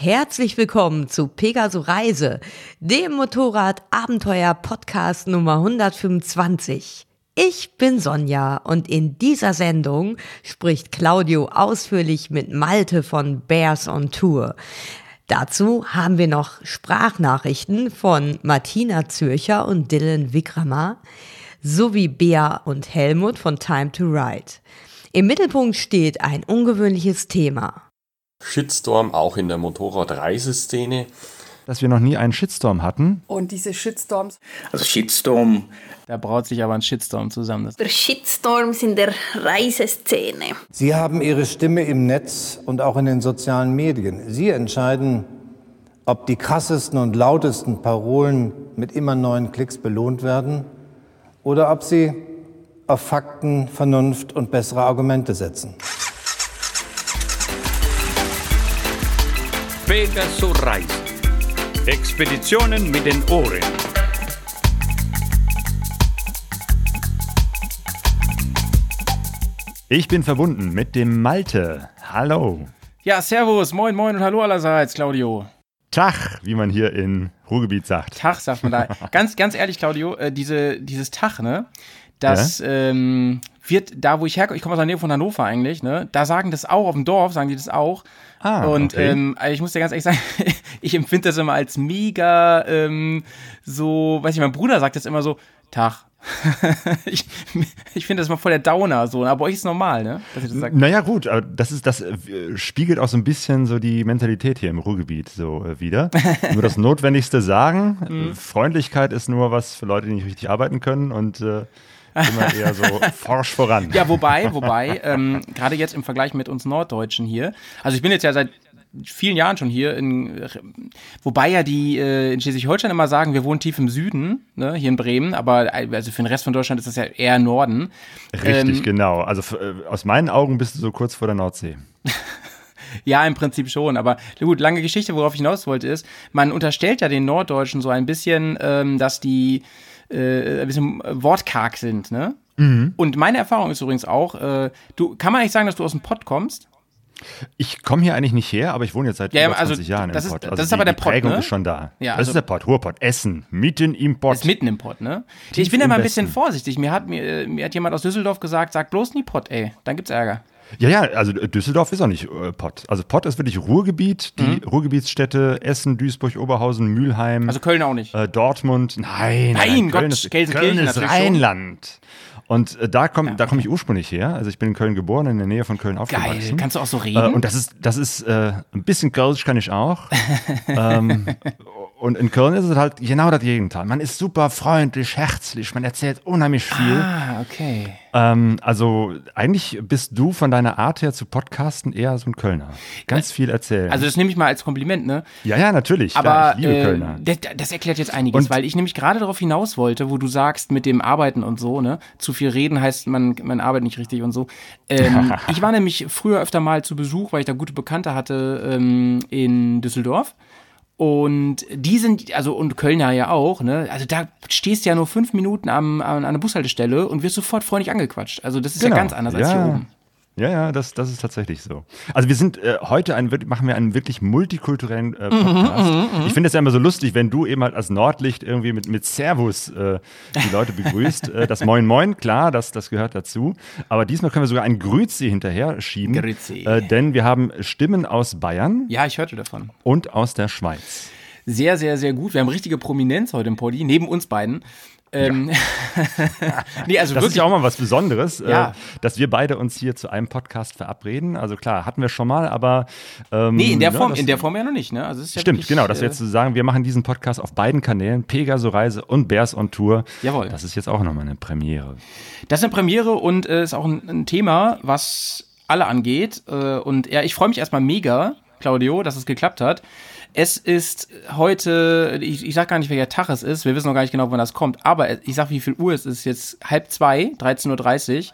Herzlich willkommen zu Pegaso Reise, dem Motorrad-Abenteuer-Podcast Nummer 125. Ich bin Sonja und in dieser Sendung spricht Claudio ausführlich mit Malte von Bears on Tour. Dazu haben wir noch Sprachnachrichten von Martina Zürcher und Dylan Wickramer sowie Bea und Helmut von Time to Ride. Im Mittelpunkt steht ein ungewöhnliches Thema. Shitstorm auch in der Motorradreiseszene. Dass wir noch nie einen Shitstorm hatten. Und diese Shitstorms. Also Shitstorm. Da braut sich aber ein Shitstorm zusammen. Der Shitstorms in der Reiseszene. Sie haben Ihre Stimme im Netz und auch in den sozialen Medien. Sie entscheiden, ob die krassesten und lautesten Parolen mit immer neuen Klicks belohnt werden oder ob sie auf Fakten, Vernunft und bessere Argumente setzen. Pegaso Reisen. Expeditionen mit den Ohren. Ich bin verbunden mit dem Malte. Hallo. Ja, servus, moin, moin und hallo allerseits, Claudio. Tag, wie man hier in Ruhrgebiet sagt. Tag, sagt man da. ganz, ganz ehrlich, Claudio, äh, diese, dieses Tag, ne? Das ja? ähm, wird da, wo ich herkomme, ich komme aus der Nähe von Hannover eigentlich, ne? Da sagen das auch, auf dem Dorf sagen die das auch. Ah, und okay. ähm, also ich muss dir ganz ehrlich sagen, ich empfinde das immer als mega ähm, so, weiß ich, mein Bruder sagt das immer so, Tag. ich ich finde das mal voll der Downer so, aber euch ist normal, ne? Dass ihr das sagt. Naja, gut, aber das ist, das äh, spiegelt auch so ein bisschen so die Mentalität hier im Ruhrgebiet so äh, wieder. nur das Notwendigste sagen. Mhm. Freundlichkeit ist nur was für Leute, die nicht richtig arbeiten können und äh, immer eher so forsch voran. Ja, wobei, wobei, ähm, gerade jetzt im Vergleich mit uns Norddeutschen hier, also ich bin jetzt ja seit vielen Jahren schon hier, in, wobei ja die äh, in Schleswig-Holstein immer sagen, wir wohnen tief im Süden, ne, hier in Bremen, aber also für den Rest von Deutschland ist das ja eher Norden. Richtig, ähm, genau. Also äh, aus meinen Augen bist du so kurz vor der Nordsee. Ja, im Prinzip schon. Aber gut, lange Geschichte, worauf ich hinaus wollte, ist, man unterstellt ja den Norddeutschen so ein bisschen, ähm, dass die äh, ein bisschen wortkarg sind, ne? Mhm. Und meine Erfahrung ist übrigens auch, äh, du, kann man eigentlich sagen, dass du aus dem Pott kommst? Ich komme hier eigentlich nicht her, aber ich wohne jetzt seit ja, über 20 also, Jahren im Pott. Also das ist die, aber der Pott, Prägung ne? ist schon da. Ja, das also, ist der Pott, Ruhrpott, Essen, mitten im Pott. Ist mitten im Pott, ne? Tief ich bin ja mal ein bisschen vorsichtig. Mir hat, mir, mir hat jemand aus Düsseldorf gesagt, sag bloß nie Pott, ey, dann gibt's Ärger. Ja, ja, also Düsseldorf ist auch nicht äh, Pott. Also Pott ist wirklich Ruhrgebiet, die mhm. Ruhrgebietsstädte Essen, Duisburg, Oberhausen, Mülheim. Also Köln auch nicht. Äh, Dortmund, nein. Nein, nein Gott, Köln ist, Köln ist Rheinland. Und äh, da komme ja. komm ich ursprünglich her. Also ich bin in Köln geboren, in der Nähe von Köln aufgewachsen. Geil, kannst du auch so reden? Äh, und das ist, das ist äh, ein bisschen Kölsch kann ich auch. ähm, und in Köln ist es halt genau das Gegenteil. Man ist super freundlich, herzlich, man erzählt unheimlich viel. Ah, okay. Ähm, also eigentlich bist du von deiner Art her zu podcasten eher so ein Kölner. Ganz viel erzählen. Also das nehme ich mal als Kompliment, ne? Ja, ja, natürlich. Aber ja, ich liebe äh, Kölner. Das, das, erklärt jetzt einiges, und weil ich nämlich gerade darauf hinaus wollte, wo du sagst, mit dem Arbeiten und so, ne? Zu viel reden heißt, man, man arbeitet nicht richtig und so. Ähm, ich war nämlich früher öfter mal zu Besuch, weil ich da gute Bekannte hatte ähm, in Düsseldorf. Und die sind, also und Kölner ja auch, ne? Also da stehst du ja nur fünf Minuten am, an einer Bushaltestelle und wirst sofort freundlich angequatscht. Also das ist genau. ja ganz anders ja. als hier oben. Ja, ja, das, das ist tatsächlich so. Also wir sind äh, heute ein, machen wir einen wirklich multikulturellen äh, mhm, Podcast. Mhm, mhm, ich finde es ja immer so lustig, wenn du eben halt als Nordlicht irgendwie mit, mit Servus äh, die Leute begrüßt. äh, das Moin Moin, klar, das, das gehört dazu. Aber diesmal können wir sogar ein Grüezi hinterher schieben. Grüezi. Äh, denn wir haben Stimmen aus Bayern. Ja, ich hörte davon. Und aus der Schweiz. Sehr, sehr, sehr gut. Wir haben richtige Prominenz heute im Podi, neben uns beiden. Ähm, ja. nee, also das wirklich. ist ja auch mal was Besonderes, ja. äh, dass wir beide uns hier zu einem Podcast verabreden. Also klar, hatten wir schon mal, aber ähm, nee, in der Form, ja, in der Form ja noch nicht. Ne? Also stimmt, wirklich, genau. Dass äh, wir jetzt sagen, wir machen diesen Podcast auf beiden Kanälen, Pegaso Reise und Bears on Tour. Jawohl. Das ist jetzt auch nochmal eine Premiere. Das ist eine Premiere und äh, ist auch ein, ein, Thema, was alle angeht. Äh, und ja, ich freue mich erstmal mega, Claudio, dass es geklappt hat. Es ist heute, ich, ich sag gar nicht, welcher Tag es ist, wir wissen noch gar nicht genau, wann das kommt, aber ich sag, wie viel Uhr es ist. Jetzt halb zwei, 13.30 Uhr.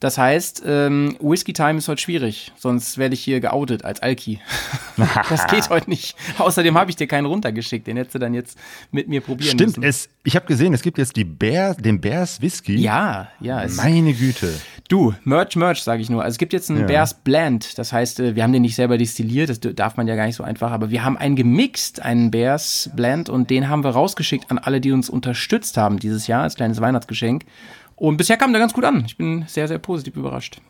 Das heißt, ähm, Whisky Time ist heute schwierig, sonst werde ich hier geoutet als Alki. das geht heute nicht. Außerdem habe ich dir keinen runtergeschickt, den hättest du dann jetzt mit mir probieren Stimmt, müssen. Es, ich habe gesehen, es gibt jetzt die Bear, den Bears Whisky. Ja, ja. Meine Güte. Du, Merch, Merch, sage ich nur. Also es gibt jetzt einen Ja. Bears Blend. Das heißt, äh, wir haben den nicht selber destilliert, das darf man ja gar nicht so einfach, aber wir haben einen gemixt, einen Bears Blend und den haben wir rausgeschickt an alle, die uns unterstützt haben dieses Jahr als kleines Weihnachtsgeschenk. Und bisher kam der ganz gut an. Ich bin sehr, sehr positiv überrascht.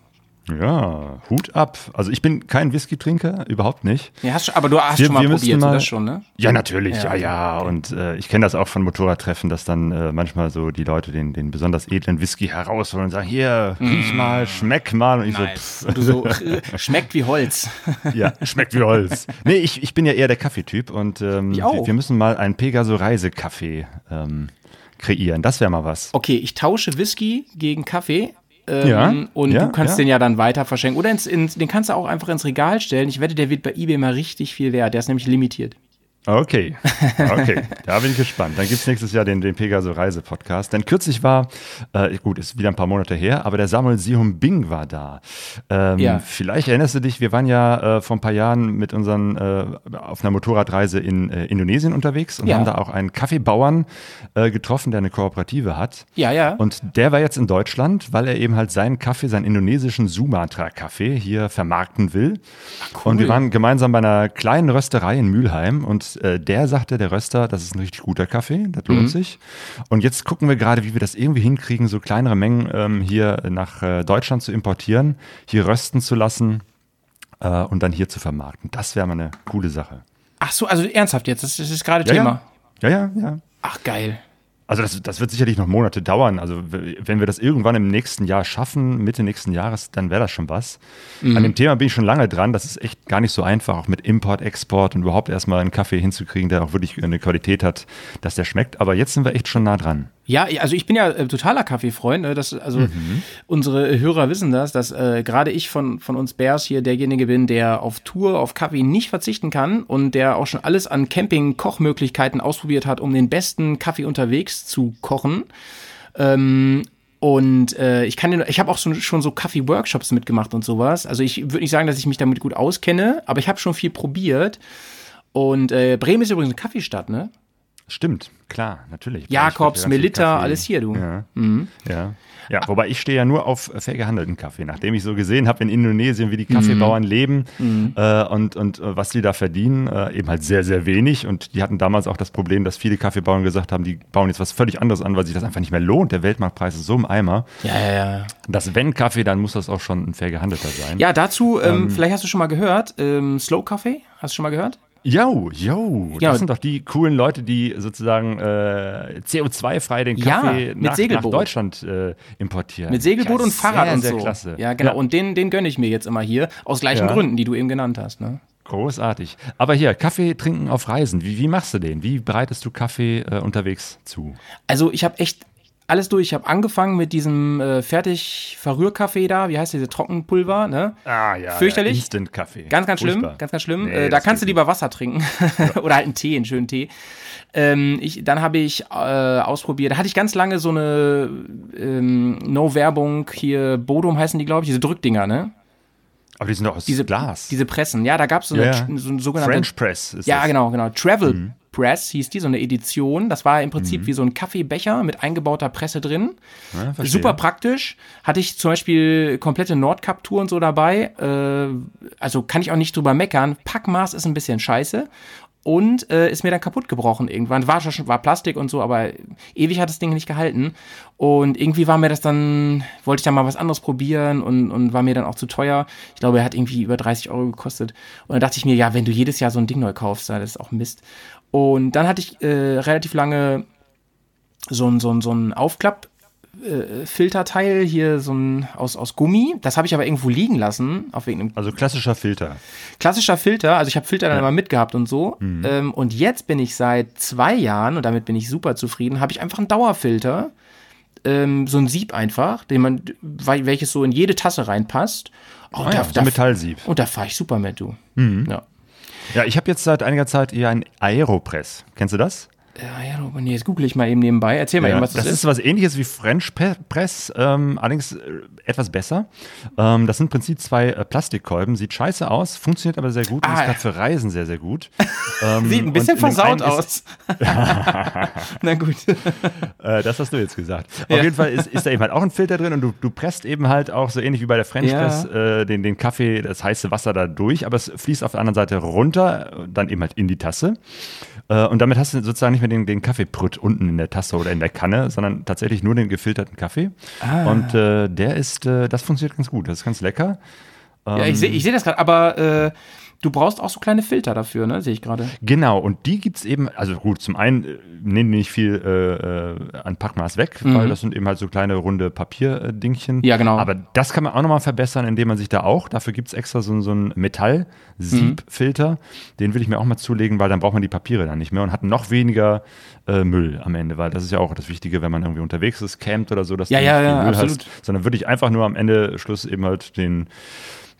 Ja, Hut ab. Also ich bin kein Whisky-Trinker, überhaupt nicht. Ja, hast, aber du hast Wir- schon mal probiert, so mal- das schon, ne? Ja, natürlich, ja, Ja, ja. okay. Und äh, ich kenne das auch von Motorradtreffen, dass dann äh, manchmal so die Leute den, den besonders edlen Whisky herausholen und sagen, hier, riech mal, schmeck mal. Und ich so, pff, Und du so, schmeckt wie Holz. ja, schmeckt wie Holz. Nee, ich, ich bin ja eher der Kaffeetyp und ähm, wir, wir müssen mal einen Pegaso-Reisekaffee ähm, kreieren. Das wäre mal was. Okay, ich tausche Whisky gegen Kaffee. Ähm, Ja, und ja, du kannst ja. den ja dann weiter verschenken. Oder ins, ins, den kannst du auch einfach ins Regal stellen. Ich wette, der wird bei eBay mal richtig viel wert. Der ist nämlich limitiert. Okay, okay, da bin ich gespannt. Dann gibt es nächstes Jahr den, den Pegaso Reise Podcast. Denn kürzlich war, äh, gut, ist wieder ein paar Monate her, aber der Samuel Sihum Bing war da. Ähm, Ja. Vielleicht erinnerst du dich, wir waren ja äh, vor ein paar Jahren mit unseren, äh, auf einer Motorradreise in äh, Indonesien unterwegs und Ja. haben da auch einen Kaffeebauern äh, getroffen, der eine Kooperative hat. Ja, ja. Und der war jetzt in Deutschland, weil er eben halt seinen Kaffee, seinen indonesischen Sumatra-Kaffee hier vermarkten will. Und wir waren gemeinsam bei einer kleinen Rösterei in Mülheim und äh, der sagte, der Röster, das ist ein richtig guter Kaffee, das lohnt sich. Und jetzt gucken wir gerade, wie wir das irgendwie hinkriegen, so kleinere Mengen ähm, hier nach äh, Deutschland zu importieren, hier rösten zu lassen äh, und dann hier zu vermarkten. Das wäre mal eine coole Sache. Ach so, also ernsthaft jetzt. Das, das ist gerade Thema. Ja, ja, ja. ja. Ach, geil. Also das, das wird sicherlich noch Monate dauern. Also wenn wir das irgendwann im nächsten Jahr schaffen, Mitte nächsten Jahres, dann wäre das schon was. An dem Thema bin ich schon lange dran. Das ist echt gar nicht so einfach, auch mit Import, Export und überhaupt erstmal einen Kaffee hinzukriegen, der auch wirklich eine Qualität hat, dass der schmeckt. Aber jetzt sind wir echt schon nah dran. Ja, also ich bin ja äh, totaler Kaffeefreund. Ne? Das, also unsere Hörer wissen das, dass äh, gerade ich von, von uns Bears hier derjenige bin, der auf Tour auf Kaffee nicht verzichten kann und der auch schon alles an Camping-Kochmöglichkeiten ausprobiert hat, um den besten Kaffee unterwegs zu kochen. Ähm, und äh, ich kann, den- ich habe auch schon, schon so Kaffee-Workshops mitgemacht und sowas. Also ich würde nicht sagen, dass ich mich damit gut auskenne, aber ich habe schon viel probiert. Und äh, Bremen ist übrigens eine Kaffeestadt, ne? Stimmt, klar, natürlich. Jakobs, Melitta, Kaffee. alles hier, du. Ja. ja. Ja, wobei ich stehe ja nur auf fair gehandelten Kaffee. Nachdem ich so gesehen habe in Indonesien, wie die Kaffeebauern leben äh, und, und äh, was die da verdienen, äh, eben halt sehr, sehr wenig. Und die hatten damals auch das Problem, dass viele Kaffeebauern gesagt haben, die bauen jetzt was völlig anderes an, weil sich das einfach nicht mehr lohnt. Der Weltmarktpreis ist so im Eimer. Ja, ja, ja. Das wenn Kaffee, dann muss das auch schon ein fair gehandelter sein. Ja, dazu, ähm, vielleicht hast du schon mal gehört, ähm, Slow Coffee, hast du schon mal gehört? Jo, jo, Ja. das sind doch die coolen Leute, die sozusagen äh, CO2-frei den Ja, Kaffee mit nach, nach. Deutschland äh, importieren. Mit Segelboot Ja, und Fahrrad sehr, und sehr so. klasse. Ja, genau. Ja. Und den, den gönne ich mir jetzt immer hier, aus gleichen Ja. Gründen, die du eben genannt hast. Ne? Großartig. Aber hier, Kaffee trinken auf Reisen. Wie, wie machst du den? Wie bereitest du Kaffee äh, unterwegs zu? Also ich habe echt alles durch. Ich habe angefangen mit diesem äh, fertig Verrührkaffee da, wie heißt diese Trockenpulver, ne? Ah ja. Fürchterlich. Instant-Kaffee. Ganz, ganz schlimm, Furchtbar. ganz, ganz schlimm. Nee, äh, da kannst du lieber Wasser trinken oder halt einen Tee, einen schönen Tee. Ähm, ich, dann habe ich äh, ausprobiert, da hatte ich ganz lange so eine ähm, No-Werbung hier, Bodum heißen die, glaube ich, diese Drückdinger, ne? Aber die sind doch aus Diese Glas. Diese Pressen, ja, da gab es so, eine- Ja, ja. so eine sogenannte French Press ist Ja, das. genau, genau. Travel Press hieß die, so eine Edition. Das war im Prinzip wie so ein Kaffeebecher mit eingebauter Presse drin. Ja. Super praktisch. Hatte ich zum Beispiel komplette Nordkap-Tour und so dabei. Äh, also kann ich auch nicht drüber meckern. Packmaß ist ein bisschen scheiße. Und äh, ist mir dann kaputt gebrochen irgendwann. War schon war Plastik und so, aber ewig hat das Ding nicht gehalten. Und irgendwie war mir das dann, wollte ich dann mal was anderes probieren und, und war mir dann auch zu teuer. Ich glaube, er hat irgendwie über 30 Euro gekostet. Und dann dachte ich mir, ja, wenn du jedes Jahr so ein Ding neu kaufst, das ist auch Mist. Und dann hatte ich äh, relativ lange so ein, so ein, so ein Aufklapp. äh, Filterteil hier so ein aus, aus Gummi. Das habe ich aber irgendwo liegen lassen auf irgendeinem Also klassischer Filter. klassischer Filter, also ich habe Filter dann immer mitgehabt und so. Ähm, und jetzt bin ich seit zwei Jahren, und damit bin ich super zufrieden, habe ich einfach einen Dauerfilter. Ähm, so ein Sieb einfach, den man, wel- welches so in jede Tasse reinpasst. Oh, Ah ja, so ein Metallsieb. Und da fahre ich super mit, du. Ja. Ja, ich habe jetzt seit einiger Zeit eher ein Aeropress. Kennst du das? Ja, ja, nee, jetzt google ich mal eben nebenbei. Erzähl mal Ja, eben, was das das ist ist. was ähnliches wie French Press, ähm, allerdings äh, etwas besser. Ähm, das sind im Prinzip zwei äh, Plastikkolben, sieht scheiße aus, funktioniert aber sehr gut und Ah, ist ja. gerade für Reisen sehr, sehr gut. Ähm, Sieht ein und bisschen versaut ist- aus. Na gut. Äh, das hast du jetzt gesagt. Auf jeden Fall ist, ist da eben halt auch ein Filter drin und du, du presst eben halt auch so ähnlich wie bei der French Ja. Press äh, den, den Kaffee, das heiße Wasser da durch, aber es fließt auf der anderen Seite runter, dann eben halt in die Tasse. Äh, und damit hast du sozusagen nicht mehr den, den Kaffeeprütt unten in der Tasse oder in der Kanne, sondern tatsächlich nur den gefilterten Kaffee. Ah. Und äh, der ist, äh, das funktioniert ganz gut, das ist ganz lecker. Ja, ich sehe ich seh das gerade, aber äh, du brauchst auch so kleine Filter dafür, ne? Sehe ich gerade. Genau, und die gibt es eben, also gut, zum einen äh, nehmen die nicht viel äh, äh, an Packmaß weg, weil das sind eben halt so kleine runde Papierdingchen. Mhm. Ja, genau. Aber das kann man auch nochmal verbessern, indem man sich da auch, dafür gibt es extra so, so einen Metall-Siebfilter, den will ich mir auch mal zulegen, weil dann braucht man die Papiere dann nicht mehr und hat noch weniger äh, Müll am Ende, weil das ist ja auch das Wichtige, wenn man irgendwie unterwegs ist, campt oder so, dass Ja, du ja, nicht viel ja, Müll absolut. hast, sondern würde ich einfach nur am Ende Schluss eben halt den,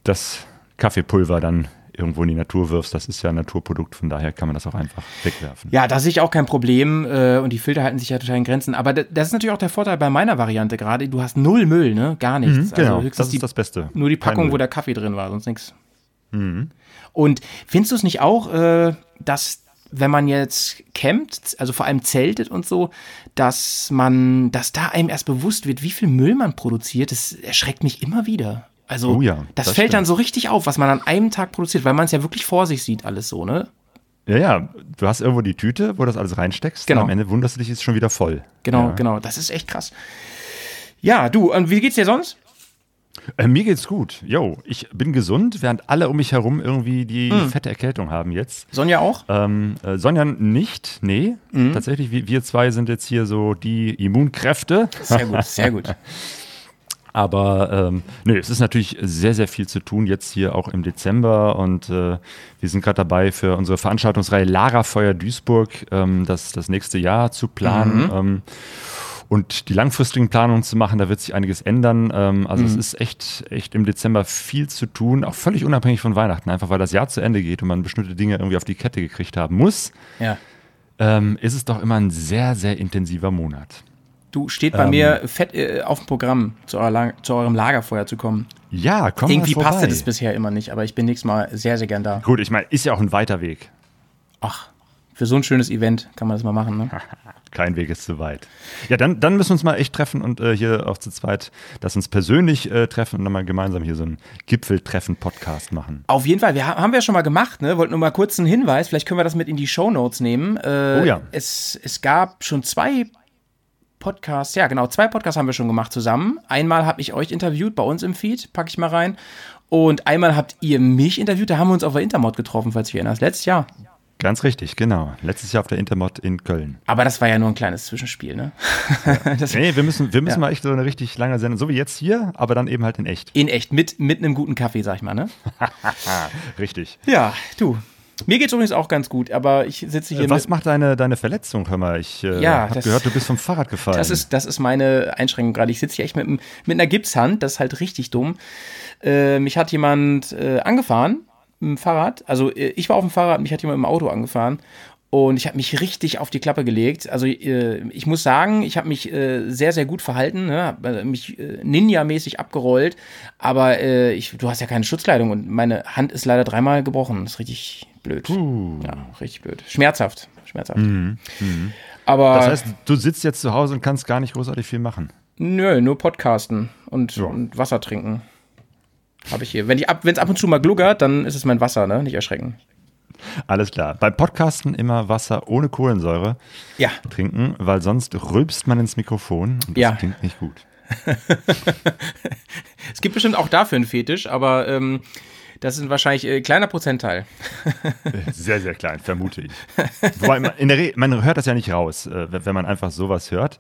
das Kaffeepulver dann irgendwo in die Natur wirfst. Das ist ja ein Naturprodukt, von daher kann man das auch einfach wegwerfen. Ja, da sehe ich auch kein Problem äh, und die Filter halten sich ja total in Grenzen. Aber das ist natürlich auch der Vorteil bei meiner Variante gerade. Du hast null Müll, ne? Gar nichts. Genau, höchstens das die, ist das Beste. Nur die Packung, wo der Kaffee drin war, sonst nichts. Und findest du es nicht auch, äh, dass wenn man jetzt campt, also vor allem zeltet und so, dass man, dass da einem erst bewusst wird, wie viel Müll man produziert, das erschreckt mich immer wieder. Also, Oh ja, das, das fällt dann stimmt. so richtig auf, was man an einem Tag produziert, weil man es ja wirklich vor sich sieht, alles so, ne? Ja, ja, du hast irgendwo die Tüte, wo das alles reinsteckst. Genau. Und am Ende wunderst du dich, ist schon wieder voll. Genau, ja. genau. Das ist echt krass. Ja, du, und wie geht's dir sonst? Äh, mir geht's gut. Jo, ich bin gesund, während alle um mich herum irgendwie die Hm. fette Erkältung haben jetzt. Sonja auch? Ähm, äh, Sonja nicht, nee. Mhm. Tatsächlich, wir, wir zwei sind jetzt hier so die Immunkräfte. Sehr gut, sehr gut. Aber ähm, nö, es ist natürlich sehr, sehr viel zu tun jetzt hier auch im Dezember und äh, wir sind gerade dabei für unsere Veranstaltungsreihe Lara Feuer Duisburg ähm, das, das nächste Jahr zu planen. Ähm, und die langfristigen Planungen zu machen, da wird sich einiges ändern. Ähm, also es ist echt, echt im Dezember viel zu tun, auch völlig unabhängig von Weihnachten, einfach weil das Jahr zu Ende geht und man bestimmte Dinge irgendwie auf die Kette gekriegt haben muss, Ja. ähm, ist es doch immer ein sehr, sehr intensiver Monat. Du steht Ähm. bei mir fett äh, auf dem Programm, zu, La zu eurem Lagerfeuer zu kommen. Ja, komm Irgendwie mal passte das bisher immer nicht, aber ich bin nächstes Mal sehr, sehr gern da. Gut, ich meine, ist ja auch ein weiter Weg. Ach, für so ein schönes Event kann man das mal machen, ne? Kein Weg ist zu weit. Ja, dann, dann müssen wir uns mal echt treffen und äh, hier auch zu zweit, dass uns persönlich äh, treffen und dann mal gemeinsam hier so einen Gipfeltreffen-Podcast machen. Auf jeden Fall, wir ha- haben wir schon mal gemacht, ne? Wollten nur mal kurz einen Hinweis, vielleicht können wir das mit in die Shownotes nehmen. Äh, Oh ja. Es, es gab schon zwei Podcasts, ja genau, zwei Podcasts haben wir schon gemacht zusammen. Einmal habe ich euch interviewt bei uns im Feed, packe ich mal rein. Und einmal habt ihr mich interviewt, da haben wir uns auf der Intermod getroffen, falls du dich erinnerst, letztes Jahr. Ganz richtig, genau. Letztes Jahr auf der Intermod in Köln. Aber das war ja nur ein kleines Zwischenspiel, ne? das, Nee, wir müssen, wir müssen Ja. mal echt so eine richtig lange Sendung, so wie jetzt hier, aber dann eben halt in echt. in echt, mit, mit einem guten Kaffee, sag ich mal, ne? Richtig. Ja, du. Mir geht's übrigens auch ganz gut, aber ich sitze hier Äh, Was macht deine, deine Verletzung, hör mal? Ich äh, Ja, habe gehört, du bist vom Fahrrad gefallen. Das ist, das ist meine Einschränkung gerade. Ich sitze hier echt mit, mit einer Gipshand, das ist halt richtig dumm. Äh, mich hat jemand äh, angefahren mit dem Fahrrad. Also äh, ich war auf dem Fahrrad, mich hat jemand im Auto angefahren. Und ich habe mich richtig auf die Klappe gelegt. Also äh, ich muss sagen, ich habe mich sehr, sehr gut verhalten, ne? hab, mich Ninja-mäßig abgerollt. Aber ich, du hast ja keine Schutzkleidung und meine Hand ist leider dreimal gebrochen. Das ist richtig blöd. Ja, richtig blöd. Schmerzhaft. Schmerzhaft. Aber das heißt, du sitzt jetzt zu Hause und kannst gar nicht großartig viel machen. Nö, nur podcasten und, und Wasser trinken. Habe ich hier. Wenn es ab und zu mal gluckert, dann ist es mein Wasser, ne? Nicht erschrecken. Alles klar. Beim Podcasten immer Wasser ohne Kohlensäure Ja. trinken, weil sonst rülpst man ins Mikrofon und das Ja. klingt nicht gut. Es gibt bestimmt auch dafür einen Fetisch, aber ähm, das ist wahrscheinlich äh, kleiner Prozentteil. Sehr, sehr klein, vermute ich. Wobei, man- in der Re man hört das ja nicht raus, äh, wenn man einfach sowas hört.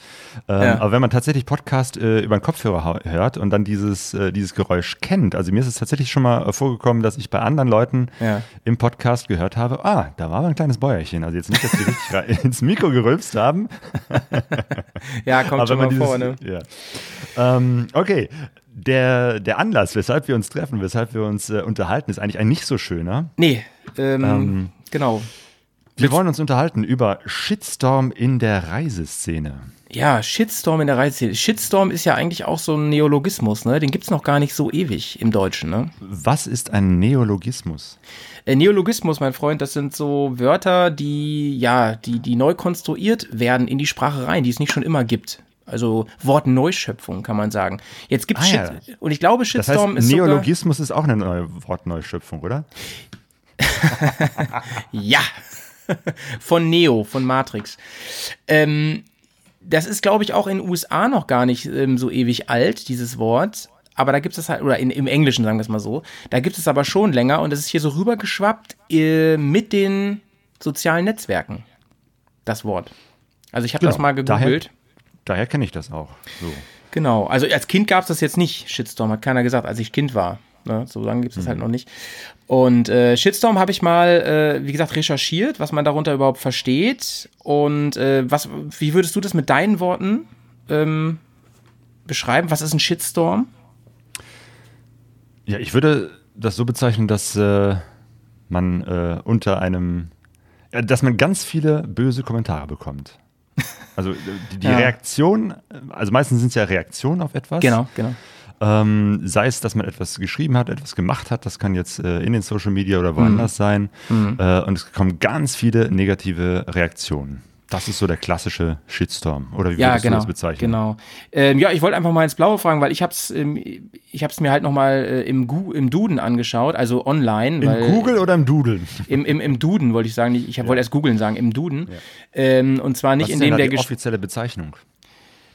Ähm, Ja. Aber wenn man tatsächlich Podcast äh, über den Kopfhörer hört und dann dieses, dieses Geräusch kennt, also mir ist es tatsächlich schon mal vorgekommen, dass ich bei anderen Leuten Ja. im Podcast gehört habe, ah, da war aber ein kleines Bäuerchen. Also jetzt nicht, dass die richtig ins Mikro gerülpst haben, Ja, kommt aber schon mal man vor, dieses, ne? ja. ähm, okay. Der, der Anlass, weshalb wir uns treffen, weshalb wir uns äh, unterhalten, ist eigentlich ein nicht so schöner. Nee, ähm, genau. Wir wollen uns unterhalten über Shitstorm in der Reiseszene. Ja, Shitstorm in der Reizszene. Shitstorm ist ja eigentlich auch so ein Neologismus, ne? Den gibt's noch gar nicht so ewig im Deutschen, ne? Was ist ein Neologismus? Äh, Neologismus, mein Freund, das sind so Wörter, die, ja, die, die neu konstruiert werden in die Sprache rein, die es nicht schon immer gibt. Also Wortneuschöpfung, kann man sagen. Jetzt gibt's Ah, ja. Und ich glaube, Das Shitstorm heißt, ist sogar, Neologismus ist auch eine neue Wortneuschöpfung, oder? Ja. von Neo, von Matrix. Ähm, das ist, glaube ich, auch in den USA noch gar nicht ähm, so ewig alt, dieses Wort. Aber da gibt es halt, oder in, im Englischen sagen wir es mal so, da gibt es aber schon länger und es ist hier so rübergeschwappt äh, mit den sozialen Netzwerken. Das Wort. Also ich habe das mal Daher, gegoogelt. Daher kenne ich das auch. So. Genau, also als Kind gab es das jetzt nicht, Shitstorm, hat keiner gesagt, als ich Kind war. Ne? So lange gibt es das halt noch nicht. Und äh, Shitstorm habe ich mal, äh, wie gesagt, recherchiert, was man darunter überhaupt versteht. Und äh, was, wie würdest du das mit deinen Worten ähm, beschreiben? Was ist ein Shitstorm? Ja, ich würde das so bezeichnen, dass äh, man äh, unter einem, ja, dass man ganz viele böse Kommentare bekommt. Also äh, die, die Ja. Reaktion, also meistens sind es ja Reaktionen auf etwas. genau. Ähm, sei es, dass man etwas geschrieben hat, etwas gemacht hat, das kann jetzt äh, in den Social Media oder woanders sein. Äh, und es kommen ganz viele negative Reaktionen. Das ist so der klassische Shitstorm. Oder wie Ja, würdest genau. du das bezeichnen? Genau. Ähm, ja, ich wollte einfach mal ins Blaue fragen, weil ich habe es ähm, ich hab's mir halt nochmal äh, im, Gu- im Duden angeschaut, also online. Im Google oder im Dudeln? Im, im, Im Duden wollte ich sagen, nicht- ich hab- wollte erst googeln sagen, im Duden. Ähm, und zwar nicht Was in dem der die Gesch offizielle Bezeichnung?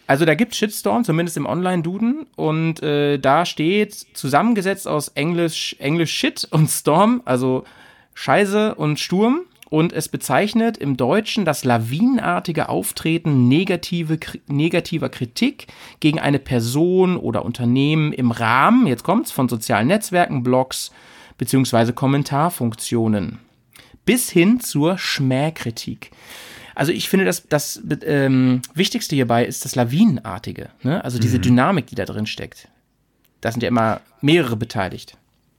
Also da gibt Shitstorm, zumindest im Online-Duden. Und äh, da steht zusammengesetzt aus Englisch, Englisch Shit und Storm, also Scheiße und Sturm. Und es bezeichnet im Deutschen das lawinenartige Auftreten negative, negativer Kritik gegen eine Person oder Unternehmen im Rahmen, jetzt kommt's, von sozialen Netzwerken, Blogs beziehungsweise Kommentarfunktionen bis hin zur Schmähkritik. Also ich finde, das, das ähm, Wichtigste hierbei ist das Lawinenartige, ne? also diese Dynamik, die da drin steckt. Da sind ja immer mehrere beteiligt.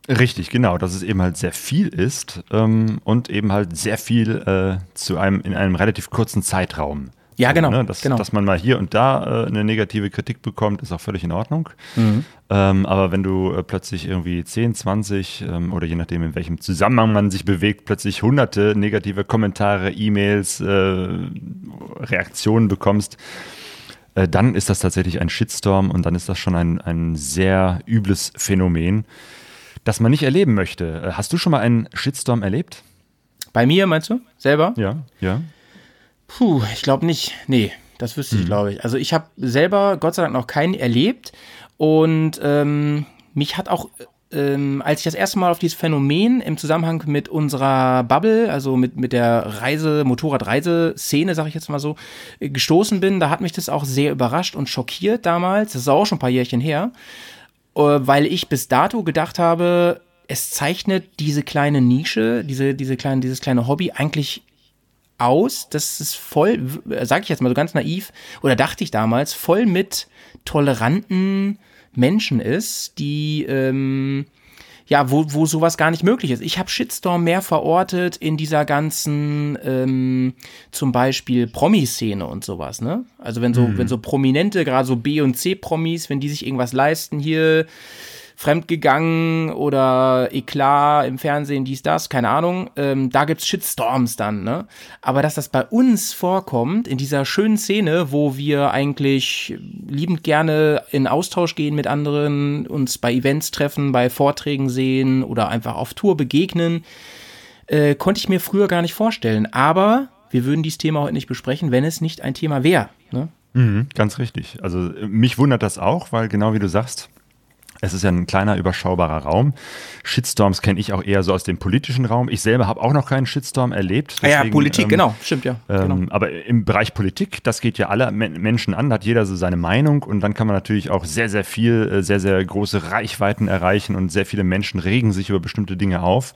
Richtig, genau, dass es eben halt sehr viel ist ähm, und eben halt sehr viel äh, zu einem in einem relativ kurzen Zeitraum. Ja, genau, Ne? Dass, genau. dass man mal hier und da äh, eine negative Kritik bekommt, ist auch völlig in Ordnung. Mhm. Ähm, aber wenn du äh, plötzlich irgendwie 10, 20 ähm, oder je nachdem, in welchem Zusammenhang man sich bewegt, plötzlich hunderte negative Kommentare, E-Mails, äh, Reaktionen bekommst, äh, dann ist das tatsächlich ein Shitstorm und dann ist das schon ein, ein sehr übles Phänomen, das man nicht erleben möchte. Äh, Hast du schon mal einen Shitstorm erlebt? Bei mir, meinst du? Selber? Ja, ja. Puh, ich glaube nicht. Nee, das wüsste ich, glaube ich. Also ich habe selber Gott sei Dank noch keinen erlebt und ähm, mich hat auch, ähm, als ich das erste Mal auf dieses Phänomen im Zusammenhang mit unserer Bubble, also mit, mit der Reise, Motorradreiseszene, sag ich jetzt mal so, äh, gestoßen bin, da hat mich das auch sehr überrascht und schockiert damals. Das ist auch schon ein paar Jährchen her, weil ich bis dato gedacht habe, es zeichnet diese kleine Nische, diese, diese kleine, dieses kleine Hobby eigentlich aus, dass es voll, sage ich jetzt mal so ganz naiv, oder dachte ich damals, voll mit toleranten Menschen ist, die ähm, ja, wo, wo sowas gar nicht möglich ist. Ich habe Shitstorm mehr verortet in dieser ganzen, ähm, zum Beispiel Promi-Szene und sowas, ne? Also wenn so, wenn so Prominente, gerade so B- und C-Promis, wenn die sich irgendwas leisten, hier fremdgegangen oder Eklat im Fernsehen, dies, das, keine Ahnung, ähm, da gibt's Shitstorms dann, ne? Aber dass das bei uns vorkommt, in dieser schönen Szene, wo wir eigentlich liebend gerne in Austausch gehen mit anderen, uns bei Events treffen, bei Vorträgen sehen oder einfach auf Tour begegnen, äh, konnte ich mir früher gar nicht vorstellen. Aber wir würden dieses Thema heute nicht besprechen, wenn es nicht ein Thema wäre. Ne? Mhm, ganz richtig. Also mich wundert das auch, weil genau wie du sagst, es ist ja ein kleiner, überschaubarer Raum. Shitstorms kenne ich auch eher so aus dem politischen Raum. Ich selber habe auch noch keinen Shitstorm erlebt. Ah ja, deswegen, Politik, ähm, genau, stimmt ja. Ähm, genau. Aber im Bereich Politik, das geht ja alle Men Menschen an, da hat jeder so seine Meinung und dann kann man natürlich auch sehr, sehr viel, äh, sehr, sehr große Reichweiten erreichen und sehr viele Menschen regen sich über bestimmte Dinge auf.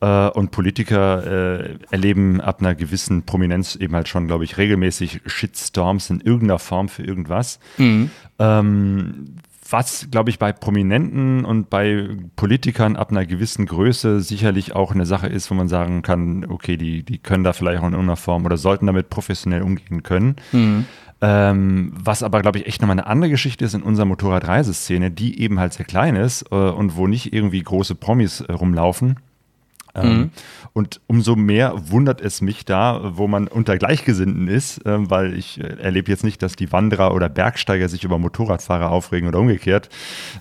Äh, Und Politiker äh, erleben ab einer gewissen Prominenz eben halt schon, glaube ich, regelmäßig Shitstorms in irgendeiner Form für irgendwas. Ähm, was, glaube ich, bei Prominenten und bei Politikern ab einer gewissen Größe sicherlich auch eine Sache ist, wo man sagen kann, okay, die, die können da vielleicht auch in irgendeiner Form oder sollten damit professionell umgehen können. Mhm. Ähm, was aber, glaube ich, echt nochmal eine andere Geschichte ist in unserer Motorradreiseszene, die eben halt sehr klein ist äh, und wo nicht irgendwie große Promis äh, rumlaufen ähm, mhm. Und umso mehr wundert es mich da, wo man unter Gleichgesinnten ist, äh, weil ich äh, erlebe jetzt nicht, dass die Wanderer oder Bergsteiger sich über Motorradfahrer aufregen oder umgekehrt,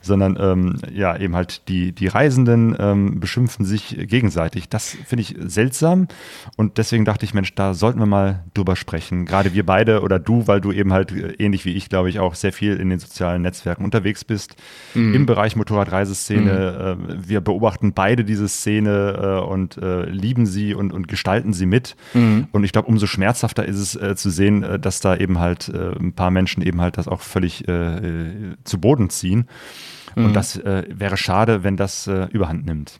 sondern ähm, ja, eben halt die, die Reisenden ähm, beschimpfen sich gegenseitig. Das finde ich seltsam und deswegen dachte ich, Mensch, da sollten wir mal drüber sprechen. Gerade wir beide oder du, weil du eben halt äh, ähnlich wie ich, glaube ich, auch sehr viel in den sozialen Netzwerken unterwegs bist mhm. im Bereich Motorradreiseszene. Mhm. Äh, wir beobachten beide diese Szene äh, und äh, lieben sie und, und gestalten sie mit. Mhm. Und ich glaube, umso schmerzhafter ist es äh, zu sehen, äh, dass da eben halt äh, ein paar Menschen eben halt das auch völlig äh, zu Boden ziehen. Mhm. Und das wäre schade, wenn das überhand nimmt.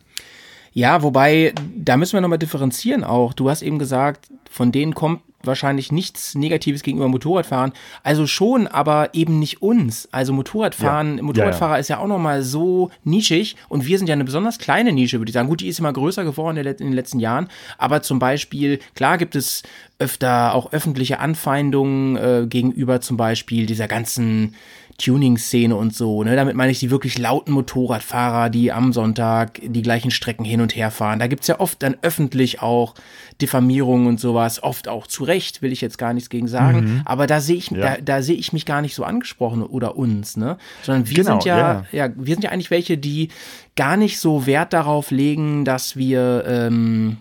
Ja, wobei, da müssen wir nochmal differenzieren auch. Du hast eben gesagt, von denen kommt wahrscheinlich nichts Negatives gegenüber Motorradfahren. Also schon, aber eben nicht uns. Also Motorradfahren, ja. Motorradfahrer ja, ja. ist ja auch nochmal so nischig und wir sind ja eine besonders kleine Nische, würde ich sagen. Gut, die ist immer größer geworden in den letzten Jahren, aber zum Beispiel, klar gibt es öfter auch öffentliche Anfeindungen äh, gegenüber zum Beispiel dieser ganzen Tuning-Szene und so. Ne? Damit meine ich die wirklich lauten Motorradfahrer, die am Sonntag die gleichen Strecken hin und her fahren. Da gibt's ja oft dann öffentlich auch Diffamierungen und sowas, oft auch zu Recht, will ich jetzt gar nichts gegen sagen. Mhm. Aber da sehe ich, ja. da, da sehe ich mich gar nicht so angesprochen oder uns, ne? Sondern wir genau, sind ja, ja, ja, wir sind ja eigentlich welche, die gar nicht so Wert darauf legen, dass wir ähm,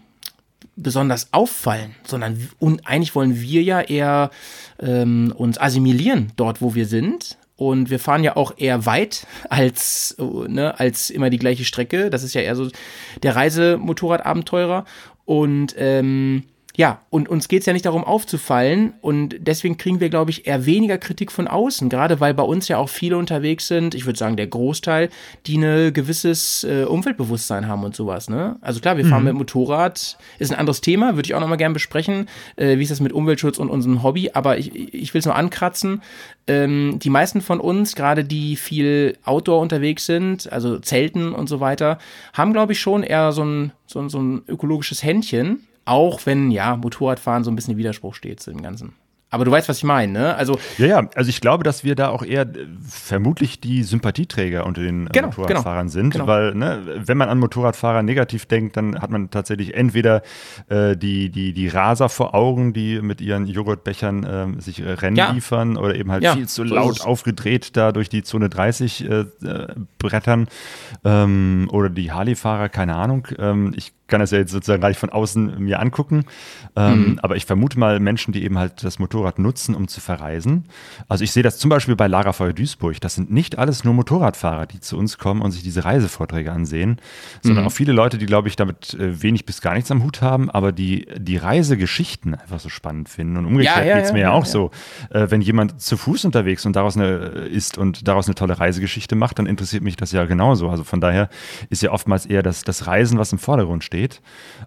besonders auffallen, sondern und eigentlich wollen wir ja eher ähm, uns assimilieren dort, wo wir sind und wir fahren ja auch eher weit als, ne, als immer die gleiche Strecke. Das ist ja eher so der Reisemotorradabenteurer. Und ähm, ja, und uns geht es ja nicht darum aufzufallen und deswegen kriegen wir, glaube ich, eher weniger Kritik von außen, gerade weil bei uns ja auch viele unterwegs sind, ich würde sagen der Großteil, die ein gewisses äh, Umweltbewusstsein haben und sowas. Ne? Also klar, wir fahren mhm. mit Motorrad, ist ein anderes Thema, würde ich auch nochmal gerne besprechen, äh, wie ist das mit Umweltschutz und unserem Hobby, aber ich, ich will es nur ankratzen. Ähm, die meisten von uns, gerade die viel Outdoor unterwegs sind, also Zelten und so weiter, haben, glaube ich, schon eher so ein, so, so ein ökologisches Händchen auch wenn, ja, Motorradfahren so ein bisschen im Widerspruch steht zu dem Ganzen. Aber du weißt, was ich meine, ne? Also ja, ja, also ich glaube, dass wir da auch eher äh, vermutlich die Sympathieträger unter den äh, genau, Motorradfahrern genau, sind, genau. weil ne, wenn man an Motorradfahrer negativ denkt, dann hat man tatsächlich entweder äh, die, die, die Raser vor Augen, die mit ihren Joghurtbechern äh, sich äh, Rennen ja. liefern oder eben halt ja, viel zu laut aufgedreht da durch die Zone 30 äh, brettern ähm, oder die Harley-Fahrer, keine Ahnung. Ähm, ich kann das ja jetzt sozusagen gar nicht von außen mir angucken. Ähm, mhm. Aber ich vermute mal Menschen, die eben halt das Motorrad nutzen, um zu verreisen. Also ich sehe das zum Beispiel bei Lagerfeuer Duisburg. Das sind nicht alles nur Motorradfahrer, die zu uns kommen und sich diese Reisevorträge ansehen, sondern mhm. auch viele Leute, die, glaube ich, damit äh, wenig bis gar nichts am Hut haben, aber die die Reisegeschichten einfach so spannend finden. Und umgekehrt ja, ja, geht es mir ja, ja auch so. Äh, wenn jemand zu Fuß unterwegs und daraus eine ist und daraus eine tolle Reisegeschichte macht, dann interessiert mich das ja genauso. Also von daher ist ja oftmals eher das, das Reisen, was im Vordergrund steht steht.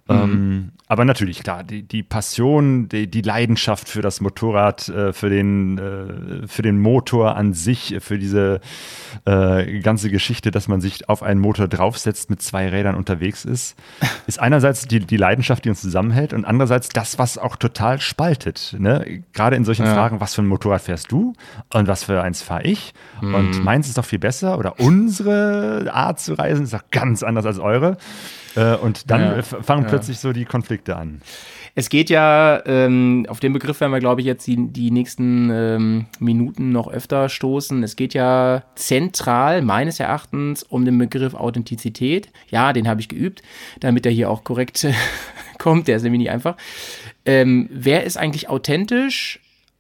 Mhm. Ähm, aber natürlich, klar, die, die Passion, die, die, Leidenschaft für das Motorrad, äh, für, den, äh, für den Motor an sich, für diese äh, ganze Geschichte, dass man sich auf einen Motor draufsetzt, mit zwei Rädern unterwegs ist, ist einerseits die, die Leidenschaft, die uns zusammenhält und andererseits das, was auch total spaltet. Ne? Gerade in solchen ja. Fragen, was für ein Motorrad fährst du und was für eins fahre ich? Mhm. Und meins ist doch viel besser oder unsere Art zu reisen ist doch ganz anders als eure. Äh, und dann ja, fangen ja. plötzlich so die Konflikte an. Es geht ja, ähm, auf den Begriff werden wir, glaube ich, jetzt die, die nächsten ähm, Minuten noch öfter stoßen. Es geht ja zentral, meines Erachtens, um den Begriff Authentizität. Ja, den habe ich geübt, damit er hier auch korrekt kommt. Der ist nämlich nicht einfach. Ähm, wer ist eigentlich authentisch?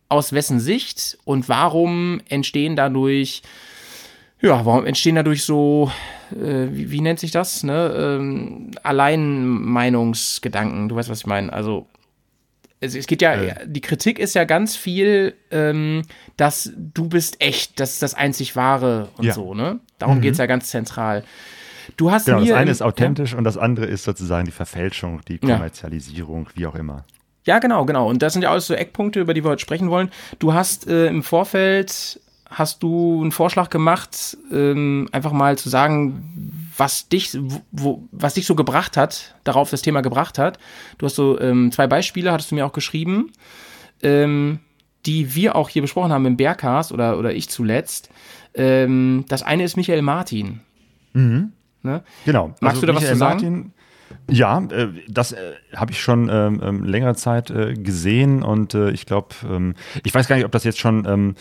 Aus wessen Sicht? Und warum entstehen dadurch ja, warum entstehen dadurch so, äh, wie, wie, nennt sich das, ne? Ähm, Alleinmeinungsgedanken, du weißt, was ich meine. Also, es, es geht ja, äh. die Kritik ist ja ganz viel, ähm, dass du bist echt, das ist das einzig Wahre und ja. so, ne? Darum mhm. geht es ja ganz zentral. Du hast genau. Das eine ist authentisch ja. und das andere ist sozusagen die Verfälschung, die Kommerzialisierung, ja. wie auch immer. Ja, genau, genau. Und das sind ja alles so Eckpunkte, über die wir heute sprechen wollen. Du hast äh, im Vorfeld hast du einen Vorschlag gemacht, ähm, einfach mal zu sagen, was dich, wo, was dich so gebracht hat, darauf das Thema gebracht hat. Du hast so ähm, zwei Beispiele, hattest du mir auch geschrieben, ähm, die wir auch hier besprochen haben im Bergcast oder, oder ich zuletzt. Ähm, das eine ist Michael Martin. Mhm. Ne? Genau. Magst du da was Michael zu sagen? Martin, ja, äh, das äh, habe ich schon ähm, ähm, längere Zeit äh, gesehen und ich glaube, ähm, ich weiß gar nicht, ob das jetzt schon ähm,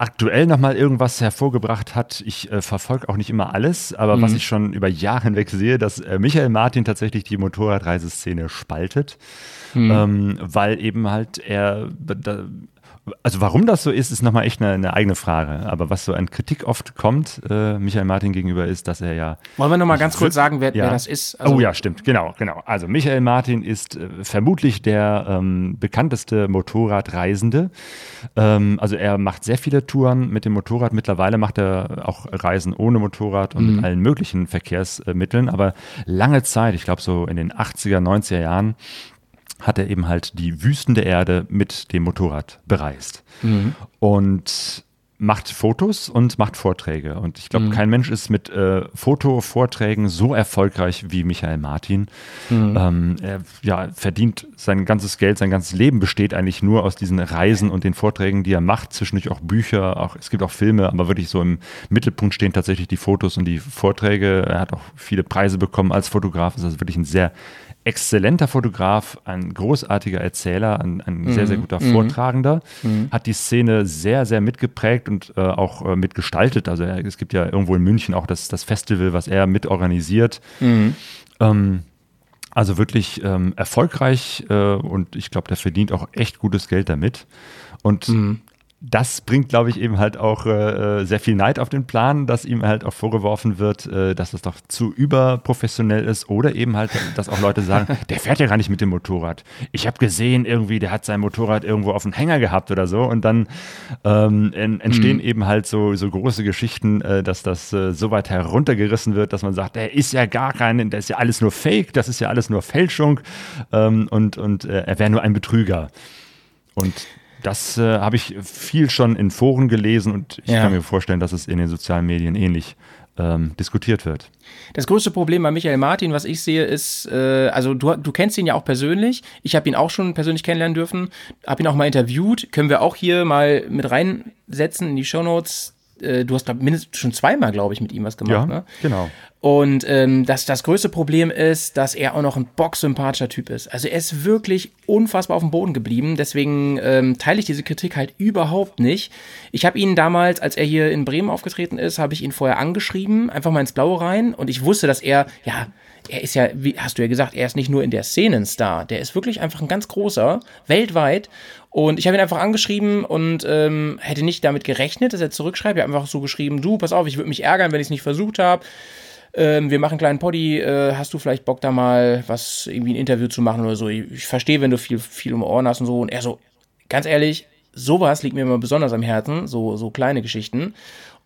aktuell nochmal irgendwas hervorgebracht hat. Ich äh, verfolge auch nicht immer alles, aber was ich schon über Jahre hinweg sehe, dass äh, Michael Martin tatsächlich die Motorradreiseszene spaltet, ähm, weil eben halt er da, also warum das so ist, ist nochmal echt eine, eine eigene Frage. Aber was so an Kritik oft kommt, äh, Michael Martin gegenüber, ist, dass er ja Wollen wir noch mal ganz kurz sagen, wer, ja. wer das ist? Also oh ja, stimmt, genau, genau. Also Michael Martin ist äh, vermutlich der ähm, bekannteste Motorradreisende. Ähm, also er macht sehr viele Touren mit dem Motorrad. Mittlerweile macht er auch Reisen ohne Motorrad und mit allen möglichen Verkehrsmitteln. Aber lange Zeit, ich glaube so in den 80er, 90er Jahren, hat er eben halt die Wüsten der Erde mit dem Motorrad bereist. Und macht Fotos und macht Vorträge. Und ich glaube, kein Mensch ist mit äh, Fotovorträgen so erfolgreich wie Michael Martin. Ähm, er ja, verdient sein ganzes Geld, sein ganzes Leben besteht eigentlich nur aus diesen Reisen und den Vorträgen, die er macht. Zwischendurch auch Bücher, auch, es gibt auch Filme, aber wirklich so im Mittelpunkt stehen tatsächlich die Fotos und die Vorträge. Er hat auch viele Preise bekommen als Fotograf. Ist also wirklich ein sehr exzellenter Fotograf, ein großartiger Erzähler, ein, ein sehr, sehr guter Vortragender, hat die Szene sehr, sehr mitgeprägt und äh, auch äh, mitgestaltet. Also er, es gibt ja irgendwo in München auch das, das Festival, was er mitorganisiert. Ähm, also wirklich ähm, erfolgreich äh, und ich glaube, der verdient auch echt gutes Geld damit. Und das bringt, glaube ich, eben halt auch äh, sehr viel Neid auf den Plan, dass ihm halt auch vorgeworfen wird, äh, dass das doch zu überprofessionell ist oder eben halt, dass auch Leute sagen, der fährt ja gar nicht mit dem Motorrad. Ich habe gesehen, irgendwie, der hat sein Motorrad irgendwo auf dem Hänger gehabt oder so und dann ähm, en entstehen eben halt so, so große Geschichten, äh, dass das äh, so weit heruntergerissen wird, dass man sagt, der ist ja gar kein, der ist ja alles nur Fake, das ist ja alles nur Fälschung ähm, und, und äh, er wäre nur ein Betrüger. Und das äh, habe ich viel schon in Foren gelesen und ich Ja. kann mir vorstellen, dass es in den sozialen Medien ähnlich ähm, diskutiert wird. Das größte Problem bei Michael Martin, was ich sehe, ist, äh, also du, du kennst ihn ja auch persönlich. Ich habe ihn auch schon persönlich kennenlernen dürfen, habe ihn auch mal interviewt. Können wir auch hier mal mit reinsetzen in die Shownotes. Äh, du hast glaub, mindestens schon zweimal, glaube ich, mit ihm was gemacht. Ne? genau. Und ähm, das, das größte Problem ist, dass er auch noch ein bocksympathischer Typ ist. Also er ist wirklich unfassbar auf dem Boden geblieben. Deswegen ähm, teile ich diese Kritik halt überhaupt nicht. Ich habe ihn damals, als er hier in Bremen aufgetreten ist, habe ich ihn vorher angeschrieben, einfach mal ins Blaue rein. Und ich wusste, dass er, ja, er ist ja, wie hast du ja gesagt, er ist nicht nur in der Szene ein Star. Der ist wirklich einfach ein ganz großer, weltweit. Und ich habe ihn einfach angeschrieben und ähm, hätte nicht damit gerechnet, dass er zurückschreibt. Er hat einfach so geschrieben, du, pass auf, ich würde mich ärgern, wenn ich es nicht versucht habe ähm, wir machen einen kleinen Poddy, äh, hast du vielleicht Bock da mal was, irgendwie ein Interview zu machen oder so? Ich, ich verstehe, wenn du viel, viel um Ohren hast und so. Und er so, ganz ehrlich, sowas liegt mir immer besonders am Herzen, so, so kleine Geschichten.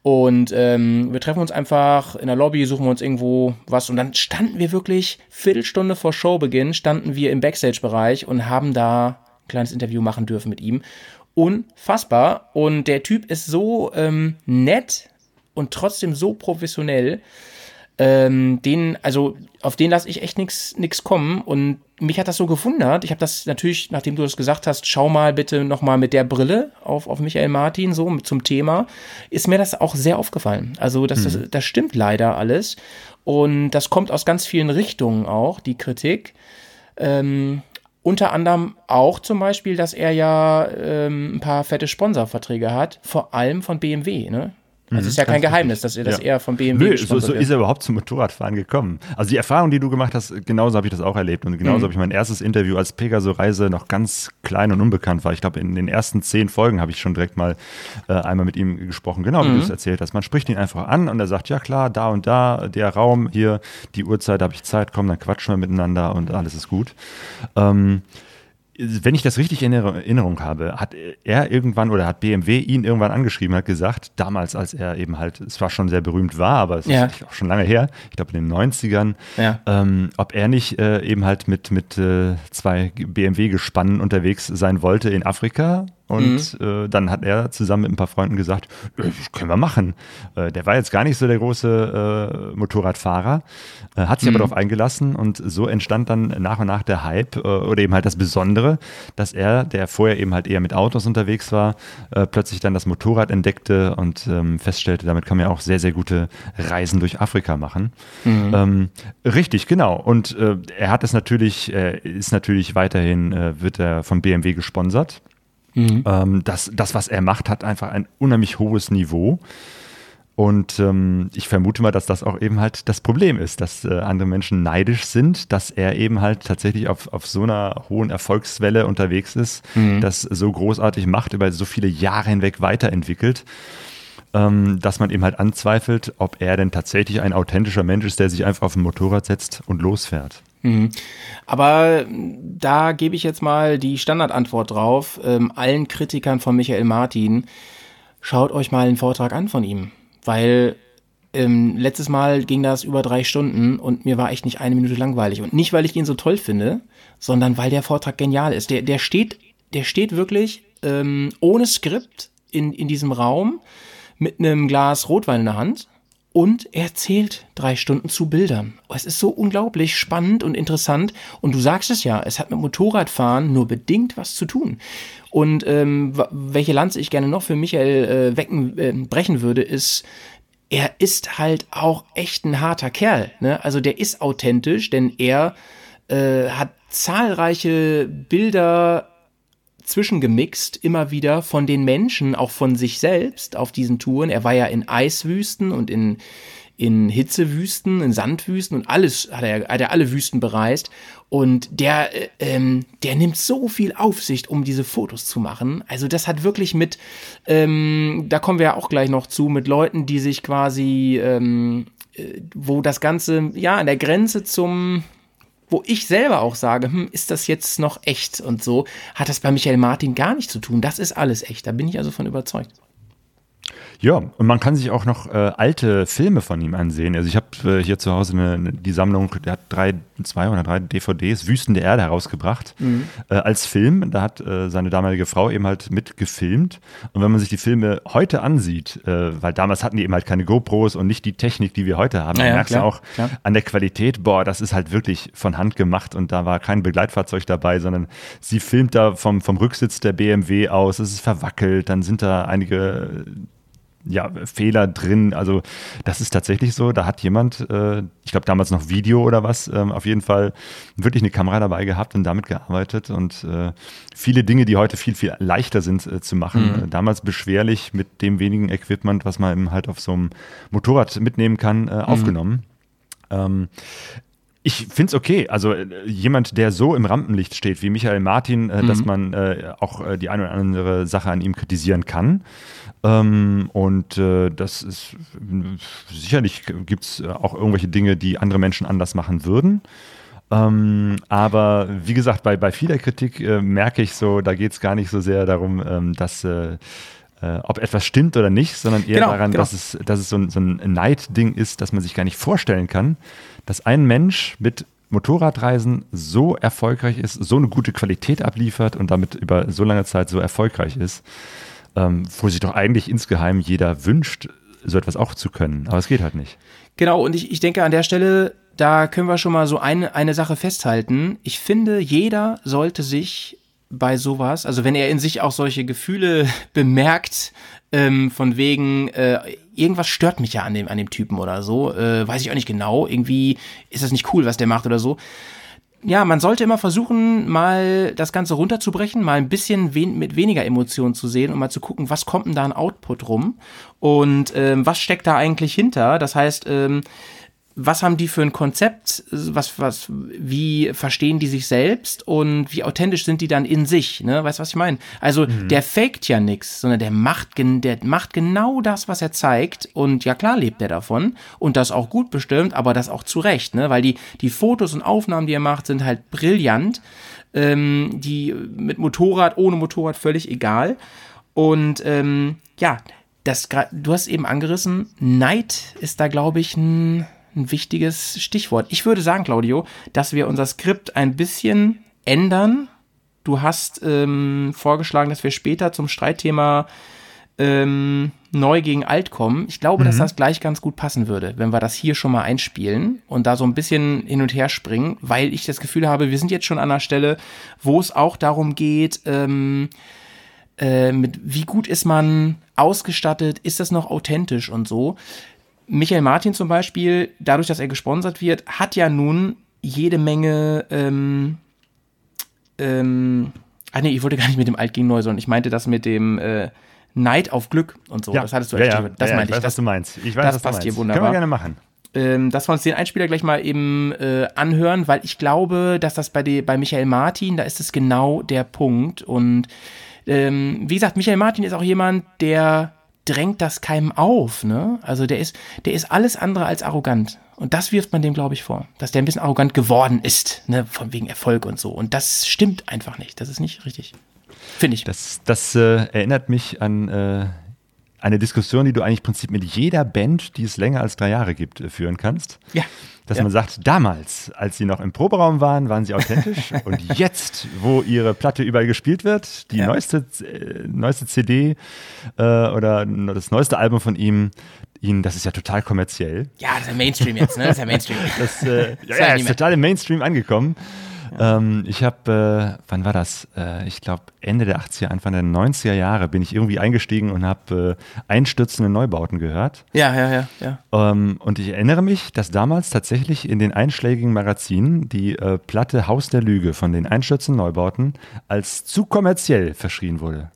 Und ähm, wir treffen uns einfach in der Lobby, suchen wir uns irgendwo was. Und dann standen wir wirklich, Viertelstunde vor Showbeginn, standen wir im Backstage-Bereich und haben da kleines Interview machen dürfen mit ihm. Unfassbar. Und der Typ ist so ähm, nett und trotzdem so professionell ähm, den, also auf den lasse ich echt nichts kommen und mich hat das so gewundert. Ich habe das natürlich, nachdem du das gesagt hast, schau mal bitte nochmal mit der Brille auf, auf Michael Martin so mit, zum Thema, ist mir das auch sehr aufgefallen. Also das, das, das stimmt leider alles und das kommt aus ganz vielen Richtungen auch, die Kritik. Ähm, unter anderem auch zum Beispiel, dass er ja ähm, ein paar fette Sponsorverträge hat, vor allem von BMW, ne? Also ist ja kein ganz Geheimnis, dass er, dass Ja. er von BMW Nö, so, so ist er überhaupt zum Motorradfahren gekommen. Also die Erfahrung, die du gemacht hast, genauso habe ich das auch erlebt. Und genauso Mhm. habe ich mein erstes Interview als Pegaso-Reise noch ganz klein und unbekannt war. Ich glaube, in den ersten zehn Folgen habe ich schon direkt mal äh, einmal mit ihm gesprochen, genau wie Mhm. du es erzählt hast. Man spricht ihn einfach an und er sagt, ja klar, da und da, der Raum, hier, die Uhrzeit, habe ich Zeit, komm, dann quatschen wir miteinander und alles ist gut. Ähm, wenn ich das richtig in Erinnerung habe, hat er irgendwann oder hat BMW ihn irgendwann angeschrieben, hat gesagt, damals, als er eben halt, es war schon sehr berühmt war, aber es Ja. ist auch schon lange her, ich glaube in den 90ern, Ja. ähm, ob er nicht äh, eben halt mit, mit äh, zwei BMW-Gespannen unterwegs sein wollte in Afrika Und mhm. äh, dann hat er zusammen mit ein paar Freunden gesagt, äh, können wir machen. Äh, der war jetzt gar nicht so der große äh, Motorradfahrer, äh, hat sich mhm. aber darauf eingelassen und so entstand dann nach und nach der Hype äh, oder eben halt das Besondere, dass er, der vorher eben halt eher mit Autos unterwegs war, plötzlich dann das Motorrad entdeckte und ähm, feststellte, damit kann man ja auch sehr, sehr gute Reisen durch Afrika machen. Mhm. Ähm, richtig, genau. Und er hat es natürlich, ist natürlich weiterhin, wird er von BMW gesponsert. Mhm. Ähm, das, das, was er macht, hat einfach ein unheimlich hohes Niveau. Und ähm, ich vermute mal, dass das auch eben halt das Problem ist, dass äh, andere Menschen neidisch sind, dass er eben halt tatsächlich auf, auf so einer hohen Erfolgswelle unterwegs ist, mhm. das so großartig macht, über so viele Jahre hinweg weiterentwickelt, ähm, dass man eben halt anzweifelt, ob er denn tatsächlich ein authentischer Mensch ist, der sich einfach auf ein Motorrad setzt und losfährt. Mhm. Aber da gebe ich jetzt mal die Standardantwort drauf. Ähm, allen Kritikern von Michael Martin, schaut euch mal einen Vortrag an von ihm. Weil ähm, letztes Mal ging das über drei Stunden und mir war echt nicht eine Minute langweilig. Und nicht, weil ich ihn so toll finde, sondern weil der Vortrag genial ist. Der, der steht, der steht wirklich ähm, ohne Skript in, in diesem Raum mit einem Glas Rotwein in der Hand und er zählt drei Stunden zu Bildern. Es ist so unglaublich spannend und interessant. Und du sagst es ja, es hat mit Motorradfahren nur bedingt was zu tun. Und ähm, welche Lanze ich gerne noch für Michael äh, wecken, äh, brechen würde, ist, er ist halt auch echt ein harter Kerl. Ne? Also der ist authentisch, denn er äh, hat zahlreiche Bilder zwischengemixt immer wieder von den Menschen, auch von sich selbst auf diesen Touren. Er war ja in Eiswüsten und in, in Hitzewüsten, in Sandwüsten und alles hat er, hat er alle Wüsten bereist. Und der, äh, ähm, der nimmt so viel Aufsicht, um diese Fotos zu machen. Also das hat wirklich mit, ähm, da kommen wir ja auch gleich noch zu, mit Leuten, die sich quasi, ähm, äh, wo das Ganze ja an der Grenze zum wo ich selber auch sage, hm, ist das jetzt noch echt und so, hat das bei Michael Martin gar nicht zu tun. Das ist alles echt. Da bin ich also von überzeugt. Ja, und man kann sich auch noch äh, alte Filme von ihm ansehen. Also ich habe äh, hier zu Hause eine, eine, die Sammlung, der hat drei, zwei oder drei DVDs, Wüsten der Erde herausgebracht, mhm. äh, als Film. Da hat äh, seine damalige Frau eben halt mitgefilmt. Und wenn man sich die Filme heute ansieht, äh, weil damals hatten die eben halt keine GoPros und nicht die Technik, die wir heute haben, ja, dann merkst du auch klar. an der Qualität, boah, das ist halt wirklich von Hand gemacht und da war kein Begleitfahrzeug dabei, sondern sie filmt da vom, vom Rücksitz der BMW aus, es ist verwackelt, dann sind da einige ja, Fehler drin. Also das ist tatsächlich so. Da hat jemand, äh, ich glaube damals noch Video oder was, ähm, auf jeden Fall wirklich eine Kamera dabei gehabt und damit gearbeitet und äh, viele Dinge, die heute viel, viel leichter sind äh, zu machen. Mhm. Äh, damals beschwerlich mit dem wenigen Equipment, was man eben halt auf so einem Motorrad mitnehmen kann, äh, mhm. aufgenommen. Ähm, ich finde es okay. Also äh, jemand, der so im Rampenlicht steht wie Michael Martin, mhm. dass man auch die eine oder andere Sache an ihm kritisieren kann. Ähm, und äh, das ist sicherlich gibt es auch irgendwelche Dinge, die andere Menschen anders machen würden. Ähm, aber wie gesagt, bei, bei vieler Kritik äh, merke ich so, da geht es gar nicht so sehr darum, ähm, dass äh, äh, ob etwas stimmt oder nicht, sondern eher genau, daran, genau. Dass, es, dass es so ein, so ein Neidding ist, dass man sich gar nicht vorstellen kann, dass ein Mensch mit Motorradreisen so erfolgreich ist, so eine gute Qualität abliefert und damit über so lange Zeit so erfolgreich ist ähm, wo sich doch eigentlich insgeheim jeder wünscht, so etwas auch zu können. Aber es geht halt nicht. Genau, und ich, ich denke an der Stelle, da können wir schon mal so eine, eine Sache festhalten. Ich finde, jeder sollte sich bei sowas, also wenn er in sich auch solche Gefühle bemerkt, ähm, von wegen, äh, irgendwas stört mich ja an dem, an dem Typen oder so, äh, weiß ich auch nicht genau, irgendwie ist das nicht cool, was der macht oder so, ja, man sollte immer versuchen, mal das Ganze runterzubrechen, mal ein bisschen wen mit weniger Emotionen zu sehen und mal zu gucken, was kommt denn da an Output rum und ähm, was steckt da eigentlich hinter. Das heißt, ähm, was haben die für ein Konzept, was, was, wie verstehen die sich selbst und wie authentisch sind die dann in sich, ne? Weißt du, was ich meine? Also, mhm. der faked ja nichts, sondern der macht, der macht genau das, was er zeigt und ja klar lebt er davon und das auch gut bestimmt, aber das auch zu Recht, ne? Weil die, die Fotos und Aufnahmen, die er macht, sind halt brillant, ähm, die mit Motorrad, ohne Motorrad völlig egal und ähm, ja, das, du hast eben angerissen, Neid ist da, glaube ich, ein ein wichtiges Stichwort. Ich würde sagen, Claudio, dass wir unser Skript ein bisschen ändern Du hast ähm, vorgeschlagen, dass wir später zum Streitthema ähm, neu gegen alt kommen. Ich glaube, dass das gleich ganz gut passen würde, wenn wir das hier schon mal einspielen und da so ein bisschen hin und her springen, weil ich das Gefühl habe, wir sind jetzt schon an einer Stelle, wo es auch darum geht, ähm, äh, mit wie gut ist man ausgestattet, ist das noch authentisch und so. Michael Martin zum Beispiel, dadurch, dass er gesponsert wird, hat ja nun jede Menge ähm, ähm, ah nee, ich wollte gar nicht mit dem Alt gegen Neu, sondern ich meinte das mit dem äh, Neid auf Glück und so. das hattest du ja, ja. Das ja, meinte ich. ich. Weiß, was du meinst. Ich weiß, das was passt hier wunderbar. Können wir gerne machen. ähm, dass wir uns den Einspieler gleich mal eben äh, anhören, weil ich glaube, dass das bei, de, bei Michael Martin, da ist es genau der Punkt. Und ähm, wie gesagt, Michael Martin ist auch jemand, der drängt das keinem auf. Ne? Also der ist, der ist alles andere als arrogant. Und das wirft man dem, glaube ich, vor, dass der ein bisschen arrogant geworden ist, ne? von wegen Erfolg und so. Und das stimmt einfach nicht. Das ist nicht richtig. Finde ich. Das, das äh, erinnert mich an äh, eine Diskussion, die du eigentlich im Prinzip mit jeder Band, die es länger als drei Jahre gibt, äh, führen kannst. Ja. Dass Ja. man sagt, damals, als sie noch im Proberaum waren, waren sie authentisch. und jetzt, wo ihre Platte überall gespielt wird, die Ja. neueste, äh, neueste CD äh, oder das neueste Album von ihm, ihnen, das ist ja total kommerziell. Ja, das ist ja Mainstream jetzt, ne? Das ist ja Mainstream. Das, äh, ja, ja, ist total im Mainstream angekommen. Ähm, ich habe, äh, wann war das? Äh, ich glaube, Ende der 80er, Anfang der 90er Jahre bin ich irgendwie eingestiegen und habe äh, einstürzende Neubauten gehört. ja, ja, ja, ja. Ähm, und ich erinnere mich, dass damals tatsächlich in den einschlägigen Magazinen die äh, Platte Haus der Lüge von den einstürzenden Neubauten als zu kommerziell verschrien wurde.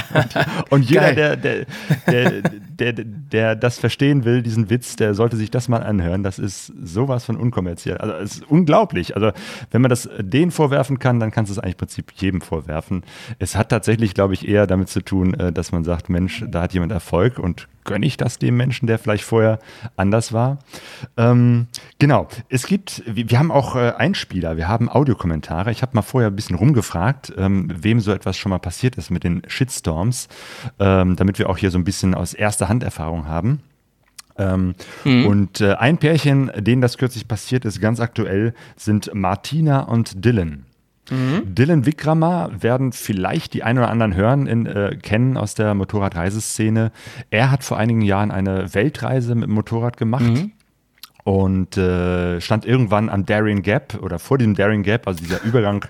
und jeder, der, Geil. der, der, der, der das verstehen will, diesen Witz, der sollte sich das mal anhören. Das ist sowas von unkommerziell. Also es ist unglaublich. Also wenn man das denen vorwerfen kann, dann kannst du es eigentlich im Prinzip jedem vorwerfen. Es hat tatsächlich, glaube ich, eher damit zu tun, äh, dass man sagt, Mensch, da hat jemand Erfolg und gönne ich das dem Menschen, der vielleicht vorher anders war. Ähm, genau, es gibt, wir, haben auch äh, Einspieler, wir haben Audiokommentare. Ich habe mal vorher ein bisschen rumgefragt, ähm, wem so etwas schon mal passiert ist mit den Shitstorms, ähm, damit wir auch hier so ein bisschen aus erster Hand Erfahrung haben. Ähm, Und äh, ein Pärchen, denen das kürzlich passiert ist, ganz aktuell, sind Martina und Dylan. Dylan Wickramer werden vielleicht die ein oder anderen hören, in, äh, kennen aus der Motorradreiseszene. Er hat vor einigen Jahren eine Weltreise mit dem Motorrad gemacht. Und äh, stand irgendwann am Darien Gap oder vor dem Darien Gap, also dieser Übergang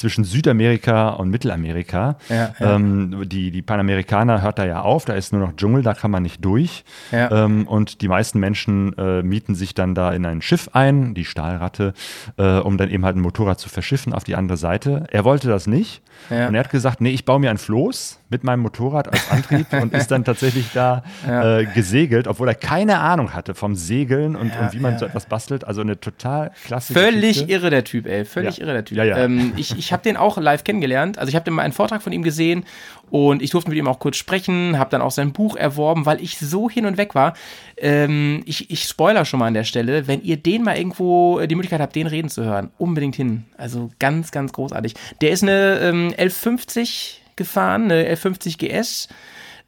zwischen Südamerika und Mittelamerika. Ja, ja. Ähm, die, die Panamerikaner hört da ja auf, da ist nur noch Dschungel, da kann man nicht durch. Ja. Ähm, und die meisten Menschen äh, mieten sich dann da in ein Schiff ein, die Stahlratte, äh, um dann eben halt ein Motorrad zu verschiffen auf die andere Seite. Er wollte das nicht. Und er hat gesagt, nee, ich baue mir ein Floß mit meinem Motorrad als Antrieb und ist dann tatsächlich da äh, gesegelt, obwohl er keine Ahnung hatte vom Segeln und, und wie man so etwas bastelt. Also eine total klassische Völlig Geschichte. irre der Typ, ey. Völlig irre der Typ. Ja, ja. Ähm, ich ich habe den auch live kennengelernt. Also ich habe mal einen Vortrag von ihm gesehen und ich durfte mit ihm auch kurz sprechen, habe dann auch sein Buch erworben, weil ich so hin und weg war. Ähm, ich, ich spoiler schon mal an der Stelle, wenn ihr den mal irgendwo äh, die Möglichkeit habt, den reden zu hören, unbedingt hin. Also ganz, ganz großartig. Der ist eine ähm, 1150 gefahren, eine 1150 GS.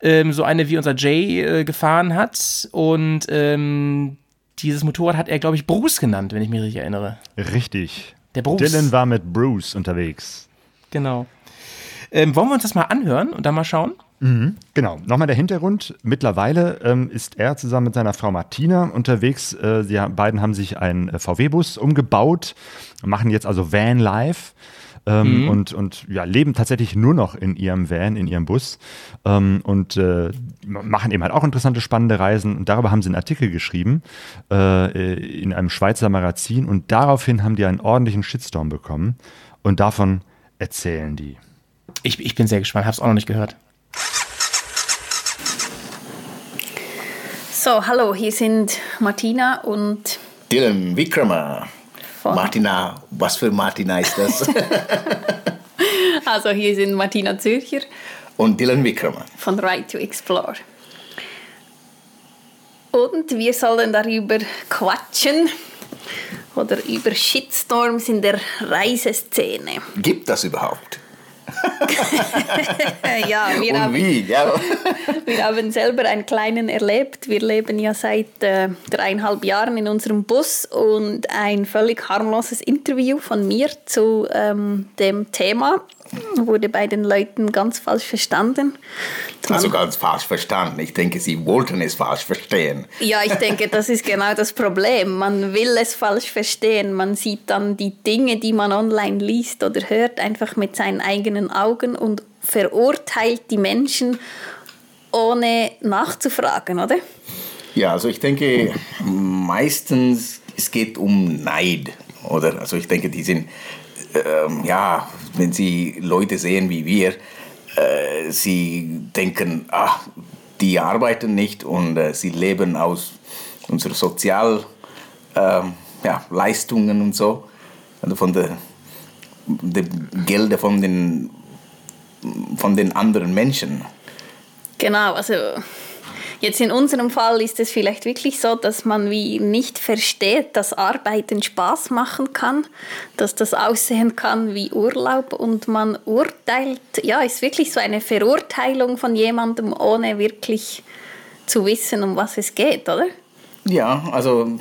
Ähm, so eine wie unser Jay äh, gefahren hat und ähm, dieses Motorrad hat er, glaube ich, Bruce genannt, wenn ich mich richtig erinnere. Richtig. Der Bruce. Dylan war mit Bruce unterwegs. Genau. Ähm, wollen wir uns das mal anhören und dann mal schauen? Genau, nochmal der Hintergrund. Mittlerweile ähm, ist er zusammen mit seiner Frau Martina unterwegs. Äh, sie haben- beiden haben sich einen äh, VW-Bus umgebaut, machen jetzt also Van Life. Ähm, und, und ja, leben tatsächlich nur noch in ihrem Van, in ihrem Bus ähm, und äh, ma- machen eben halt auch interessante, spannende Reisen. Und darüber haben sie einen Artikel geschrieben äh, in einem Schweizer Magazin und daraufhin haben die einen ordentlichen Shitstorm bekommen und davon erzählen die. Ich, ich bin sehr gespannt, hab's auch noch nicht gehört. So, hallo, hier sind Martina und Dylan Wickramer. Von- Martina, was für Martina ist das? also hier sind Martina Zürcher Und Dylan Wickramer. von Right to Explore. Und wir sollen darüber quatschen oder über Shitstorms in der Reiseszene. Gibt das überhaupt? ja, wir haben? Ja. wir haben selber einen kleinen erlebt. Wir leben ja seit äh, dreieinhalb Jahren in unserem Bus und ein völlig harmloses Interview von mir zu ähm, dem Thema wurde bei den Leuten ganz falsch verstanden. Also ganz falsch verstanden. Ich denke, Sie wollten es falsch verstehen. Ja, ich denke, das ist genau das Problem. Man will es falsch verstehen. Man sieht dann die Dinge, die man online liest oder hört, einfach mit seinen eigenen Augen und verurteilt die Menschen, ohne nachzufragen, oder? Ja, also ich denke, meistens es geht um Neid, oder? Also ich denke, die sind, ähm, ja, wenn sie Leute sehen wie wir, äh, sie denken, ah, die arbeiten nicht und äh, sie leben aus unseren Sozialleistungen ähm, ja, und so, also von der, der Gelder von den, von den anderen Menschen. Genau, also jetzt in unserem Fall ist es vielleicht wirklich so, dass man wie nicht versteht, dass Arbeiten Spaß machen kann, dass das aussehen kann wie Urlaub und man urteilt, ja, ist wirklich so eine Verurteilung von jemandem, ohne wirklich zu wissen, um was es geht, oder? Ja, also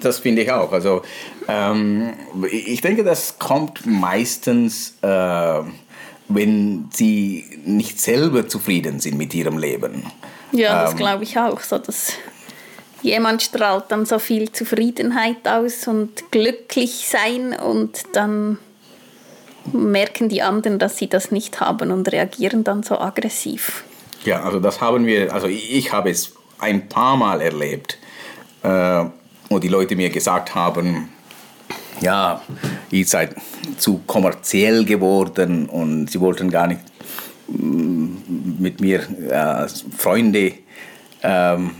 das finde ich auch. Also ähm, ich denke, das kommt meistens, äh, wenn sie nicht selber zufrieden sind mit ihrem Leben. Ja, das Ähm, glaube ich auch. So, dass jemand strahlt dann so viel Zufriedenheit aus und glücklich sein und dann merken die anderen, dass sie das nicht haben und reagieren dann so aggressiv. Ja, also das haben wir, also ich, habe es ein paar Mal erlebt, äh, wo die Leute mir gesagt haben, ja, ihr seid zu kommerziell geworden und sie wollten gar nicht mit mir äh, Freunde ähm,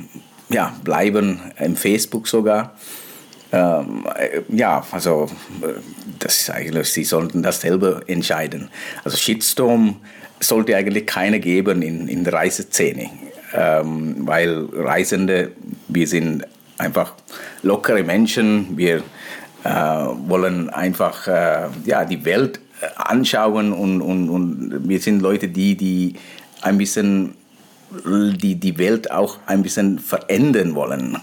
ja, bleiben, im Facebook sogar. Ähm, äh, ja, also äh, das ist eigentlich, sie sollten das selber entscheiden. Also Shitstorm sollte eigentlich keine geben in, in der Reiseszene, ähm, weil Reisende, wir sind einfach lockere Menschen, wir äh, wollen einfach äh, ja, die Welt anschauen und, und, und wir sind Leute, die, die ein bisschen die, die Welt auch ein bisschen verändern wollen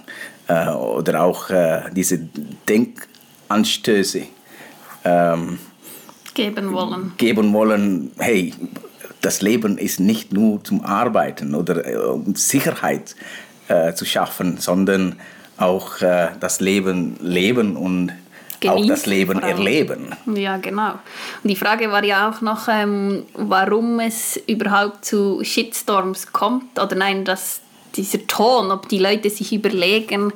äh, oder auch äh, diese Denkanstöße ähm, Geben wollen. geben wollen, hey, das Leben ist nicht nur zum Arbeiten oder äh, um Sicherheit äh, zu schaffen, sondern auch äh, das Leben leben und auch das Genießen Leben erleben. Ja, genau. Und die Frage war ja auch noch, ähm, warum es überhaupt zu Shitstorms kommt oder nein, dass dieser Ton, ob die Leute sich überlegen,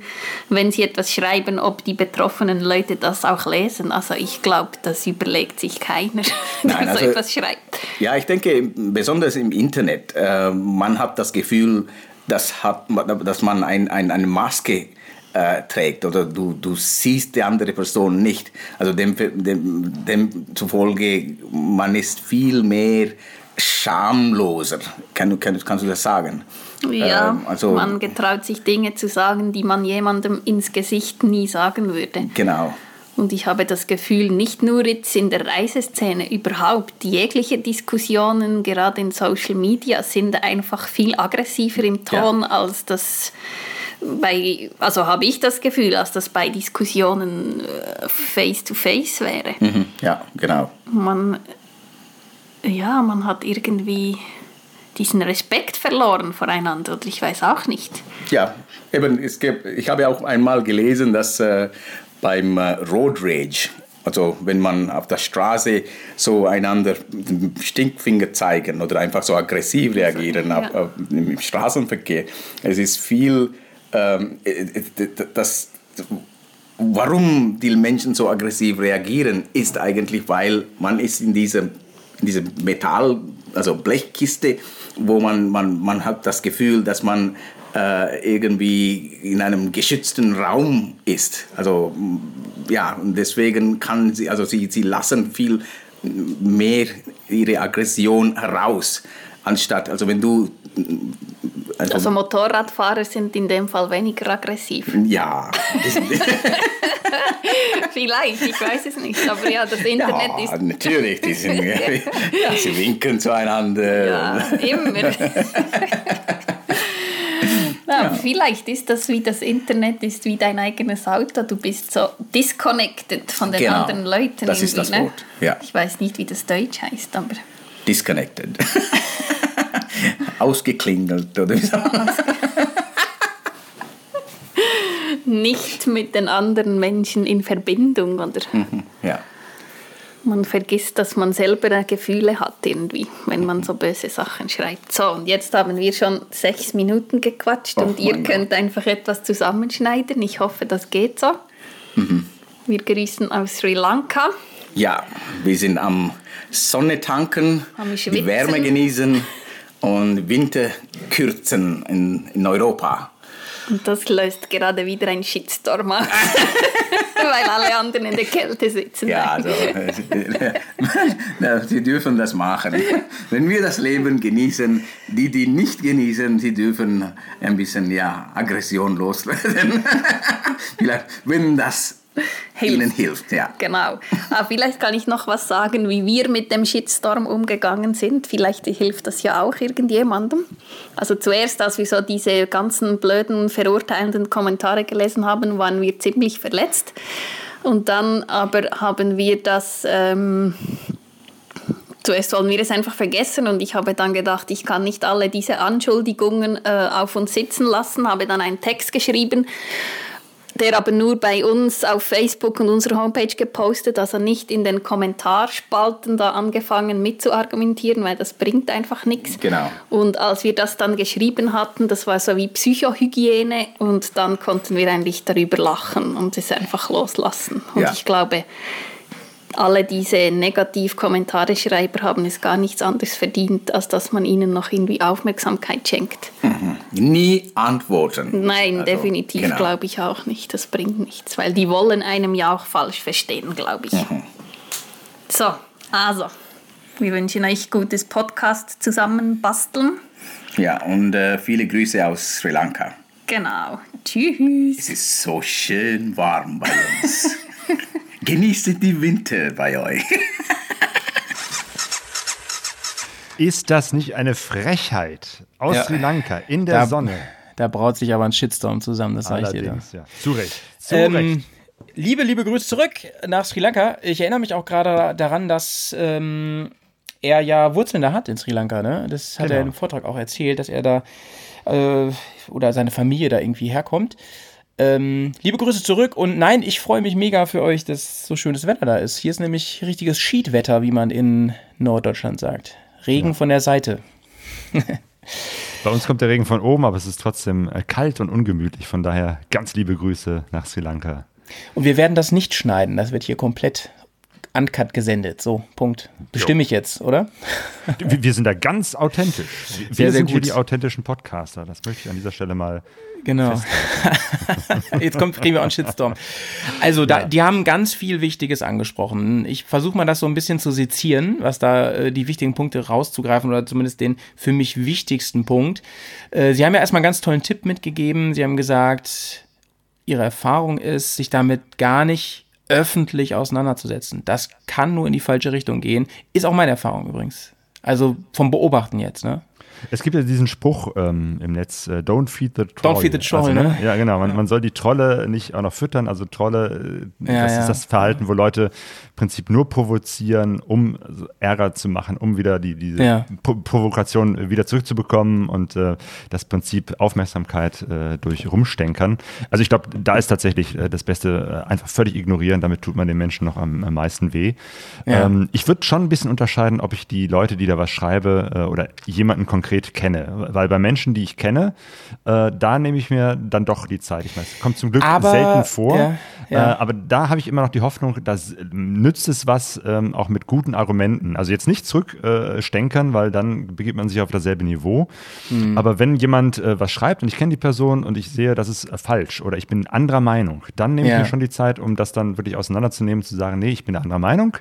wenn sie etwas schreiben, ob die betroffenen Leute das auch lesen. Also ich glaube, das überlegt sich keiner, der Nein, so also- etwas schreibt. Ja, ich denke, besonders im Internet, äh, man hat das Gefühl, dass, hat, dass man ein, ein, eine Maske äh, trägt oder du, du siehst die andere Person nicht. Also dem, dem, dem zufolge, man ist viel mehr schamloser. Kann, kann, kannst du das sagen? Ja, Ähm, also, man getraut sich Dinge zu sagen, die man jemandem ins Gesicht nie sagen würde. genau. Und ich habe das Gefühl, nicht nur jetzt in der Reiseszene, überhaupt jegliche Diskussionen, gerade in Social Media, sind einfach viel aggressiver im Ton, als das bei, also habe ich das Gefühl, als das bei Diskussionen face to face wäre. Mhm. Ja, genau. Man, ja, man hat irgendwie diesen Respekt verloren voreinander, oder ich weiß auch nicht. Ja, eben, es gibt, ich habe auch einmal gelesen, dass äh, beim äh, Road Rage, also wenn man auf der Straße so einander den Stinkfinger zeigen oder einfach so aggressiv reagieren Ja. auf, auf, im Straßenverkehr, es ist viel, ähm, äh, äh, das, warum die Menschen so aggressiv reagieren, ist eigentlich, weil man ist in diesem in diese Metall, also Blechkiste, wo man, man, man hat das Gefühl, dass man äh, irgendwie in einem geschützten Raum ist. Also ja, deswegen kann sie, also sie, sie lassen viel mehr ihre Aggression heraus, anstatt, also wenn du einfach, Also Motorradfahrer sind in dem Fall weniger aggressiv. ja, Vielleicht, ich weiß es nicht. Aber ja, das Internet ja, ist natürlich, die sind, sie winken zueinander. Ja, immer. ja, Vielleicht ist das wie das Internet, ist wie dein eigenes Auto. Du bist so disconnected von den Genau, anderen Leuten. das ist das ne? Wort, ja. Ich weiß nicht, wie das Deutsch heißt, aber Disconnected. Ausgeklingelt oder so. nicht mit den anderen Menschen in Verbindung. Oder Ja. man vergisst, dass man selber Gefühle hat irgendwie, wenn man so böse Sachen schreibt. So, und jetzt haben wir schon sechs Minuten gequatscht Oh und ihr könnt einfach etwas zusammenschneiden. Ich hoffe, das geht so. Mhm. Wir grüßen aus Sri Lanka. Ja, wir sind am Sonne tanken, Am die. Wärme genießen und Winter kürzen in, in Europa. Und das löst gerade wieder ein Shitstorm aus, weil alle anderen in der Kälte sitzen. Ja, also, ja, sie dürfen das machen. Wenn wir das Leben genießen, die, die nicht genießen, sie dürfen ein bisschen ja, Aggression loswerden. Vielleicht, wenn das Hilft. ihnen hilft. Ja. Genau. Ah, vielleicht kann ich noch was sagen, wie wir mit dem Shitstorm umgegangen sind. Vielleicht hilft das ja auch irgendjemandem. Also zuerst, als wir so diese ganzen blöden, verurteilenden Kommentare gelesen haben, waren wir ziemlich verletzt. Und dann aber haben wir das... Ähm, Zuerst wollen wir es einfach vergessen und ich habe dann gedacht, ich kann nicht alle diese Anschuldigungen äh, auf uns sitzen lassen, habe dann einen Text geschrieben, der aber nur bei uns auf Facebook und unserer Homepage gepostet, also nicht in den Kommentarspalten da angefangen mitzuargumentieren, weil das bringt einfach nichts. Genau. Und als wir das dann geschrieben hatten, das war so wie Psychohygiene und dann konnten wir eigentlich darüber lachen und es einfach loslassen. Und Ja. ich glaube, alle diese Negativ-Kommentare-Schreiber haben es gar nichts anderes verdient, als dass man ihnen noch irgendwie Aufmerksamkeit schenkt. Nie antworten. Nein, Also, definitiv genau. glaube ich auch nicht. Das bringt nichts, weil die wollen einem ja auch falsch verstehen, glaube ich. Mhm. So, also, wir wünschen euch gutes Podcast zusammenbasteln. Ja, und äh, viele Grüße aus Sri Lanka. Genau. Tschüss. Es ist so schön warm bei uns. Genießt die Winter bei euch. Ist das nicht eine Frechheit aus Ja. Sri Lanka in der Da- Sonne? Da braut sich aber ein Shitstorm zusammen, das sage ich dir. da. Allerdings, ja. Zu Recht. Zu Ähm, Recht. liebe, liebe Grüße zurück nach Sri Lanka. Ich erinnere mich auch gerade daran, dass ähm, er ja Wurzeln da hat in Sri Lanka. Ne? Das hat Genau. er im Vortrag auch erzählt, dass er da äh, oder seine Familie da irgendwie herkommt. Ähm, liebe Grüße zurück und nein, ich freue mich mega für euch, dass so schönes Wetter da ist. Hier ist nämlich richtiges Schiedwetter, wie man in Norddeutschland sagt. Regen von der Seite. Bei uns kommt der Regen von oben, aber es ist trotzdem äh, kalt und ungemütlich. Von daher ganz liebe Grüße nach Sri Lanka. Und wir werden das nicht schneiden, das wird hier komplett uncut gesendet. So, Punkt. Bestimme ich jetzt, oder? Wir, sind da ganz authentisch. Wir Sehr, sind hier die authentischen Podcaster. Das möchte ich an dieser Stelle mal. Genau. Jetzt kommt, kriegen wir auch einen Shitstorm. Also, da, die haben ganz viel Wichtiges angesprochen. Ich versuche mal das so ein bisschen zu sezieren, was da äh, die wichtigen Punkte rauszugreifen oder zumindest den für mich wichtigsten Punkt. Äh, sie haben ja erstmal einen ganz tollen Tipp mitgegeben. Sie haben gesagt, ihre Erfahrung ist, sich damit gar nicht öffentlich auseinanderzusetzen. Das kann nur in die falsche Richtung gehen. Ist auch meine Erfahrung übrigens. Also vom Beobachten jetzt, ne? Es gibt ja diesen Spruch ähm, im Netz, äh, don't feed the troll. Don't feed the troll, also, ne? Ja, genau. Man, man soll die Trolle nicht auch noch füttern. Also Trolle, äh, Ja, das ja. ist das Verhalten, wo Leute im Prinzip nur provozieren, um Ärger zu machen, um wieder die, diese Ja. Pro Provokation wieder zurückzubekommen und äh, das Prinzip Aufmerksamkeit äh, durch Rumstänkern. Also ich glaube, da ist tatsächlich äh, das Beste, äh, einfach völlig ignorieren. Damit tut man den Menschen noch am, am meisten weh. Ja. Ähm, ich würde schon ein bisschen unterscheiden, ob ich die Leute, die da was schreibe, oder jemanden konkret kenne. Weil bei Menschen, die ich kenne, äh, da nehme ich mir dann doch die Zeit. Ich meine, es kommt zum Glück Aber, selten vor. ja, ja. Äh, aber da habe ich immer noch die Hoffnung, dass äh, nützt es was, ähm, auch mit guten Argumenten. Also jetzt nicht zurückstänkern, äh, weil dann begibt man sich auf dasselbe Niveau. Hm. Aber wenn jemand äh, was schreibt und ich kenne die Person und ich sehe, das ist äh, falsch oder ich bin anderer Meinung, dann nehme Ja. ich mir schon die Zeit, um das dann wirklich auseinanderzunehmen, zu sagen, nee, ich bin anderer Meinung,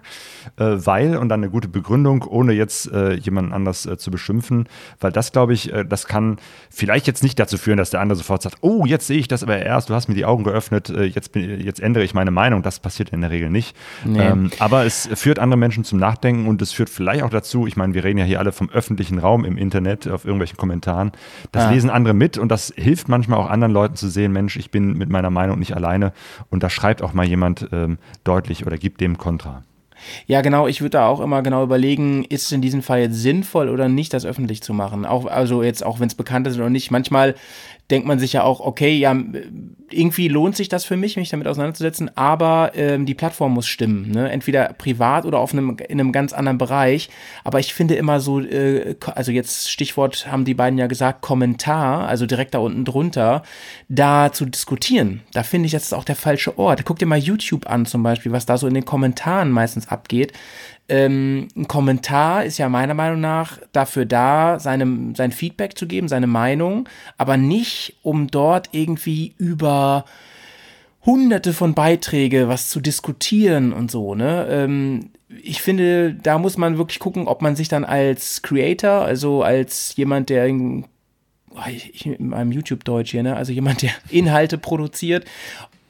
äh, weil und dann eine gute Begründung, ohne jetzt äh, jemanden anders äh, zu beschimpfen. Weil das, glaube ich, äh, das kann vielleicht jetzt nicht dazu führen, dass der andere sofort sagt, oh, jetzt sehe ich das aber erst, du hast mir die Augen geöffnet, äh, jetzt, bin, jetzt ändere ich meine Meinung. Das passiert in der Regel nicht. Nee. Ähm, aber es führt andere Menschen zum Nachdenken und es führt vielleicht auch dazu, ich meine, wir reden ja hier alle vom öffentlichen Raum im Internet, auf irgendwelchen Kommentaren. Das ja. lesen andere mit und das hilft manchmal auch anderen Leuten zu sehen, Mensch, ich bin mit meiner Meinung nicht alleine und da schreibt auch mal jemand ähm, deutlich oder gibt dem Kontra. Ja, genau. Ich würde da auch immer genau überlegen, ist es in diesem Fall jetzt sinnvoll oder nicht, das öffentlich zu machen? Auch, also jetzt, auch wenn es bekannt ist oder nicht. Manchmal denkt man sich ja auch, okay, ja, irgendwie lohnt sich das für mich, mich damit auseinanderzusetzen, aber ähm, die Plattform muss stimmen, ne? entweder privat oder auf einem, in einem ganz anderen Bereich. Aber ich finde immer so, äh, also jetzt Stichwort haben die beiden ja gesagt, Kommentar, also direkt da unten drunter, da zu diskutieren. Da finde ich, das ist auch der falsche Ort. Guck dir mal YouTube an zum Beispiel, was da so in den Kommentaren meistens abgeht. Ähm, ein Kommentar ist ja meiner Meinung nach dafür da, seinem, sein Feedback zu geben, seine Meinung, aber nicht, um dort irgendwie über hunderte von Beiträge was zu diskutieren und so, ne? Ähm, ich finde, da muss man wirklich gucken, ob man sich dann als Creator, also als jemand, der in, ich, in meinem YouTube-Deutsch hier, ne? Also jemand, der Inhalte produziert,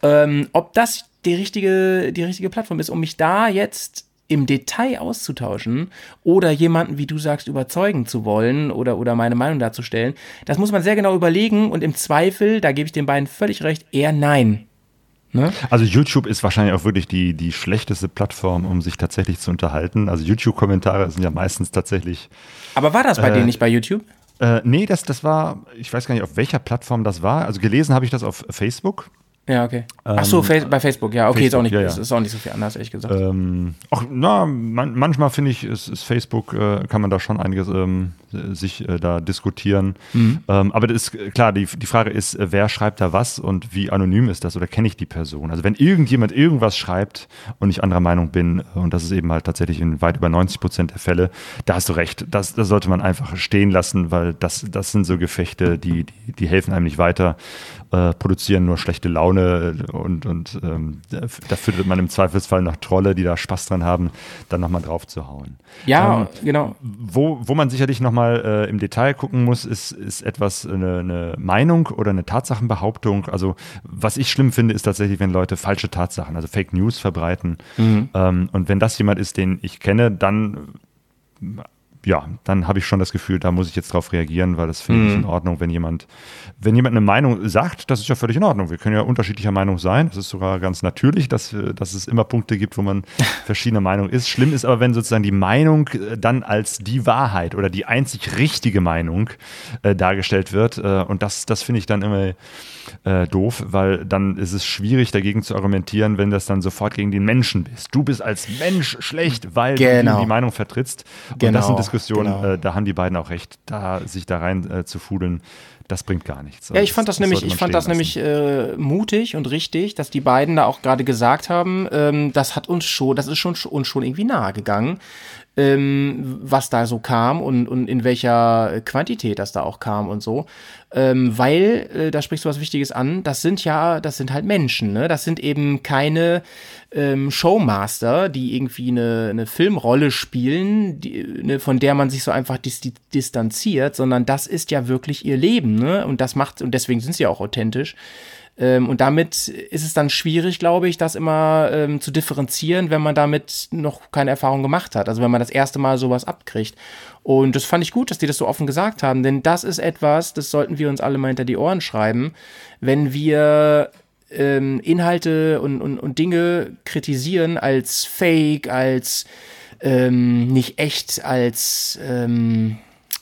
ähm, ob das die richtige, die richtige Plattform ist, um mich da jetzt im Detail auszutauschen oder jemanden, wie du sagst, überzeugen zu wollen oder, oder meine Meinung darzustellen, das muss man sehr genau überlegen und im Zweifel, da gebe ich den beiden völlig recht, eher nein. Ne? Also YouTube ist wahrscheinlich auch wirklich die, die schlechteste Plattform, um sich tatsächlich zu unterhalten. Also YouTube-Kommentare sind ja meistens tatsächlich. Aber war das bei äh, denen nicht bei YouTube? Äh, nee, das, das war, ich weiß gar nicht, auf welcher Plattform das war. Also gelesen habe ich das auf Facebook. Ja, okay. Ach so, ähm, bei Facebook, ja, okay, Facebook, ist, auch nicht, ja, ja. ist auch nicht so viel anders, ehrlich gesagt. Ähm, auch, na, man, manchmal finde ich, ist, ist Facebook, äh, kann man da schon einiges ähm, sich äh, da diskutieren. Mhm. Ähm, aber das ist klar, die, die Frage ist, äh, wer schreibt da was und wie anonym ist das oder kenne ich die Person? Also wenn irgendjemand irgendwas schreibt und ich anderer Meinung bin, äh, und das ist eben halt tatsächlich in weit über 90 Prozent der Fälle, da hast du recht, das, das sollte man einfach stehen lassen, weil das, das sind so Gefechte, die, die, die helfen einem nicht weiter, äh, produzieren nur schlechte Laune und, und ähm, da findet man im Zweifelsfall noch Trolle, die da Spaß dran haben, dann nochmal drauf zu hauen. Ja, ähm, genau. Wo, wo man sicherlich nochmal äh, im Detail gucken muss, ist, ist etwas eine, eine Meinung oder eine Tatsachenbehauptung. Also was ich schlimm finde, ist tatsächlich, wenn Leute falsche Tatsachen, also Fake News verbreiten. Mhm. Ähm, und wenn das jemand ist, den ich kenne, dann ja, dann habe ich schon das Gefühl, da muss ich jetzt drauf reagieren, weil das finde ich mhm. in Ordnung, wenn jemand, wenn jemand eine Meinung sagt, das ist ja völlig in Ordnung. Wir können ja unterschiedlicher Meinung sein. Das ist sogar ganz natürlich, dass, dass es immer Punkte gibt, wo man verschiedene Meinungen ist. Schlimm ist aber, wenn sozusagen die Meinung äh, dann als die Wahrheit oder die einzig richtige Meinung äh, dargestellt wird. Äh, und das, das finde ich dann immer äh, doof, weil dann ist es schwierig dagegen zu argumentieren, wenn das dann sofort gegen den Menschen bist. Du bist als Mensch schlecht, weil genau. du die Meinung vertrittst. Und genau. das sind Diskussionen, Diskussion, genau. äh, da haben die beiden auch recht, da sich da rein äh, zu fudeln, das bringt gar nichts. Ja, ich fand das, das nämlich, ich fand das nämlich äh, mutig und richtig, dass die beiden da auch gerade gesagt haben, ähm, das hat uns schon, das ist schon uns schon irgendwie nahe gegangen ähm, was da so kam und, und in welcher Quantität das da auch kam und so. Ähm, weil, äh, da sprichst du was Wichtiges an, das sind ja, das sind halt Menschen, ne? Das sind eben keine ähm, Showmaster, die irgendwie eine, eine Filmrolle spielen, die, ne, von der man sich so einfach dis distanziert, sondern das ist ja wirklich ihr Leben, ne? Und das macht, und deswegen sind sie auch authentisch. Ähm, und damit ist es dann schwierig, glaube ich, das immer ähm, zu differenzieren, wenn man damit noch keine Erfahrung gemacht hat. Also wenn man das erste Mal sowas abkriegt. Und das fand ich gut, dass die das so offen gesagt haben, denn das ist etwas, das sollten wir uns alle mal hinter die Ohren schreiben, wenn wir ähm, Inhalte und, und, und Dinge kritisieren als fake, als ähm, nicht echt, als ähm,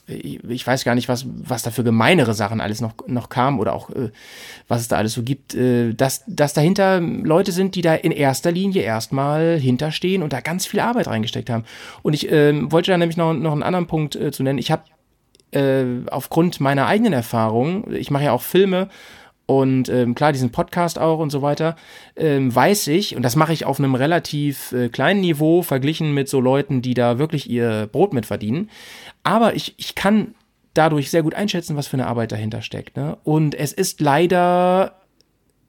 ich weiß gar nicht, was, was da für gemeinere Sachen alles noch, noch kam oder auch äh, was es da alles so gibt, äh, dass, dass dahinter Leute sind, die da in erster Linie erstmal hinterstehen und da ganz viel Arbeit reingesteckt haben. Und ich äh, wollte da nämlich noch, noch einen anderen Punkt äh, zu nennen. Ich habe äh, aufgrund meiner eigenen Erfahrung, ich mache ja auch Filme und ähm, klar, diesen Podcast auch und so weiter, ähm, weiß ich, und das mache ich auf einem relativ äh, kleinen Niveau, verglichen mit so Leuten, die da wirklich ihr Brot mit verdienen. Aber ich, ich kann dadurch sehr gut einschätzen, was für eine Arbeit dahinter steckt. Ne? Und es ist leider,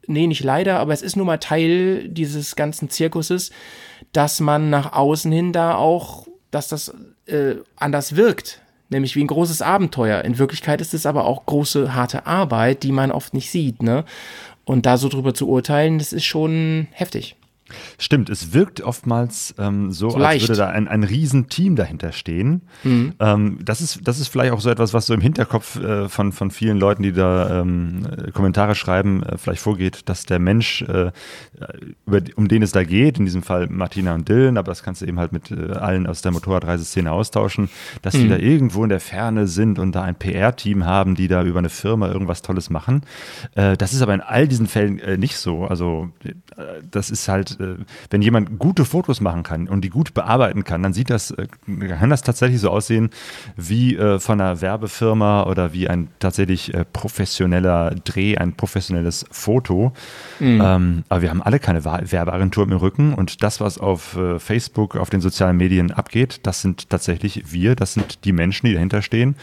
nee, nicht leider, aber es ist nun mal Teil dieses ganzen Zirkuses, dass man nach außen hin da auch, dass das äh, anders wirkt nämlich wie ein großes Abenteuer. In Wirklichkeit ist es aber auch große, harte Arbeit, die man oft nicht sieht. Ne? Und da so drüber zu urteilen, das ist schon heftig. Stimmt, es wirkt oftmals ähm, so, So als würde da ein, ein Riesenteam dahinter stehen. Ähm, das, ist, das ist vielleicht auch so etwas, was so im Hinterkopf äh, von, von vielen Leuten, die da ähm, äh, Kommentare schreiben, äh, vielleicht vorgeht, dass der Mensch, äh, über, die- um den es da geht, in diesem Fall Martina und Dylan, aber das kannst du eben halt mit äh, allen aus der Motorradreiseszene austauschen, dass die da irgendwo in der Ferne sind und da ein PR-Team haben, die da über eine Firma irgendwas Tolles machen. Äh, das ist aber in all diesen Fällen äh, nicht so. Also äh, das ist halt, äh, wenn jemand gute Fotos machen kann und die gut bearbeiten kann, dann sieht das, äh, kann das tatsächlich so aussehen wie äh, von einer Werbefirma oder wie ein tatsächlich äh, professioneller Dreh, ein professionelles Foto. Ähm, aber wir haben alle keine Werbeagentur im Rücken und das, was auf äh, Facebook, auf den sozialen Medien abgeht, das sind tatsächlich wir, das sind die Menschen, die dahinter stehen.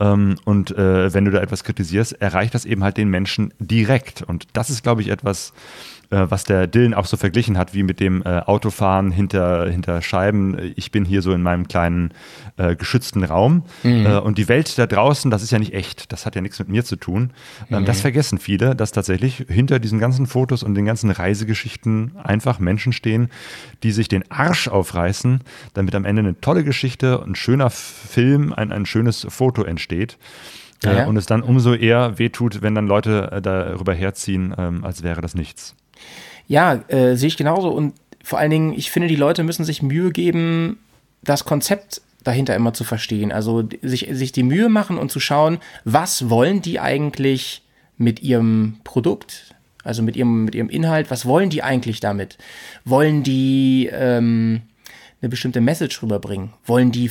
Ähm, und äh, wenn du da etwas kritisierst, erreicht das eben halt den Menschen direkt. Und das ist, glaube ich, etwas, was der Dylan auch so verglichen hat, wie mit dem äh, Autofahren hinter, hinter Scheiben. Ich bin hier so in meinem kleinen äh, geschützten Raum. Äh, und die Welt da draußen, das ist ja nicht echt. Das hat ja nichts mit mir zu tun. Ähm, Das vergessen viele, dass tatsächlich hinter diesen ganzen Fotos und den ganzen Reisegeschichten einfach Menschen stehen, die sich den Arsch aufreißen, damit am Ende eine tolle Geschichte, ein schöner Film, ein, ein schönes Foto entsteht. Ja, Äh, ja. Und es dann umso eher wehtut, wenn dann Leute äh, darüber herziehen, ähm, als wäre das nichts. Ja, äh, sehe ich genauso. Und vor allen Dingen, ich finde, die Leute müssen sich Mühe geben, das Konzept dahinter immer zu verstehen. Also sich, sich die Mühe machen und zu schauen, was wollen die eigentlich mit ihrem Produkt, also mit ihrem, mit ihrem Inhalt, was wollen die eigentlich damit? Wollen die ähm, eine bestimmte Message rüberbringen? Wollen die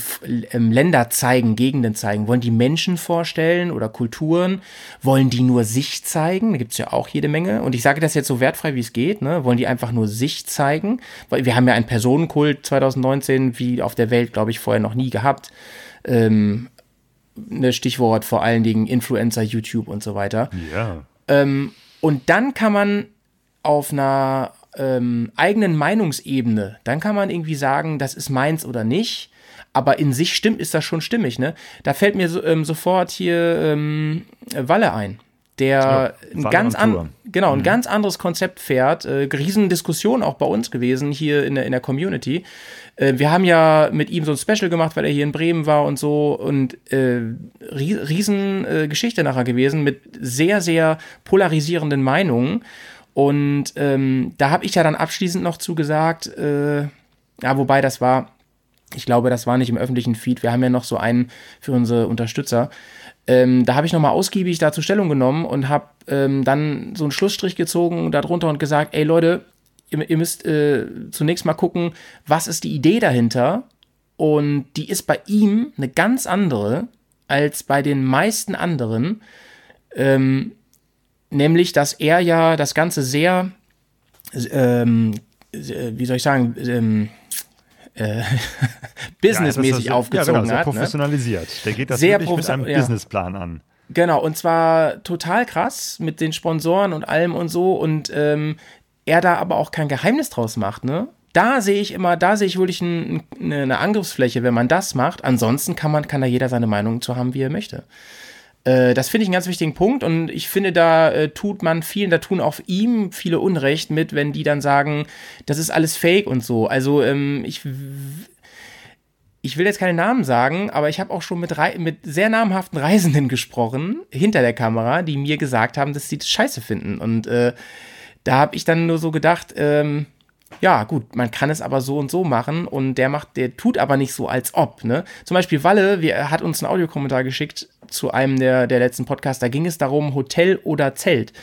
ähm, Länder zeigen, Gegenden zeigen? Wollen die Menschen vorstellen oder Kulturen? Wollen die nur sich zeigen? Da gibt's ja auch jede Menge. Und ich sage das jetzt so wertfrei, wie es geht. Ne? Wollen die einfach nur sich zeigen? Weil wir haben ja einen Personenkult 2019 wie auf der Welt, glaube ich, vorher noch nie gehabt. Ähm, ne Stichwort vor allen Dingen Influencer, YouTube und so weiter. Ja. Ähm, und dann kann man auf einer ähm, eigenen Meinungsebene, dann kann man irgendwie sagen, das ist meins oder nicht. Aber in sich stimmt, ist das schon stimmig, ne? Da fällt mir so, ähm, sofort hier ähm, Walle ein, der Ja, ein Walle ganz an, genau ein ganz anderes Konzept fährt. Äh, Riesendiskussion auch bei uns gewesen hier in der, in der Community. Äh, wir haben ja mit ihm so ein Special gemacht, weil er hier in Bremen war und so und äh, rie- riesen äh, Geschichte nachher gewesen mit sehr sehr polarisierenden Meinungen. Und ähm, da habe ich ja dann abschließend noch zugesagt, äh, ja, wobei das war, ich glaube, das war nicht im öffentlichen Feed. Wir haben ja noch so einen für unsere Unterstützer. Ähm, da habe ich nochmal ausgiebig dazu Stellung genommen und habe ähm, dann so einen Schlussstrich gezogen darunter und gesagt, ey Leute, ihr, ihr müsst äh, zunächst mal gucken, was ist die Idee dahinter? Und die ist bei ihm eine ganz andere als bei den meisten anderen. Ähm, nämlich, dass er ja das Ganze sehr, ähm, äh, wie soll ich sagen, ähm, äh, businessmäßig ja, aufgezogen ja, genau, sehr hat. Ne? professionalisiert. Der geht das Sehr wirklich mit einem ja. Businessplan an. Genau, und zwar total krass mit den Sponsoren und allem und so. Und ähm, er da aber auch kein Geheimnis draus macht, ne? Da sehe ich immer, da sehe ich wirklich ein, eine, eine Angriffsfläche, wenn man das macht. Ansonsten kann man, kann da jeder seine Meinung zu haben, wie er möchte. Äh, das finde ich einen ganz wichtigen Punkt und ich finde, da äh, tut man vielen, da tun auch ihm viele Unrecht mit, wenn die dann sagen, das ist alles Fake und so. Also ähm, ich ich will jetzt keine Namen sagen, aber ich habe auch schon mit, mit sehr namhaften Reisenden gesprochen, hinter der Kamera, die mir gesagt haben, dass sie das scheiße finden. Und äh, da habe ich dann nur so gedacht, ähm, ja, gut, man kann es aber so und so machen und der macht, der tut aber nicht so, als ob, ne? Zum Beispiel Walle, wir, hat uns einen Audiokommentar geschickt zu einem der, der letzten Podcasts, da ging es darum, Hotel oder Zelt.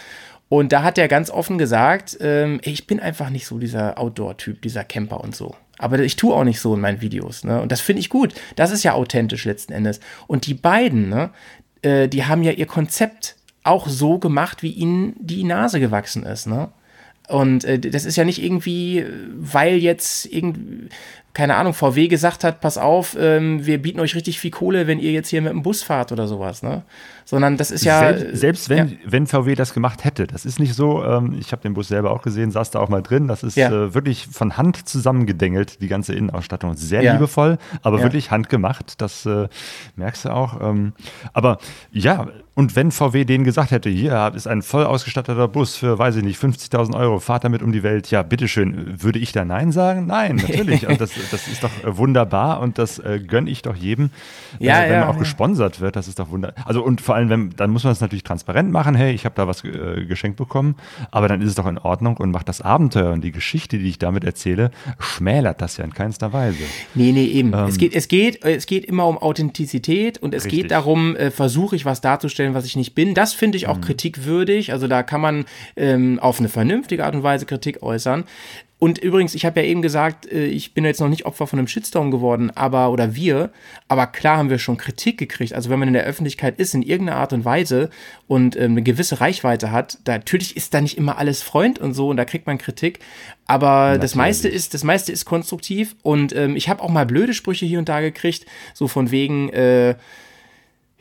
Und da hat er ganz offen gesagt, ähm, ich bin einfach nicht so dieser Outdoor-Typ, dieser Camper und so. Aber ich tue auch nicht so in meinen Videos, ne? Und das finde ich gut. Das ist ja authentisch letzten Endes. Und die beiden, ne, äh, die haben ja ihr Konzept auch so gemacht, wie ihnen die Nase gewachsen ist, ne? Und äh, das ist ja nicht irgendwie, weil jetzt irgendwie, keine Ahnung, VW gesagt hat, pass auf, ähm, wir bieten euch richtig viel Kohle, wenn ihr jetzt hier mit dem Bus fahrt oder sowas, ne? Sondern das ist ja. Selbst, selbst wenn, ja. wenn VW das gemacht hätte, das ist nicht so, ähm, ich habe den Bus selber auch gesehen, saß da auch mal drin, das ist ja. äh, wirklich von Hand zusammengedengelt, die ganze Innenausstattung. Sehr ja. liebevoll, aber wirklich handgemacht, das äh, merkst du auch. Ähm, aber ja, und wenn VW denen gesagt hätte, hier ist ein voll ausgestatteter Bus für, weiß ich nicht, 50.000 Euro, fahrt damit um die Welt, ja, bitteschön, würde ich da Nein sagen? Nein, natürlich. Und das, das ist doch äh, wunderbar und das äh, gönne ich doch jedem, ja, also, wenn man auch gesponsert wird, das ist doch wunderbar. Also und vor allem, wenn, dann muss man es natürlich transparent machen, hey, ich habe da was äh, geschenkt bekommen, aber dann ist es doch in Ordnung und macht das Abenteuer und die Geschichte, die ich damit erzähle, schmälert das ja in keinster Weise. Nee, nee, eben. Ähm, es, geht, es, geht, es geht immer um Authentizität und es Richtig. geht darum, äh, versuche ich was darzustellen, was ich nicht bin. Das finde ich auch Mhm. kritikwürdig. Also da kann man ähm, auf eine vernünftige Art und Weise Kritik äußern. Und übrigens, ich habe ja eben gesagt, äh, ich bin jetzt noch nicht Opfer von einem Shitstorm geworden, aber oder wir, aber klar haben wir schon Kritik gekriegt. Also wenn man in der Öffentlichkeit ist in irgendeiner Art und Weise und ähm, eine gewisse Reichweite hat, da, natürlich ist da nicht immer alles Freund und so und da kriegt man Kritik. Aber das meiste ist, das meiste ist konstruktiv und ähm, ich habe auch mal blöde Sprüche hier und da gekriegt, so von wegen. Äh,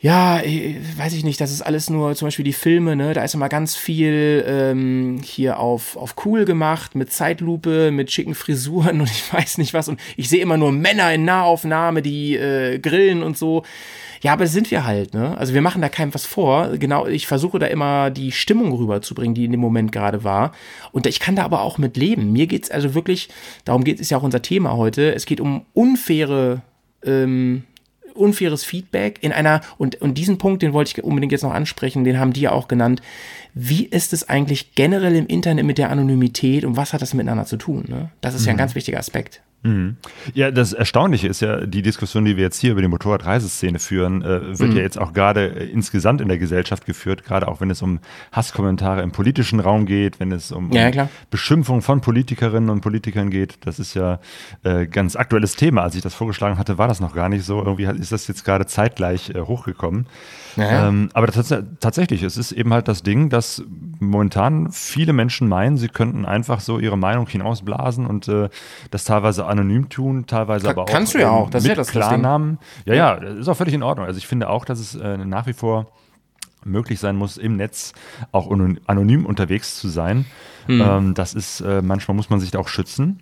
ja, äh, weiß ich nicht, das ist alles nur zum Beispiel die Filme, ne? Da ist immer ganz viel ähm, hier auf, auf cool gemacht, mit Zeitlupe, mit schicken Frisuren und ich weiß nicht was. Und ich sehe immer nur Männer in Nahaufnahme, die äh, grillen und so. Ja, aber sind wir halt, ne? Also wir machen da keinem was vor. Genau, ich versuche da immer die Stimmung rüberzubringen, die in dem Moment gerade war. Und ich kann da aber auch mit leben. Mir geht's also wirklich, darum geht es ja auch unser Thema heute. Es geht um unfaire ähm, unfaires Feedback in einer, und, und diesen Punkt, den wollte ich unbedingt jetzt noch ansprechen, den haben die ja auch genannt. Wie ist es eigentlich generell im Internet mit der Anonymität und was hat das miteinander zu tun? Ne? Das ist ja ein ganz wichtiger Aspekt. Mhm. Ja, das Erstaunliche ist ja, die Diskussion, die wir jetzt hier über die Motorradreiseszene führen, äh, wird Mhm. ja jetzt auch gerade äh, insgesamt in der Gesellschaft geführt, gerade auch wenn es um Hasskommentare im politischen Raum geht, wenn es um, Ja, um klar. Beschimpfung von Politikerinnen und Politikern geht. Das ist ja äh, ganz aktuelles Thema. Als ich das vorgeschlagen hatte, war das noch gar nicht so. Irgendwie ist das jetzt gerade zeitgleich äh, hochgekommen. Ja. Ähm, aber das, tatsächlich, es ist eben halt das Ding, dass momentan viele Menschen meinen, sie könnten einfach so ihre Meinung hinausblasen und äh, das teilweise anonym tun, teilweise Ka- aber auch, kannst du ja auch, das ist mit ja das- das. Klarnamen. Ja, ja, das ist auch völlig in Ordnung. Also ich finde auch, dass es äh, nach wie vor möglich sein muss, im Netz auch ano- anonym unterwegs zu sein. Hm. Ähm, das ist, äh, manchmal muss man sich da auch schützen.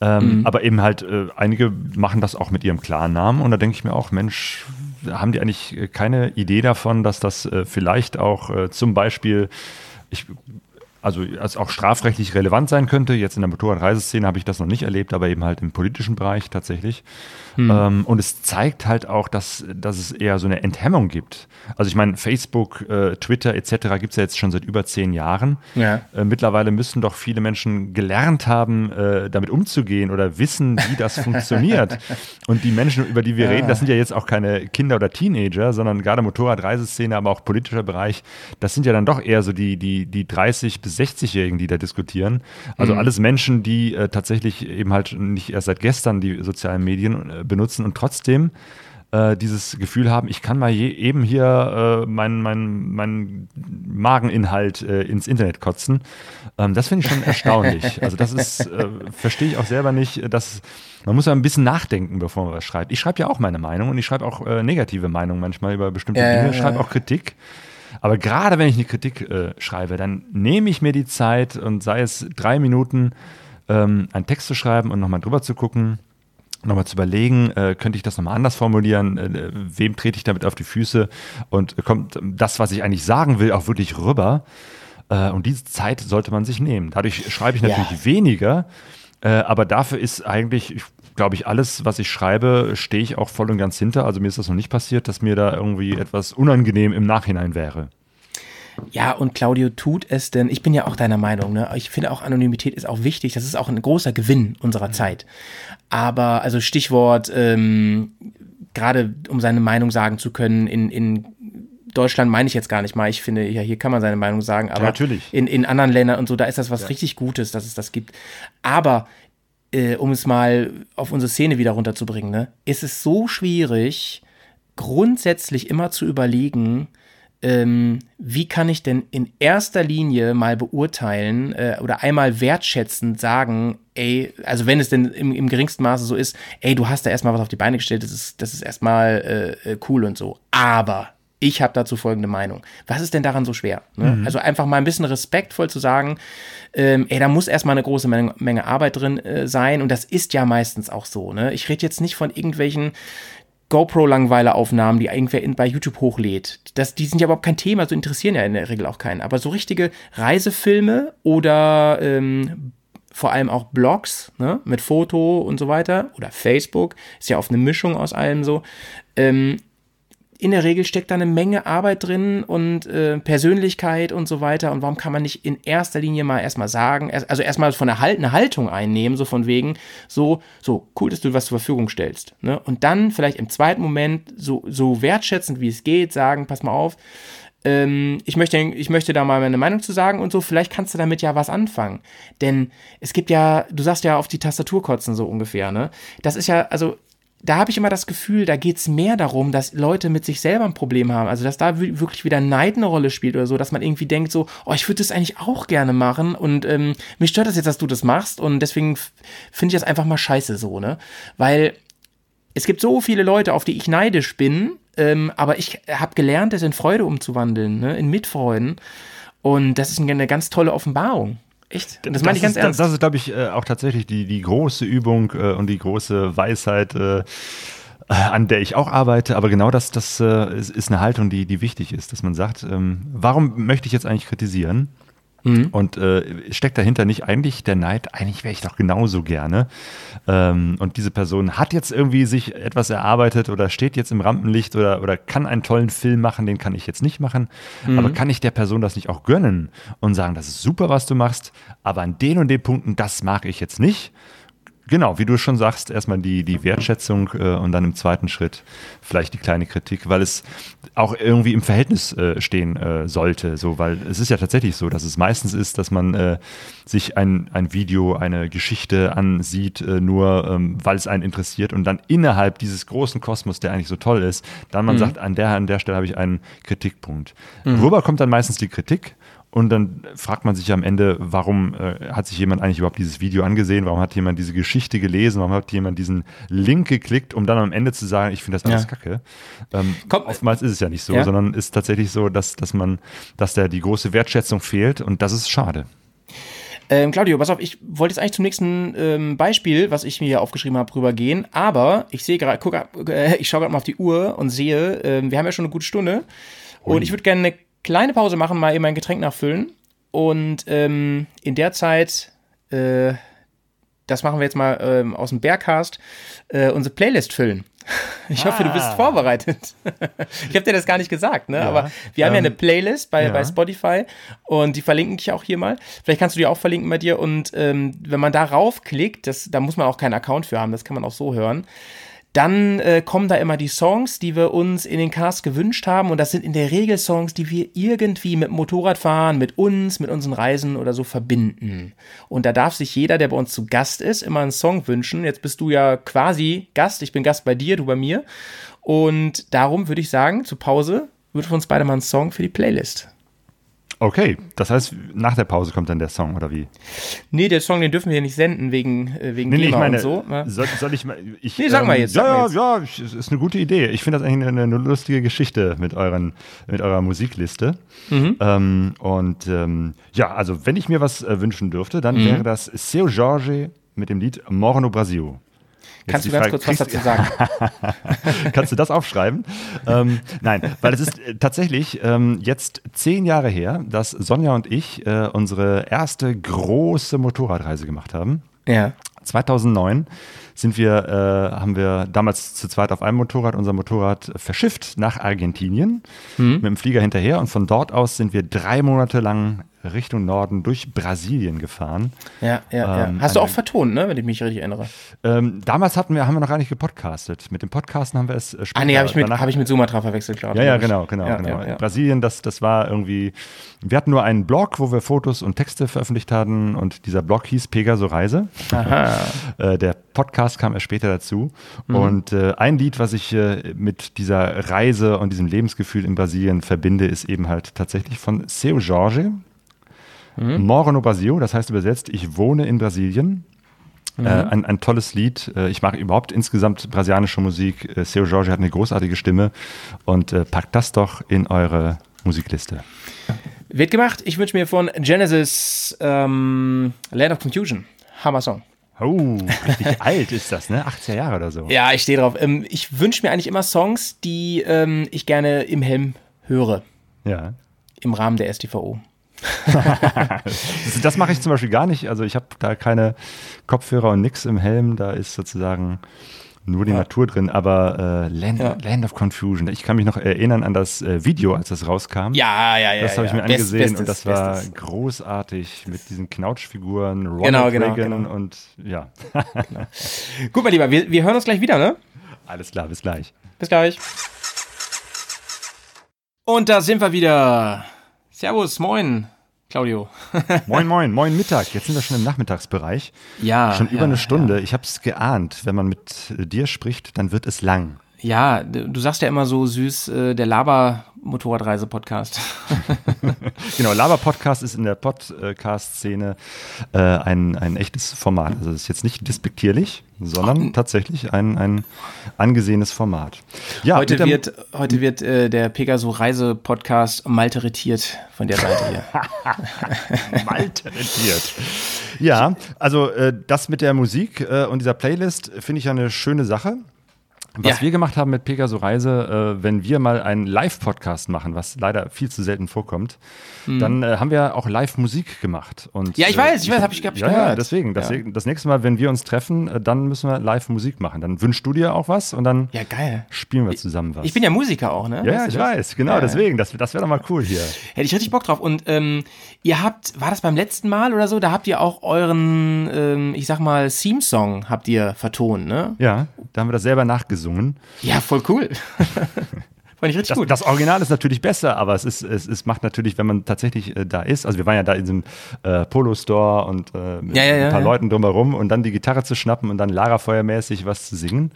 Ähm, Hm. Aber eben halt, äh, einige machen das auch mit ihrem Klarnamen und da denke ich mir auch, Mensch, haben die eigentlich äh, keine Idee davon, dass das äh, vielleicht auch äh, zum Beispiel, ich, also als auch strafrechtlich relevant sein könnte. Jetzt in der Motorradreiseszene habe ich das noch nicht erlebt, aber eben halt im politischen Bereich tatsächlich. Ähm, und es zeigt halt auch, dass, dass es eher so eine Enthemmung gibt. Also ich meine, Facebook, äh, Twitter etc. gibt es ja jetzt schon seit über zehn Jahren. Ja. Äh, mittlerweile müssen doch viele Menschen gelernt haben, äh, damit umzugehen oder wissen, wie das funktioniert. Und die Menschen, über die wir reden, das sind ja jetzt auch keine Kinder oder Teenager, sondern gerade Motorradreiseszene, aber auch politischer Bereich, das sind ja dann doch eher so die, die, die 30- bis 60-Jährigen, die da diskutieren. Also alles Menschen, die äh, tatsächlich eben halt nicht erst seit gestern die sozialen Medien äh, benutzen und trotzdem äh, dieses Gefühl haben, ich kann mal je, eben hier äh, meinen mein, mein Mageninhalt äh, ins Internet kotzen. Ähm, das finde ich schon erstaunlich. Also das ist, äh, verstehe ich auch selber nicht, dass man muss ja ein bisschen nachdenken, bevor man was schreibt. Ich schreibe ja auch meine Meinung und ich schreibe auch äh, negative Meinungen manchmal über bestimmte Dinge, schreibe auch Kritik. Aber gerade wenn ich eine Kritik äh, schreibe, dann nehme ich mir die Zeit und sei es drei Minuten, ähm, einen Text zu schreiben und nochmal drüber zu gucken, nochmal zu überlegen, äh, könnte ich das nochmal anders formulieren, äh, wem trete ich damit auf die Füße und kommt das, was ich eigentlich sagen will, auch wirklich rüber. Äh, und diese Zeit sollte man sich nehmen. Dadurch schreibe ich natürlich Ja. weniger, äh, aber dafür ist eigentlich, ich, glaube ich, alles, was ich schreibe, stehe ich auch voll und ganz hinter. Also mir ist das noch nicht passiert, dass mir da irgendwie etwas unangenehm im Nachhinein wäre. Ja, und Claudio tut es denn, ich bin ja auch deiner Meinung, ne? Ich finde auch Anonymität ist auch wichtig, das ist auch ein großer Gewinn unserer Zeit. Aber, also Stichwort, ähm, gerade um seine Meinung sagen zu können, in, in Deutschland meine ich jetzt gar nicht mal. Ich finde, ja, hier kann man seine Meinung sagen, aber natürlich. In, in anderen Ländern und so, da ist das was richtig Gutes, dass es das gibt. Aber äh, um es mal auf unsere Szene wieder runterzubringen, ne, ist es so schwierig, grundsätzlich immer zu überlegen, ähm, wie kann ich denn in erster Linie mal beurteilen äh, oder einmal wertschätzend sagen, ey, also wenn es denn im, im geringsten Maße so ist, ey, du hast da erstmal was auf die Beine gestellt, das ist, das ist erstmal äh, äh cool und so. Aber ich habe dazu folgende Meinung. Was ist denn daran so schwer? Ne? Mhm. Also einfach mal ein bisschen respektvoll zu sagen, ähm, ey, da muss erstmal eine große Menge, Menge Arbeit drin äh, sein und das ist ja meistens auch so. Ne? Ich rede jetzt nicht von irgendwelchen GoPro-Langweile-Aufnahmen, die irgendwer in, bei YouTube hochlädt. Das, die sind ja überhaupt kein Thema, so interessieren ja in der Regel auch keinen. Aber so richtige Reisefilme oder ähm, vor allem auch Blogs ne, mit Foto und so weiter oder Facebook, ist ja oft eine Mischung aus allem so. Ähm, in der Regel steckt da eine Menge Arbeit drin und äh, Persönlichkeit und so weiter. Und warum kann man nicht in erster Linie mal erstmal sagen, also erstmal von der Halt eine Haltung einnehmen, so von wegen, so, so cool, dass du was zur Verfügung stellst. Ne? Und dann vielleicht im zweiten Moment so, so wertschätzend wie es geht, sagen, pass mal auf, ähm, ich, möchte, ich möchte da mal meine Meinung zu sagen und so, vielleicht kannst du damit ja was anfangen. Denn es gibt ja, du sagst ja auf die Tastatur kotzen so ungefähr, ne? Das ist ja, also da habe ich immer das Gefühl, da geht es mehr darum, dass Leute mit sich selber ein Problem haben. Also, dass da wirklich wieder Neid eine Rolle spielt oder so, dass man irgendwie denkt, so, oh, ich würde das eigentlich auch gerne machen und ähm, mich stört das jetzt, dass du das machst und deswegen finde ich das einfach mal scheiße so, ne? Weil es gibt so viele Leute, auf die ich neidisch bin, ähm, aber ich habe gelernt, das in Freude umzuwandeln, ne? in Mitfreuden. Und das ist eine ganz tolle Offenbarung. Echt? Das, das meine ich ganz ist, ernst. Das ist, glaube ich, äh, auch tatsächlich die, die große Übung äh, und die große Weisheit, äh, an der ich auch arbeite. Aber genau das, das ist, eine Haltung, die, die wichtig ist, dass man sagt, ähm, warum möchte ich jetzt eigentlich kritisieren? Mhm. Und äh, steckt dahinter nicht eigentlich der Neid, eigentlich wäre ich doch genauso gerne. Ähm, und diese Person hat jetzt irgendwie sich etwas erarbeitet oder steht jetzt im Rampenlicht oder, oder kann einen tollen Film machen, den kann ich jetzt nicht machen. Mhm. Aber kann ich der Person das nicht auch gönnen und sagen, das ist super, was du machst, aber an den und den Punkten, das mag ich jetzt nicht? Genau, wie du schon sagst, erstmal die, die Wertschätzung äh, und dann im zweiten Schritt vielleicht die kleine Kritik, weil es auch irgendwie im Verhältnis äh, stehen äh, sollte. So, weil es ist ja tatsächlich so, dass es meistens ist, dass man äh, sich ein, ein Video, eine Geschichte ansieht, äh, nur ähm, weil es einen interessiert und dann innerhalb dieses großen Kosmos, der eigentlich so toll ist, dann man mhm. sagt, an der, an der Stelle habe ich einen Kritikpunkt. Mhm. Worüber kommt dann meistens die Kritik? Und dann fragt man sich am Ende, warum äh, hat sich jemand eigentlich überhaupt dieses Video angesehen? Warum hat jemand diese Geschichte gelesen? Warum hat jemand diesen Link geklickt, um dann am Ende zu sagen, ich finde das alles ja. kacke? Ähm, Komm, oftmals ist es ja nicht so, ja. sondern ist tatsächlich so, dass, dass man, dass da die große Wertschätzung fehlt und das ist schade. Ähm, Claudio, pass auf, ich wollte jetzt eigentlich zum nächsten ähm, Beispiel, was ich mir hier aufgeschrieben habe, rübergehen, aber ich sehe gerade, guck, äh, ich schaue gerade mal auf die Uhr und sehe, äh, wir haben ja schon eine gute Stunde und ich würde gerne eine kleine Pause machen, mal eben ein Getränk nachfüllen. Und ähm, in der Zeit, äh, das machen wir jetzt mal ähm, aus dem Bergcast, äh, unsere Playlist füllen. Ich hoffe, du bist ah. vorbereitet. ich habe dir das gar nicht gesagt, ne? Ja, Aber wir haben ähm, ja eine Playlist bei, ja. bei Spotify und die verlinken dich auch hier mal. Vielleicht kannst du die auch verlinken bei dir und ähm, wenn man darauf klickt, das, da muss man auch keinen Account für haben, das kann man auch so hören dann äh, kommen da immer die Songs, die wir uns in den Cast gewünscht haben. Und das sind in der Regel Songs, die wir irgendwie mit Motorradfahren, mit uns, mit unseren Reisen oder so verbinden. Und da darf sich jeder, der bei uns zu Gast ist, immer einen Song wünschen. Jetzt bist du ja quasi Gast. Ich bin Gast bei dir, du bei mir. Und darum würde ich sagen, zur Pause, wird für uns beide mal ein Song für die Playlist. Okay, das heißt, nach der Pause kommt dann der Song, oder wie? Nee, der Song, den dürfen wir nicht senden, wegen, äh, wegen nee, nee, ich meine, und so. Ne? Soll, soll, ich mal. Ich, nee, sag mal ähm, jetzt. Ja, ja, jetzt. ja, ja, ist eine gute Idee. Ich finde das eigentlich eine, eine, lustige Geschichte mit, euren, mit eurer Musikliste. Mhm. Ähm, und ähm, ja, also, wenn ich mir was äh, wünschen dürfte, dann mhm. wäre das Seu Jorge mit dem Lied Morno Brasil. Kannst du ganz Frage, kurz was dazu sagen? kannst du das aufschreiben? ähm, nein, weil es ist äh, tatsächlich ähm, jetzt zehn Jahre her, dass Sonja und ich äh, unsere erste große Motorradreise gemacht haben. Ja. 2009 sind wir, äh, haben wir damals zu zweit auf einem Motorrad unser Motorrad verschifft nach Argentinien mhm. mit dem Flieger hinterher und von dort aus sind wir drei Monate lang Richtung Norden durch Brasilien gefahren. Ja, ja, ähm, ja. Hast du auch vertont, ne, wenn ich mich richtig erinnere? Ähm, damals hatten wir, haben wir noch gar nicht gepodcastet. Mit dem Podcasten haben wir es äh, später. Ah, nee, habe ich, mit, hab ich mit Sumatra verwechselt, glaube ich. Ja, ja, genau, genau, ja, genau. Ja, ja. Brasilien, das, das war irgendwie, wir hatten nur einen Blog, wo wir Fotos und Texte veröffentlicht hatten und dieser Blog hieß Pegaso Reise. Aha. äh, der Podcast kam erst später dazu. Mhm. Und äh, ein Lied, was ich äh, mit dieser Reise und diesem Lebensgefühl in Brasilien verbinde, ist eben halt tatsächlich von Seu Jorge. Mhm. Moro no Brasil, das heißt übersetzt, ich wohne in Brasilien. Äh, ein, ein tolles Lied. Äh, ich mag überhaupt insgesamt brasilianische Musik. Äh, Seu Jorge hat eine großartige Stimme und äh, packt das doch in eure Musikliste. Wird gemacht. Ich wünsche mir von Genesis ähm, Land of Confusion. Hammer Song. Oh, richtig alt ist das, ne? 80er Jahre oder so. Ja, ich stehe drauf. Ähm, ich wünsche mir eigentlich immer Songs, die ähm, ich gerne im Helm höre. Ja. Im Rahmen der STVO. Das, das mache ich zum Beispiel gar nicht. Also ich habe da keine Kopfhörer und nix im Helm. Da ist sozusagen nur die Natur drin. Aber äh, Land, Ja. Land of Confusion. Ich kann mich noch erinnern an das äh, Video, als das rauskam. Ja, ja, ja. Das habe ich ja. mir Best- angesehen Bestes, und das war Bestes. großartig mit diesen Knautschfiguren, Ronald Genau, genau, Reagan genau. und ja. Gut, mein Lieber, wir, wir hören uns gleich wieder, ne? Alles klar, bis gleich. Bis gleich. Und da sind wir wieder. Servus, moin, Claudio. Moin, moin, moin Mittag. Jetzt sind wir schon im Nachmittagsbereich. Ja. Schon über ja, eine Stunde. Ich habe es geahnt. Wenn man mit äh, dir spricht, dann wird es lang. Ja, du sagst ja immer so süß, äh, der Laber-Motorradreise-Podcast. Genau, Lava-Podcast ist in der Podcast-Szene äh, ein, ein echtes Format. Also es ist jetzt nicht despektierlich, sondern tatsächlich ein, ein angesehenes Format. Ja, Heute wird, heute wird äh, der Pegaso-Reise-Podcast malträtiert von der Seite hier. malträtiert. Ja, also äh, das mit der Musik äh, und dieser Playlist finde ich ja eine schöne Sache. Was Ja. wir gemacht haben mit Pegaso Reise, äh, wenn wir mal einen Live-Podcast machen, was leider viel zu selten vorkommt, dann äh, haben wir auch Live-Musik gemacht. Und, Mhm. Ja, ich äh, weiß, ich weiß, hab ich- hab ich ja, Ja, gehört. deswegen. Das, das nächste Mal, wenn wir uns treffen, äh, dann müssen wir Live-Musik machen. Dann wünschst du dir auch was und dann Ja, geil. spielen wir zusammen was. Ich bin ja Musiker auch, ne? ja, Weißt ja, du ich das? weiß, genau, Ja. deswegen. Das, das wäre doch mal cool hier. Hätte ich richtig Bock drauf. Und ähm, ihr habt, war das beim letzten Mal oder so, da habt ihr auch euren, ähm, ich sag mal, Theme-Song habt ihr vertont, ne? Ja, da haben wir das selber nachgesungen. Ja, voll cool. Fand ich richtig Das, gut. das Original ist natürlich besser, aber es, ist, es, es macht natürlich, wenn man tatsächlich äh, da ist, also wir waren ja da in diesem äh, Polo-Store und äh, mit ja, ja, ein paar ja. Leuten drumherum und dann die Gitarre zu schnappen und dann Lagerfeuermäßig was zu singen,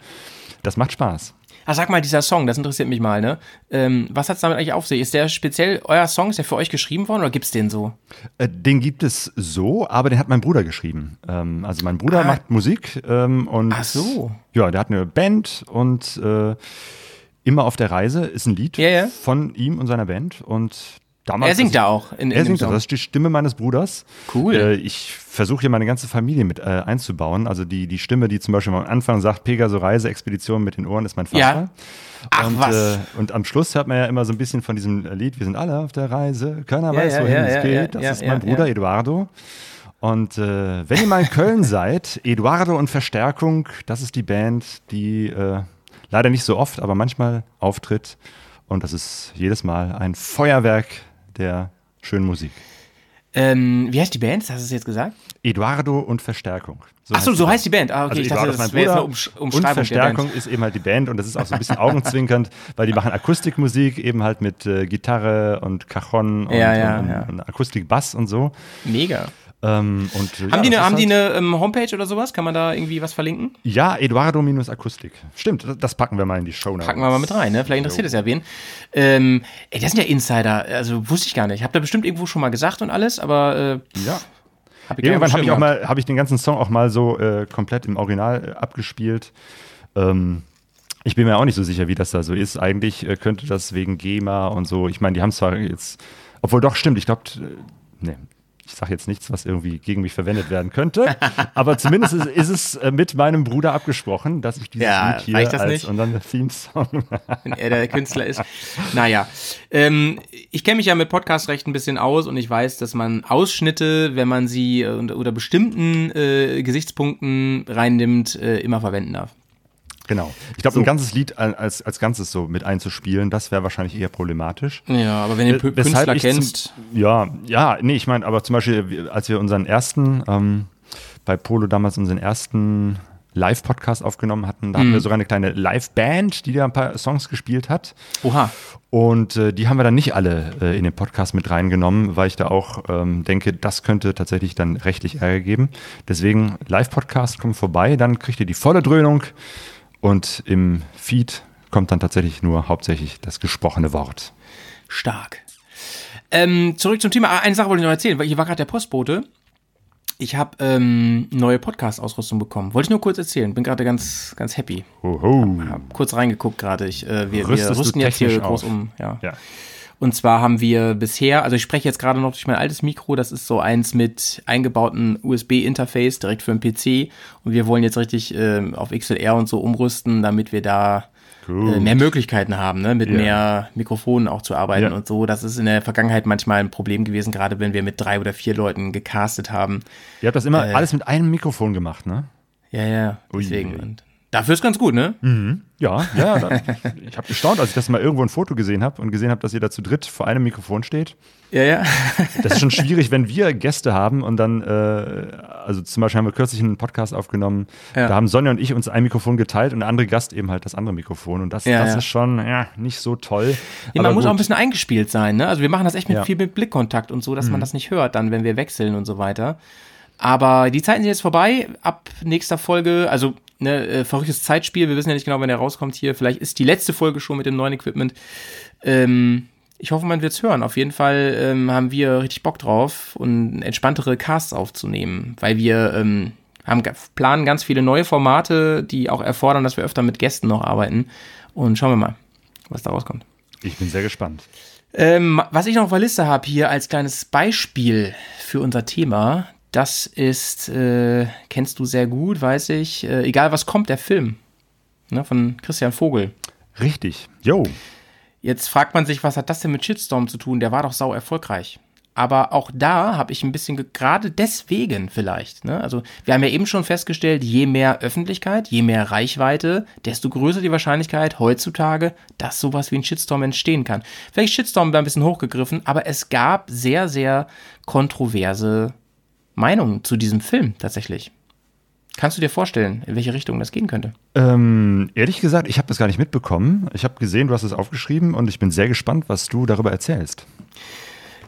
das macht Spaß. Ah, sag mal, dieser Song, das interessiert mich mal, ne? Ähm, was hat's damit eigentlich auf sich? Ist der speziell euer Song, ist der für euch geschrieben worden oder gibt's den so? Äh, den gibt es so, aber den hat mein Bruder geschrieben. Ähm, also mein Bruder Ah. macht Musik ähm, und Ach so. ja, der hat eine Band und äh, immer auf der Reise ist ein Lied Ja, ja. von ihm und seiner Band und damals Er singt also- da auch in, Er singt das, Song. das ist die Stimme meines Bruders. Cool. Äh, ich versuche hier meine ganze Familie mit äh, einzubauen. Also die, die Stimme, die zum Beispiel am Anfang sagt, Pegaso Reise, Expedition mit den Ohren, ist mein Vater. Ja. Ach, und, was? Äh, und am Schluss hört man ja immer so ein bisschen von diesem Lied, wir sind alle auf der Reise, keiner Ja, weiß, ja, wohin ja, es geht. das ist mein Bruder. Eduardo. Und äh, wenn ihr mal in Köln seid, Eduardo und Verstärkung, das ist die Band, die äh, leider nicht so oft, aber manchmal auftritt. Und das ist jedes Mal ein Feuerwerk der schönen Musik. Ähm, wie heißt die Band? Hast du es jetzt gesagt? Eduardo und Verstärkung. So, die so heißt die Band. Ah, okay, Also ich Eduardo dachte, das wäre eine Umsch und Umschreibung Verstärkung ist eben halt die Band und das ist auch so ein bisschen augenzwinkernd, weil die machen Akustikmusik eben halt mit äh, Gitarre und Cajon und, Ja, ja, und, ja. und Akustikbass und so. Mega. Ähm, und, äh, ja, Haben die eine, haben die halt- eine ähm, Homepage oder sowas? Kann man da irgendwie was verlinken? Ja, Eduardo minus Akustik. Stimmt, das- packen wir mal in die Show. Packen wir mal mit rein, ne? Vielleicht interessiert es ja wen. Ähm, ey, das sind ja Insider, also wusste ich gar nicht. Habt ihr bestimmt irgendwo schon mal gesagt und alles, aber äh, Ja. hab ich Irgendwann habe ich auch mal, habe ich den ganzen Song auch mal so äh, komplett im Original äh, abgespielt. Ähm, ich bin mir auch nicht so sicher, wie das da so ist. Eigentlich äh, könnte das wegen GEMA und so. Ich meine, die haben zwar jetzt, obwohl doch stimmt. Ich glaube, ne, ich sage jetzt nichts, was irgendwie gegen mich verwendet werden könnte. aber zumindest ist, ist es äh, mit meinem Bruder abgesprochen, dass ich dieses Ja, Lied hier das als nicht? unseren Theme-Song. wenn er der Künstler ist. Naja, ähm, ich kenne mich ja mit Podcast-Recht ein bisschen aus und ich weiß, dass man Ausschnitte, wenn man sie äh, unter, unter bestimmten äh, Gesichtspunkten reinnimmt, äh, immer verwenden darf. Genau. Ich glaube, ein ganzes Lied als, als Ganzes so mit einzuspielen, das wäre wahrscheinlich eher problematisch. Ja, aber wenn du den Weshalb Künstler kennst, Zum, ja, ja, nee, ich meine, aber zum Beispiel, als wir unseren ersten, ähm, bei Polo damals unseren ersten Live-Podcast aufgenommen hatten, da hatten wir sogar eine kleine Live-Band, die da ein paar Songs gespielt hat. oha, Und äh, die haben wir dann nicht alle äh, in den Podcast mit reingenommen, weil ich da auch ähm, denke, das könnte tatsächlich dann rechtlich Ärger geben. Deswegen Live-Podcast kommt vorbei, dann kriegt ihr die volle Dröhnung und im Feed kommt dann tatsächlich nur hauptsächlich das gesprochene Wort. stark. Ähm, zurück zum Thema. Ah, Eine Sache wollte ich noch erzählen, weil hier war gerade der Postbote. Ich habe ähm, neue Podcast-Ausrüstung bekommen. Wollte ich nur kurz erzählen. Bin gerade ganz, ganz happy. Hoho. Hab kurz reingeguckt gerade. Ich, äh, wir, wir rüsten jetzt hier groß auf? um. Ja. Ja. Und zwar haben wir bisher, also ich spreche jetzt gerade noch durch mein altes Mikro, das ist so eins mit eingebautem USB-Interface direkt für den PC. Und wir wollen jetzt richtig ähm, auf XLR und so umrüsten, damit wir da äh, mehr Möglichkeiten haben, ne? mit Ja. mehr Mikrofonen auch zu arbeiten Ja. und so. Das ist in der Vergangenheit manchmal ein Problem gewesen, gerade wenn wir mit drei oder vier Leuten gecastet haben. Ihr habt das immer Äh. alles mit einem Mikrofon gemacht, ne? Ja, ja, Ui. deswegen. Und dafür ist ganz gut, ne? Ja, ja. Da, ich habe gestaunt, als ich das mal irgendwo ein Foto gesehen habe und gesehen habe, dass ihr da zu dritt vor einem Mikrofon steht. Ja, ja. Das ist schon schwierig, wenn wir Gäste haben und dann, äh, also zum Beispiel haben wir kürzlich einen Podcast aufgenommen, Ja. da haben Sonja und ich uns ein Mikrofon geteilt und der andere Gast eben halt das andere Mikrofon. Und das, Ja, das ja. ist schon ja, nicht so toll. Ja, man Aber muss auch ein gut. bisschen eingespielt sein, ne? Also wir machen das echt mit Ja. Mhm. viel mit Blickkontakt und so, dass man das nicht hört, dann, wenn wir wechseln und so weiter. Aber die Zeiten sind jetzt vorbei. Ab nächster Folge, also ne, äh, verrücktes Zeitspiel. Wir wissen ja nicht genau, wann der rauskommt hier. Vielleicht ist die letzte Folge schon mit dem neuen Equipment. Ähm, ich hoffe, man wird's hören. Auf jeden Fall ähm, haben wir richtig Bock drauf und entspanntere Casts aufzunehmen, weil wir ähm, haben planen ganz viele neue Formate, die auch erfordern, dass wir öfter mit Gästen noch arbeiten. Und schauen wir mal, was da rauskommt. Ich bin sehr gespannt. Ähm, was ich noch auf der Liste habe hier als kleines Beispiel für unser Thema, das ist, äh, kennst du sehr gut, weiß ich, äh, egal was kommt, der Film ne, von Christian Vogel. Richtig. Jo. Jetzt fragt man sich, was hat das denn mit Shitstorm zu tun? Der war doch sau erfolgreich. Aber auch da habe ich ein bisschen, ge- gerade deswegen vielleicht, ne? also wir haben ja eben schon festgestellt, je mehr Öffentlichkeit, je mehr Reichweite, desto größer die Wahrscheinlichkeit heutzutage, dass sowas wie ein Shitstorm entstehen kann. Vielleicht Shitstorm wäre ein bisschen hochgegriffen, aber es gab sehr, sehr kontroverse Meinungen zu diesem Film tatsächlich. Kannst du dir vorstellen, in welche Richtung das gehen könnte? Ähm, ehrlich gesagt, ich habe das gar nicht mitbekommen. Ich habe gesehen, du hast es aufgeschrieben und ich bin sehr gespannt, was du darüber erzählst.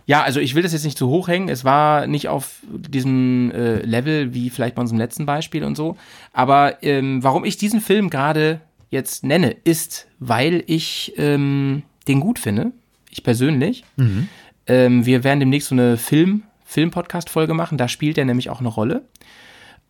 Ja, also ich will das jetzt nicht zu hoch hängen. Es war nicht auf diesem äh, Level wie vielleicht bei unserem letzten Beispiel und so. Aber ähm, warum ich diesen Film gerade jetzt nenne, ist, weil ich ähm, den gut finde. Ich persönlich. Ähm, wir werden demnächst so eine Film, Film-Podcast-Folge machen. Da spielt er nämlich auch eine Rolle.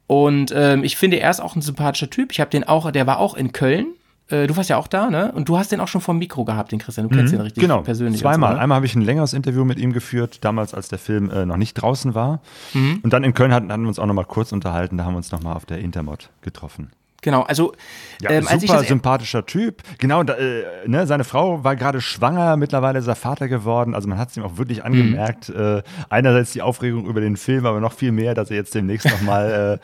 Und ähm, ich finde, er ist auch ein sympathischer Typ. Ich habe den auch, der war auch in Köln. Äh, du warst ja auch da, ne? Und du hast den auch schon vom Mikro gehabt, den Christian. Du kennst den richtig genau, persönlich. zweimal. So, ne? Einmal habe ich ein längeres Interview mit ihm geführt, damals als der Film äh, noch nicht draußen war. Mhm. Und dann in Köln hatten, hatten wir uns auch noch mal kurz unterhalten, da haben wir uns noch mal auf der Intermod getroffen. Genau, also Ja, ähm, als super das, sympathischer Typ. Genau, da, äh, ne, seine Frau war gerade schwanger, mittlerweile ist er Vater geworden. Also man hat es ihm auch wirklich Mhm. angemerkt. Äh, einerseits die Aufregung über den Film, aber noch viel mehr, dass er jetzt demnächst nochmal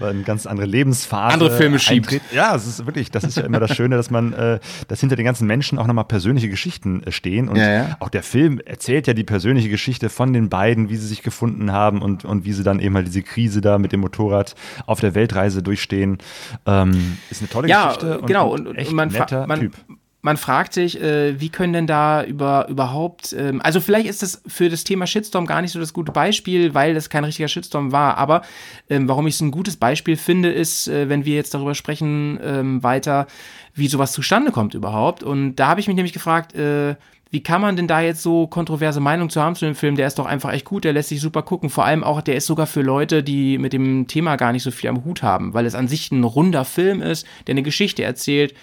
äh, eine ganz andere Lebensphase Andere Filme schiebt. eintritt. Ja, es ist wirklich, das ist ja immer das Schöne, dass man, äh, dass hinter den ganzen Menschen auch nochmal persönliche Geschichten äh, stehen. Und Ja, ja. auch der Film erzählt ja die persönliche Geschichte von den beiden, wie sie sich gefunden haben und, und wie sie dann eben halt diese Krise da mit dem Motorrad auf der Weltreise durchstehen. Ähm, ist eine tolle ja, Geschichte. genau, und, und, echt man, netter man, Typ. man fragt sich, äh, wie können denn da über, überhaupt, ähm, also vielleicht ist das für das Thema Shitstorm gar nicht so das gute Beispiel, weil das kein richtiger Shitstorm war, aber ähm, warum ich es ein gutes Beispiel finde, ist, äh, wenn wir jetzt darüber sprechen, ähm, weiter, wie sowas zustande kommt überhaupt. Und da habe ich mich nämlich gefragt, äh, wie kann man denn da jetzt so kontroverse Meinung zu haben zu dem Film? Der ist doch einfach echt gut, der lässt sich super gucken. Vor allem auch, der ist sogar für Leute, die mit dem Thema gar nicht so viel am Hut haben, weil es an sich ein runder Film ist, der eine Geschichte erzählt.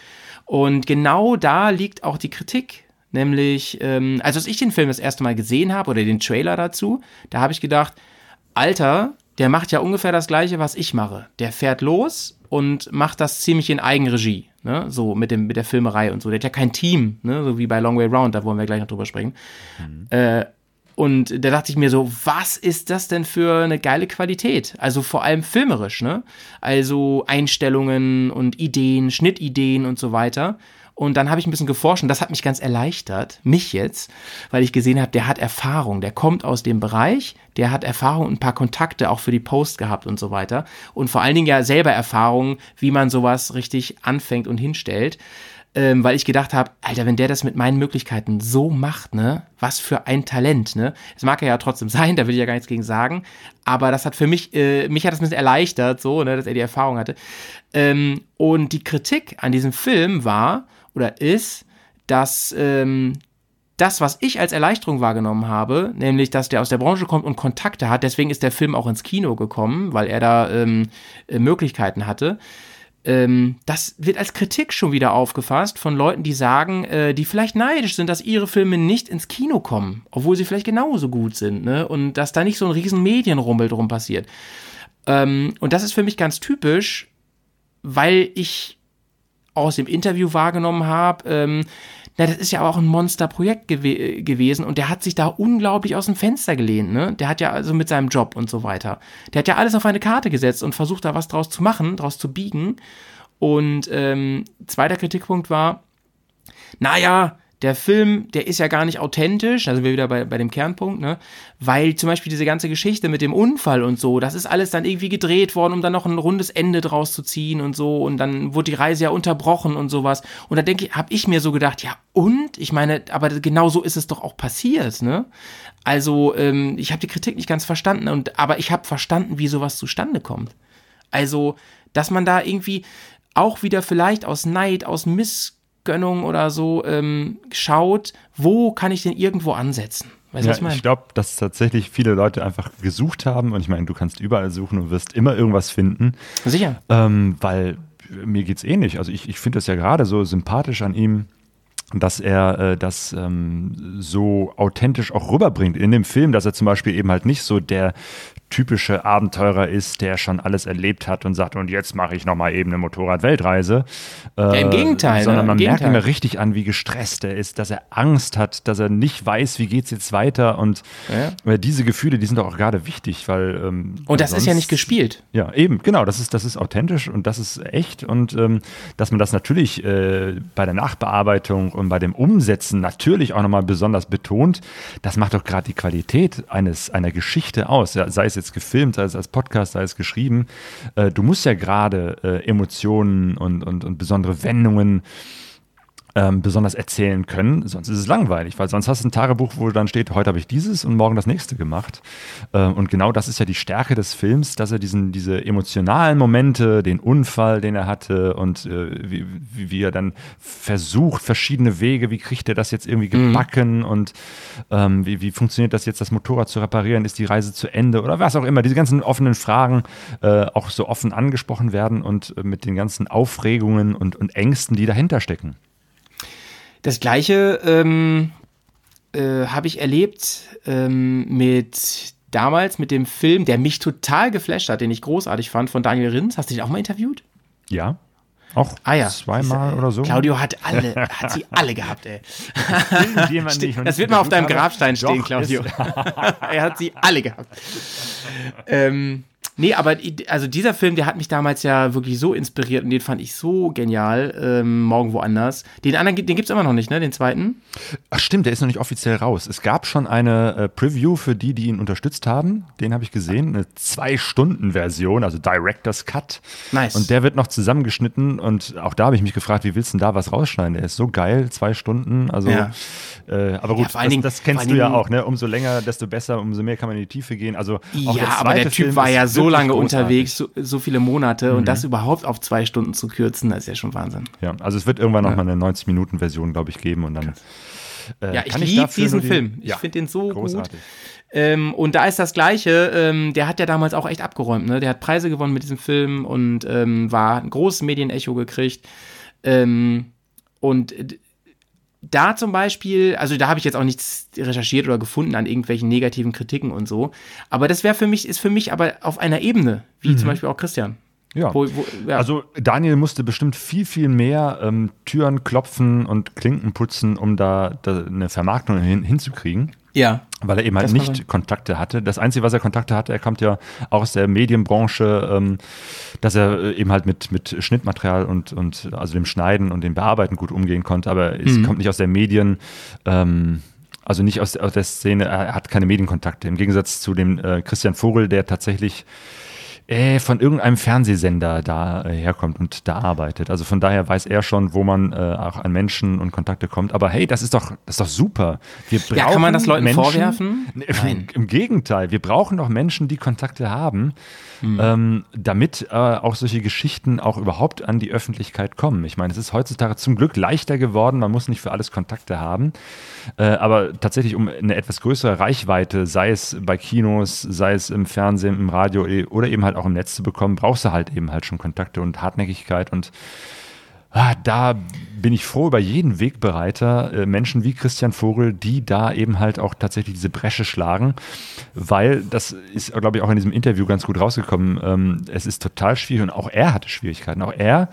Und genau da liegt auch die Kritik. Nämlich, ähm, also als ich den Film das erste Mal gesehen habe oder den Trailer dazu, da habe ich gedacht, Alter, der macht ja ungefähr das gleiche, was ich mache. Der fährt los und macht das ziemlich in Eigenregie, ne? So mit dem mit der Filmerei und so. Der hat ja kein Team, ne? So wie bei Long Way Round, da wollen wir gleich noch drüber sprechen. Äh, und da dachte ich mir so, was ist das denn für eine geile Qualität? Also vor allem filmerisch, ne? Also Einstellungen und Ideen, Schnittideen und so weiter. Und dann habe ich ein bisschen geforscht und das hat mich ganz erleichtert, mich jetzt, weil ich gesehen habe, der hat Erfahrung, der kommt aus dem Bereich, der hat Erfahrung und ein paar Kontakte auch für die Post gehabt und so weiter. Und vor allen Dingen ja selber Erfahrung, wie man sowas richtig anfängt und hinstellt. Ähm, weil ich gedacht habe, Alter, wenn der das mit meinen Möglichkeiten so macht, ne, was für ein Talent, ne? Es mag er ja trotzdem sein, da will ich ja gar nichts gegen sagen, aber das hat für mich, äh, mich hat das ein bisschen erleichtert, so, ne, dass er die Erfahrung hatte. Ähm, und die Kritik an diesem Film war oder ist, dass ähm, das, was ich als Erleichterung wahrgenommen habe, nämlich, dass der aus der Branche kommt und Kontakte hat, deswegen ist der Film auch ins Kino gekommen, weil er da ähm, äh, Möglichkeiten hatte. Ähm, das wird als Kritik schon wieder aufgefasst von Leuten, die sagen, äh, die vielleicht neidisch sind, dass ihre Filme nicht ins Kino kommen, obwohl sie vielleicht genauso gut sind, ne? Und dass da nicht so ein riesen Medienrummel drum passiert. Ähm, und das ist für mich ganz typisch, weil ich aus dem Interview wahrgenommen habe, ähm, na, das ist ja auch ein Monsterprojekt gew gewesen und der hat sich da unglaublich aus dem Fenster gelehnt, ne? Der hat ja also mit seinem Job und so weiter. Der hat ja alles auf eine Karte gesetzt und versucht da was draus zu machen, draus zu biegen. Und ähm, zweiter Kritikpunkt war, naja, der Film, der ist ja gar nicht authentisch, also wir wieder bei, bei dem Kernpunkt, ne? Weil zum Beispiel diese ganze Geschichte mit dem Unfall und so, das ist alles dann irgendwie gedreht worden, um dann noch ein rundes Ende draus zu ziehen und so. Und dann wurde die Reise ja unterbrochen und sowas. Und da denke ich, habe ich mir so gedacht, ja, und? Ich meine, aber genau so ist es doch auch passiert, ne? Also, ähm, ich habe die Kritik nicht ganz verstanden, und, aber ich habe verstanden, wie sowas zustande kommt. Also, dass man da irgendwie auch wieder vielleicht aus Neid, aus Miss Gönnung oder so ähm, schaut, wo kann ich denn irgendwo ansetzen? Weißt ja, ich, ich glaube, dass tatsächlich viele Leute einfach gesucht haben und ich meine, du kannst überall suchen und wirst immer irgendwas finden. Sicher. Ähm, weil mir geht es ähnlich. Also ich, ich finde das ja gerade so sympathisch an ihm, dass er äh, das ähm, so authentisch auch rüberbringt in dem Film, dass er zum Beispiel eben halt nicht so der typische Abenteurer ist, der schon alles erlebt hat und sagt, und jetzt mache ich nochmal eben eine Motorrad-Weltreise. Äh, ja, Im Gegenteil. Sondern man merkt ihm richtig an, wie gestresst er ist, dass er Angst hat, dass er nicht weiß, wie geht es jetzt weiter. Und ja. Äh, diese Gefühle, die sind doch auch gerade wichtig, weil. Ähm, und das sonst, ist ja nicht gespielt. Ja, eben, genau. Das ist, das ist authentisch und das ist echt. Und ähm, dass man das natürlich äh, bei der Nachbearbeitung und bei dem Umsetzen natürlich auch nochmal besonders betont, das macht doch gerade die Qualität eines, einer Geschichte aus. Ja, sei es jetzt gefilmt, sei es als Podcast, sei es geschrieben. Äh, du musst ja gerade äh, Emotionen und, und, und besondere Wendungen ähm, besonders erzählen können, sonst ist es langweilig, weil sonst hast du ein Tagebuch, wo dann steht, heute habe ich dieses und morgen das nächste gemacht. Ähm, und genau das ist ja die Stärke des Films, dass er diesen, diese emotionalen Momente, den Unfall, den er hatte und äh, wie, wie, er dann versucht, verschiedene Wege, wie kriegt er das jetzt irgendwie mhm. gebacken mhm. und ähm, wie, wie funktioniert das jetzt, das Motorrad zu reparieren, ist die Reise zu Ende oder was auch immer, diese ganzen offenen Fragen äh, auch so offen angesprochen werden und äh, mit den ganzen Aufregungen und, und Ängsten, die dahinter stecken. Das gleiche ähm, äh, habe ich erlebt ähm, mit damals mit dem Film, der mich total geflasht hat, den ich großartig fand, von Daniel Rins. Hast du dich auch mal interviewt? Ja. Auch ah, ja. zweimal oder so. Claudio hat alle, hat sie alle gehabt, ey. das wird mal auf deinem Grabstein stehen, Claudio. er hat sie alle gehabt. ähm, Nee, aber also dieser Film, der hat mich damals ja wirklich so inspiriert und den fand ich so genial. Ähm, morgen woanders. Den anderen, den gibt es immer noch nicht, ne? Den zweiten? Ach stimmt, der ist noch nicht offiziell raus. Es gab schon eine äh, Preview für die, die ihn unterstützt haben. Den habe ich gesehen. Eine Zwei-Stunden-Version, also Director's Cut. Nice. Und der wird noch zusammengeschnitten und auch da habe ich mich gefragt, wie willst du denn da was rausschneiden? Der ist so geil, zwei Stunden. Also, ja. äh, aber gut, ja, das, Dingen, das, kennst du ja auch, ne? Umso länger, desto besser, umso mehr kann man in die Tiefe gehen. Also ja, der aber der Typ Film war ja so lange großartig. unterwegs, so, so, viele Monate mhm. und das überhaupt auf zwei Stunden zu kürzen, das ist ja schon Wahnsinn. Ja, also es wird irgendwann ja. noch mal eine 90-Minuten-Version, glaube ich, geben und dann. Äh, ja, ich liebe diesen die, Film. Ich ja, finde den so großartig. gut. Ähm, und da ist das Gleiche, ähm, der hat ja damals auch echt abgeräumt, ne? Der hat Preise gewonnen mit diesem Film und ähm, war ein großes Medienecho gekriegt. Ähm, und da zum Beispiel, also da habe ich jetzt auch nichts recherchiert oder gefunden an irgendwelchen negativen Kritiken und so. Aber das wäre für mich, ist für mich aber auf einer Ebene, wie mhm. zum Beispiel auch Christian. Ja. Wo, wo, ja. Also Daniel musste bestimmt viel, viel mehr ähm, Türen klopfen und Klinken putzen, um da, da eine Vermarktung hin, hinzukriegen. Ja. Weil er eben halt nicht sein. Kontakte hatte. Das Einzige, was er Kontakte hatte, er kommt ja auch aus der Medienbranche, ähm, dass er äh, eben halt mit, mit Schnittmaterial und, und also dem Schneiden und dem Bearbeiten gut umgehen konnte, aber mhm. es kommt nicht aus der Medien, ähm, also nicht aus, aus der Szene, er hat keine Medienkontakte. Im Gegensatz zu dem äh, Christian Vogel, der tatsächlich äh, von irgendeinem Fernsehsender da äh, herkommt und da arbeitet. Also von daher weiß er schon, wo man äh, auch an Menschen und Kontakte kommt. Aber hey, das ist doch, das ist doch super. Wir brauchen Ja, kann man das Leuten Menschen, vorwerfen? Nein. Im Gegenteil, wir brauchen doch Menschen, die Kontakte haben, Hm. ähm, damit äh, auch solche Geschichten auch überhaupt an die Öffentlichkeit kommen. Ich meine, es ist heutzutage zum Glück leichter geworden, man muss nicht für alles Kontakte haben. Äh, aber tatsächlich um eine etwas größere Reichweite, sei es bei Kinos, sei es im Fernsehen, im Radio eh, oder eben halt auch im Netz zu bekommen, brauchst du halt eben halt schon Kontakte und Hartnäckigkeit und Ah, da bin ich froh über jeden Wegbereiter, äh, Menschen wie Christian Vogel, die da eben halt auch tatsächlich diese Bresche schlagen, weil das ist, glaube ich, auch in diesem Interview ganz gut rausgekommen. Ähm, es ist total schwierig und auch er hatte Schwierigkeiten. Auch er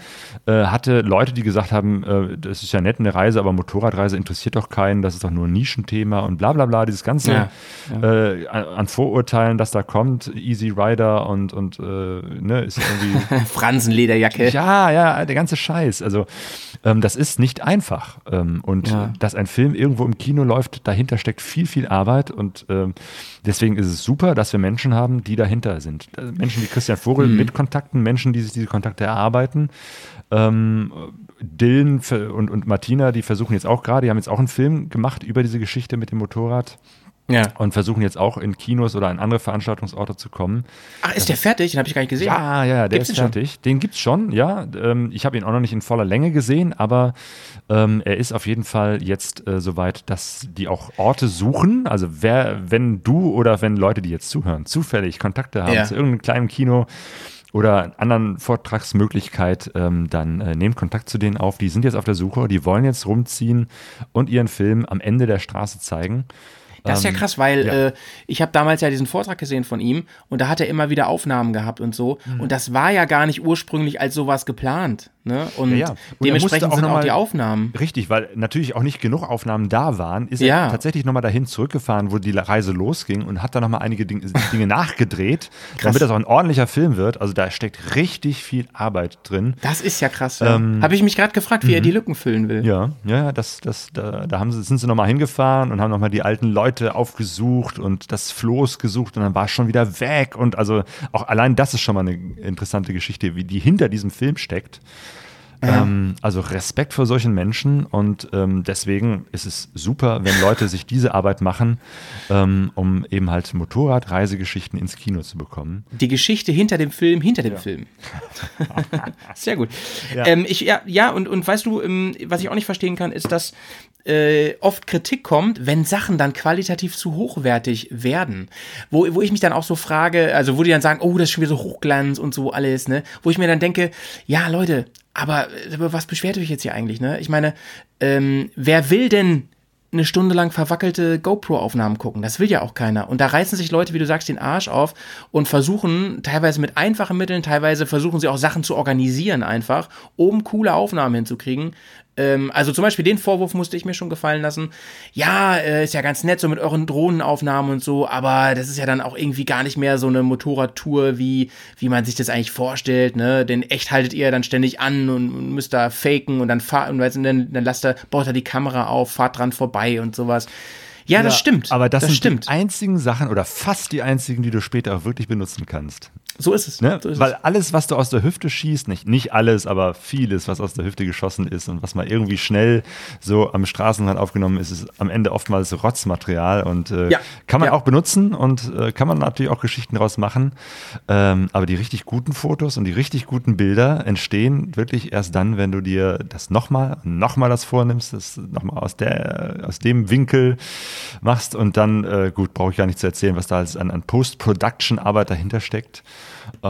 äh, hatte Leute, die gesagt haben, äh, das ist ja nett eine Reise, aber Motorradreise interessiert doch keinen, das ist doch nur ein Nischenthema und bla bla bla, dieses ganze Ja, Äh, an, an Vorurteilen, das da kommt, Easy Rider und, und ne, ist irgendwie Fransenlederjacke. ja, ja, der ganze Scheiß. Also, ähm, das ist nicht einfach. Ähm, und Ja. dass ein Film irgendwo im Kino läuft, dahinter steckt viel, viel Arbeit. Und ähm, deswegen ist es super, dass wir Menschen haben, die dahinter sind. Äh, Menschen wie Christian Vogel mit Kontakten, Menschen, die sich diese Kontakte erarbeiten. Ähm, Dylan und, und Martina, die versuchen jetzt auch gerade, die haben jetzt auch einen Film gemacht über diese Geschichte mit dem Motorrad Ja. und versuchen jetzt auch in Kinos oder an andere Veranstaltungsorte zu kommen. Ach, ist der fertig? Den habe ich gar nicht gesehen. Ja, ja, der Gibt's ist den schon? fertig. Den gibt's schon, ja. Ähm, ich habe ihn auch noch nicht in voller Länge gesehen, aber ähm, er ist auf jeden Fall jetzt äh, soweit, dass die auch Orte suchen. Also wer, wenn du oder wenn Leute, die jetzt zuhören, zufällig Kontakte haben Ja. zu irgendeinem kleinen Kino oder anderen Vortragsmöglichkeit, ähm, dann äh, nehmt Kontakt zu denen auf. Die sind jetzt auf der Suche, die wollen jetzt rumziehen und ihren Film am Ende der Straße zeigen. Das ist ja Ähm, krass, weil ja. äh, ich habe damals ja diesen Vortrag gesehen von ihm und da hat er immer wieder Aufnahmen gehabt und so. Mhm. Und das war ja gar nicht ursprünglich als sowas geplant. Ne? Und Ja, ja. Und dementsprechend auch sind auch die Aufnahmen. Richtig, weil natürlich auch nicht genug Aufnahmen da waren, ist Ja. er tatsächlich nochmal dahin zurückgefahren, wo die Reise losging und hat dann nochmal einige Ding, Dinge nachgedreht, damit das auch ein ordentlicher Film wird. Also da steckt richtig viel Arbeit drin. Das ist ja krass. Ja. habe ich mich gerade gefragt, wie er die Lücken füllen will. Ähm, mhm. Ja, ja, das, das, da, da haben sie, sind sie nochmal hingefahren und haben nochmal die alten Leute aufgesucht und das Floß gesucht und dann war es schon wieder weg. Und also auch allein das ist schon mal eine interessante Geschichte, wie die hinter diesem Film steckt. Ähm, also Respekt vor solchen Menschen und ähm, deswegen ist es super, wenn Leute sich diese Arbeit machen, ähm, um eben halt Motorradreisegeschichten ins Kino zu bekommen. Die Geschichte hinter dem Film, hinter dem Film. Sehr gut. Ähm, ich, ja, ja und, und weißt du, ähm, was ich auch nicht verstehen kann, ist, dass äh, oft Kritik kommt, wenn Sachen dann qualitativ zu hochwertig werden. Wo, wo ich mich dann auch so frage, also wo die dann sagen, oh, das ist schon wieder so Hochglanz und so alles, ne? Wo ich mir dann denke, ja, Leute, aber über was beschwert euch jetzt hier eigentlich, ne? Ich meine, ähm, wer will denn eine Stunde lang verwackelte GoPro-Aufnahmen gucken. Das will ja auch keiner. Und da reißen sich Leute, wie du sagst, den Arsch auf und versuchen, teilweise mit einfachen Mitteln, teilweise versuchen sie auch Sachen zu organisieren einfach, um coole Aufnahmen hinzukriegen. Ähm, also zum Beispiel den Vorwurf musste ich mir schon gefallen lassen. Ja, äh, ist ja ganz nett so mit euren Drohnenaufnahmen und so, aber das ist ja dann auch irgendwie gar nicht mehr so eine Motorradtour, wie, wie man sich das eigentlich vorstellt, ne? Denn echt haltet ihr dann ständig an und, müsst da faken und dann fahrt und dann, dann lasst er, baut er die Kamera auf, fahrt dran vorbei und sowas. Ja, das stimmt. Aber das, sind stimmt. die einzigen Sachen oder fast die einzigen, die du später auch wirklich benutzen kannst. So ist es. Ne? So ist Weil es. alles, was du aus der Hüfte schießt, nicht, nicht alles, aber vieles, was aus der Hüfte geschossen ist und was mal irgendwie schnell so am Straßenrand aufgenommen ist, ist am Ende oftmals Rotzmaterial und äh, Ja. kann man Ja. auch benutzen und äh, kann man natürlich auch Geschichten daraus machen. Ähm, aber die richtig guten Fotos und die richtig guten Bilder entstehen wirklich erst dann, wenn du dir das nochmal, nochmal das vornimmst, das nochmal aus, der, aus dem Winkel machst und dann, äh, gut, brauche ich gar nicht zu erzählen, was da alles an, an Post-Production-Arbeit dahinter steckt.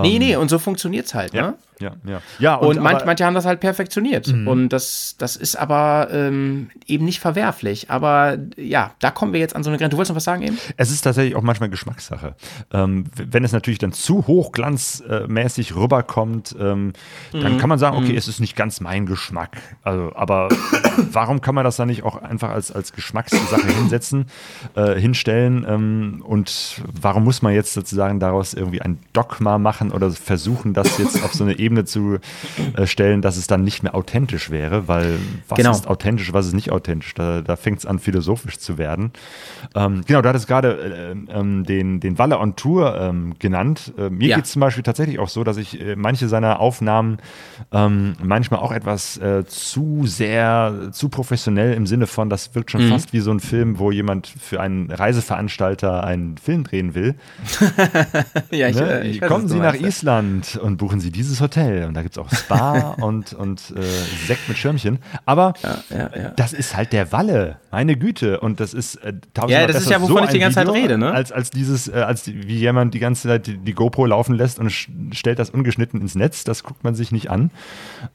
Nee, nee, und so funktioniert's halt, ne? Ja, ja. Ja, Und, manch, aber- manche haben das halt perfektioniert. Und das, das ist aber ähm, eben nicht verwerflich. Aber ja, da kommen wir jetzt an so eine Grenze. Du wolltest noch was sagen eben? Es ist tatsächlich auch manchmal Geschmackssache. Ähm, wenn es natürlich dann zu hochglanzmäßig rüberkommt, ähm, dann kann man sagen, okay, es ist nicht ganz mein Geschmack. Also, aber warum kann man das dann nicht auch einfach als, als Geschmackssache hinsetzen, äh, hinstellen? Ähm, und warum muss man jetzt sozusagen daraus irgendwie ein Dogma machen oder versuchen, das jetzt auf so eine Ebene zu äh, stellen, dass es dann nicht mehr authentisch wäre? Weil was Genau. ist authentisch, was ist nicht authentisch? Da, da fängt es an, philosophisch zu werden. Ähm, genau, du hattest gerade äh, ähm, den, den Walle on Tour ähm, genannt. Äh, mir Ja. geht es zum Beispiel tatsächlich auch so, dass ich äh, manche seiner Aufnahmen ähm, manchmal auch etwas zu sehr, zu professionell im Sinne von, das wirkt Mhm. schon fast wie so ein Film, wo jemand für einen Reiseveranstalter einen Film drehen will. ja, ich, Ne? ich weiß, Kommen Sie nach. Island und buchen Sie dieses Hotel. Und da gibt es auch Spa und, und äh, Sekt mit Schirmchen. Aber ja, ja. das ist halt der Walle, meine Güte. Und das ist äh, Ja, das ist ja, wovon so ich die ganze Zeit Video, rede, ne? Als, als dieses, äh, als die, wie jemand die ganze Zeit die, die GoPro laufen lässt und stellt das ungeschnitten ins Netz. Das guckt man sich nicht an.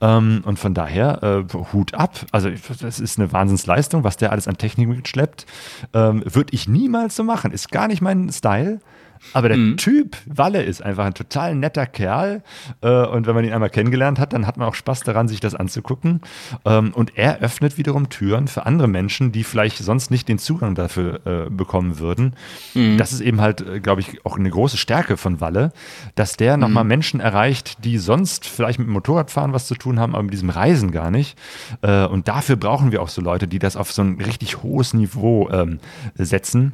Ähm, und von daher äh, Hut ab. Also das ist eine Wahnsinnsleistung, was der alles an Technik mitschleppt. Ähm, Würde ich niemals so machen. Ist gar nicht mein Style. Aber der Mhm. Typ Walle ist einfach ein total netter Kerl. Äh, und wenn man ihn einmal kennengelernt hat, dann hat man auch Spaß daran, sich das anzugucken. Ähm, und er öffnet wiederum Türen für andere Menschen, die vielleicht sonst nicht den Zugang dafür äh, bekommen würden. Mhm. Das ist eben halt, äh, glaube ich, auch eine große Stärke von Walle, dass der nochmal Menschen erreicht, die sonst vielleicht mit dem Motorradfahren was zu tun haben, aber mit diesem Reisen gar nicht. Und dafür brauchen wir auch so Leute, die das auf so ein richtig hohes Niveau ähm, setzen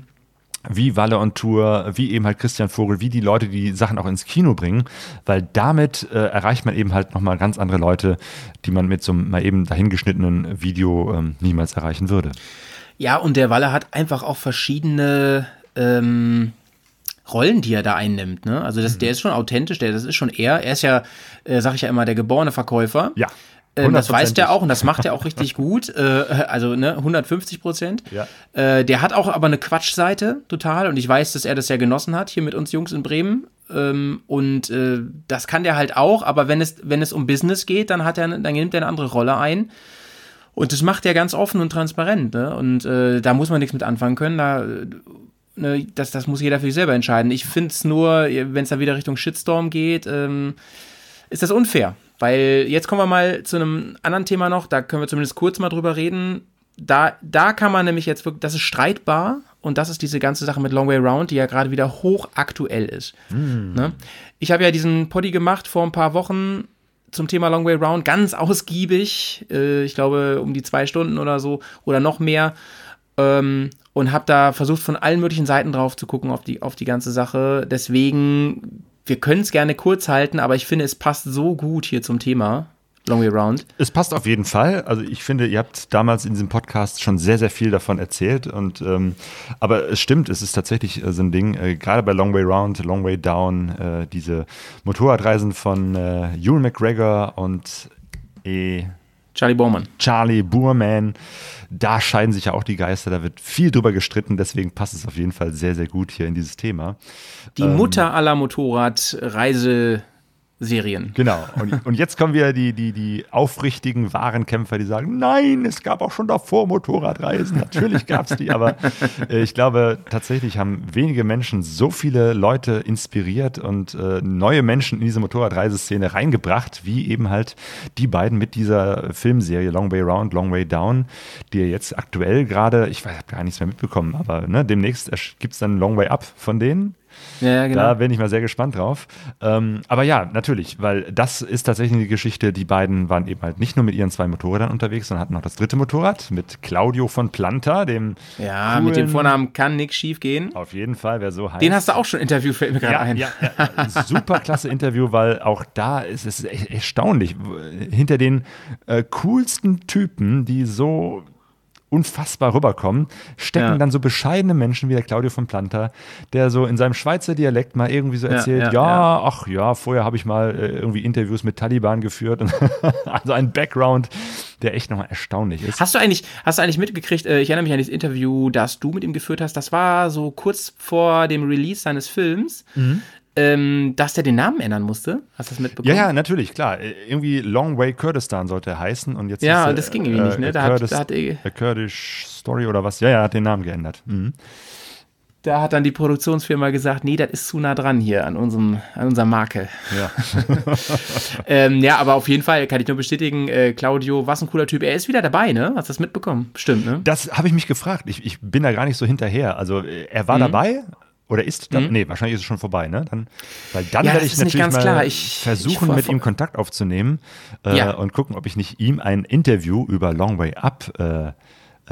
wie Walle on Tour, wie eben halt Christian Vogel, wie die Leute, die Sachen auch ins Kino bringen, weil damit äh, erreicht man eben halt nochmal ganz andere Leute, die man mit so einem mal eben dahingeschnittenen Video ähm, niemals erreichen würde. Ja, und der Walle hat einfach auch verschiedene ähm, Rollen, die er da einnimmt. Ne? Also das, der ist schon authentisch, der, das ist schon er. Er ist ja, äh, sag ich ja immer, der geborene Verkäufer. Ja. Ähm, das weiß der auch und das macht er auch richtig gut. Äh, also ne, 150 Prozent. Ja. Äh, der hat auch aber eine Quatschseite total und ich weiß, dass er das ja genossen hat hier mit uns Jungs in Bremen. Ähm, und äh, das kann der halt auch, aber wenn es, wenn es um Business geht, dann hat er, dann nimmt er eine andere Rolle ein. Und das macht er ganz offen und transparent. Ne? Und äh, da muss man nichts mit anfangen können. Da, ne, das, das muss jeder für sich selber entscheiden. Ich finde es nur, wenn es da wieder Richtung Shitstorm geht, ähm, ist das unfair. Weil jetzt kommen wir mal zu einem anderen Thema noch, da können wir zumindest kurz mal drüber reden. Da, da kann man nämlich jetzt wirklich, das ist streitbar und das ist diese ganze Sache mit Long Way Round, die ja gerade wieder hochaktuell ist. Ne? Ich habe ja diesen Poddy gemacht vor ein paar Wochen zum Thema Long Way Round, ganz ausgiebig, äh, ich glaube um die zwei Stunden oder so oder noch mehr. Ähm, und habe da versucht, von allen möglichen Seiten drauf zu gucken auf die, auf die ganze Sache. Deswegen, wir können es gerne kurz halten, aber ich finde, es passt so gut hier zum Thema Long Way Round. Es passt auf jeden Fall. Also ich finde, ihr habt damals in diesem Podcast schon sehr, sehr viel davon erzählt. Und ähm, aber es stimmt, es ist tatsächlich äh, so ein Ding, äh, gerade bei Long Way Round, Long Way Down, äh, diese Motorradreisen von äh, Ewan McGregor und äh, Charlie Bormann. Charlie Boorman. Da scheiden sich ja auch die Geister, da wird viel drüber gestritten, deswegen passt es auf jeden Fall sehr, sehr gut hier in dieses Thema. Die Mutter aller Motorradreiseserien. Genau. Und, und jetzt kommen wieder die, die, die aufrichtigen, wahren Kämpfer, die sagen, nein, es gab auch schon davor Motorradreisen. Natürlich gab es die, aber äh, ich glaube, tatsächlich haben wenige Menschen so viele Leute inspiriert und äh, neue Menschen in diese Motorradreiseszene reingebracht, wie eben halt die beiden mit dieser Filmserie Long Way Round, Long Way Down, die jetzt aktuell gerade, ich weiß, habe gar nichts mehr mitbekommen, aber ne, demnächst gibt es dann Long Way Up von denen. Ja, genau. Da bin ich mal sehr gespannt drauf. Ähm, aber ja, natürlich, weil das ist tatsächlich eine Geschichte. Die beiden waren eben halt nicht nur mit ihren zwei Motorrädern unterwegs, sondern hatten noch das dritte Motorrad mit Claudio von Planta, dem. ja, mit dem coolen- Vornamen kann nichts schief gehen. Auf jeden Fall, wer so heißt. Den hast du auch schon interviewt, fällt mir gerade ja, ein. ja, ja, super klasse Interview, weil auch da ist es echt erstaunlich. Hinter den äh, coolsten Typen, die so unfassbar rüberkommen, stecken Ja. dann so bescheidene Menschen wie der Claudio von Planta, der so in seinem Schweizer Dialekt mal irgendwie so erzählt, ja, ja, ach ja, vorher habe ich mal äh, irgendwie Interviews mit Taliban geführt. Und also ein Background, der echt nochmal erstaunlich ist. Hast du eigentlich, hast du eigentlich mitgekriegt, äh, ich erinnere mich an das Interview, das du mit ihm geführt hast, das war so kurz vor dem Release seines Films, ähm, dass der den Namen ändern musste. Hast du das mitbekommen? Ja, ja, natürlich, klar. Äh, Irgendwie Long Way Kurdistan sollte er heißen und jetzt Ja, ist, äh, das ging irgendwie nicht, ne? Da hat- Kurdis, da hat eh- A Kurdish Story oder was? Ja, ja, hat den Namen geändert. Mhm. da hat dann die Produktionsfirma gesagt, nee, das ist zu nah dran hier an, unserem, an unserer Marke. Ja. ähm, ja, aber auf jeden Fall kann ich nur bestätigen, äh, Claudio, was ein cooler Typ. Er ist wieder dabei, ne? Hast du das mitbekommen? Stimmt, ne? Das habe ich mich gefragt. Ich, ich bin da gar nicht so hinterher. Also äh, er war dabei, oder ist da, mhm. nee, wahrscheinlich ist es schon vorbei, ne? Dann, weil dann ja, werde ich natürlich mal ich, versuchen, ich mit ihm Kontakt aufzunehmen äh, ja. und gucken, ob ich nicht ihm ein Interview über Long Way Up äh,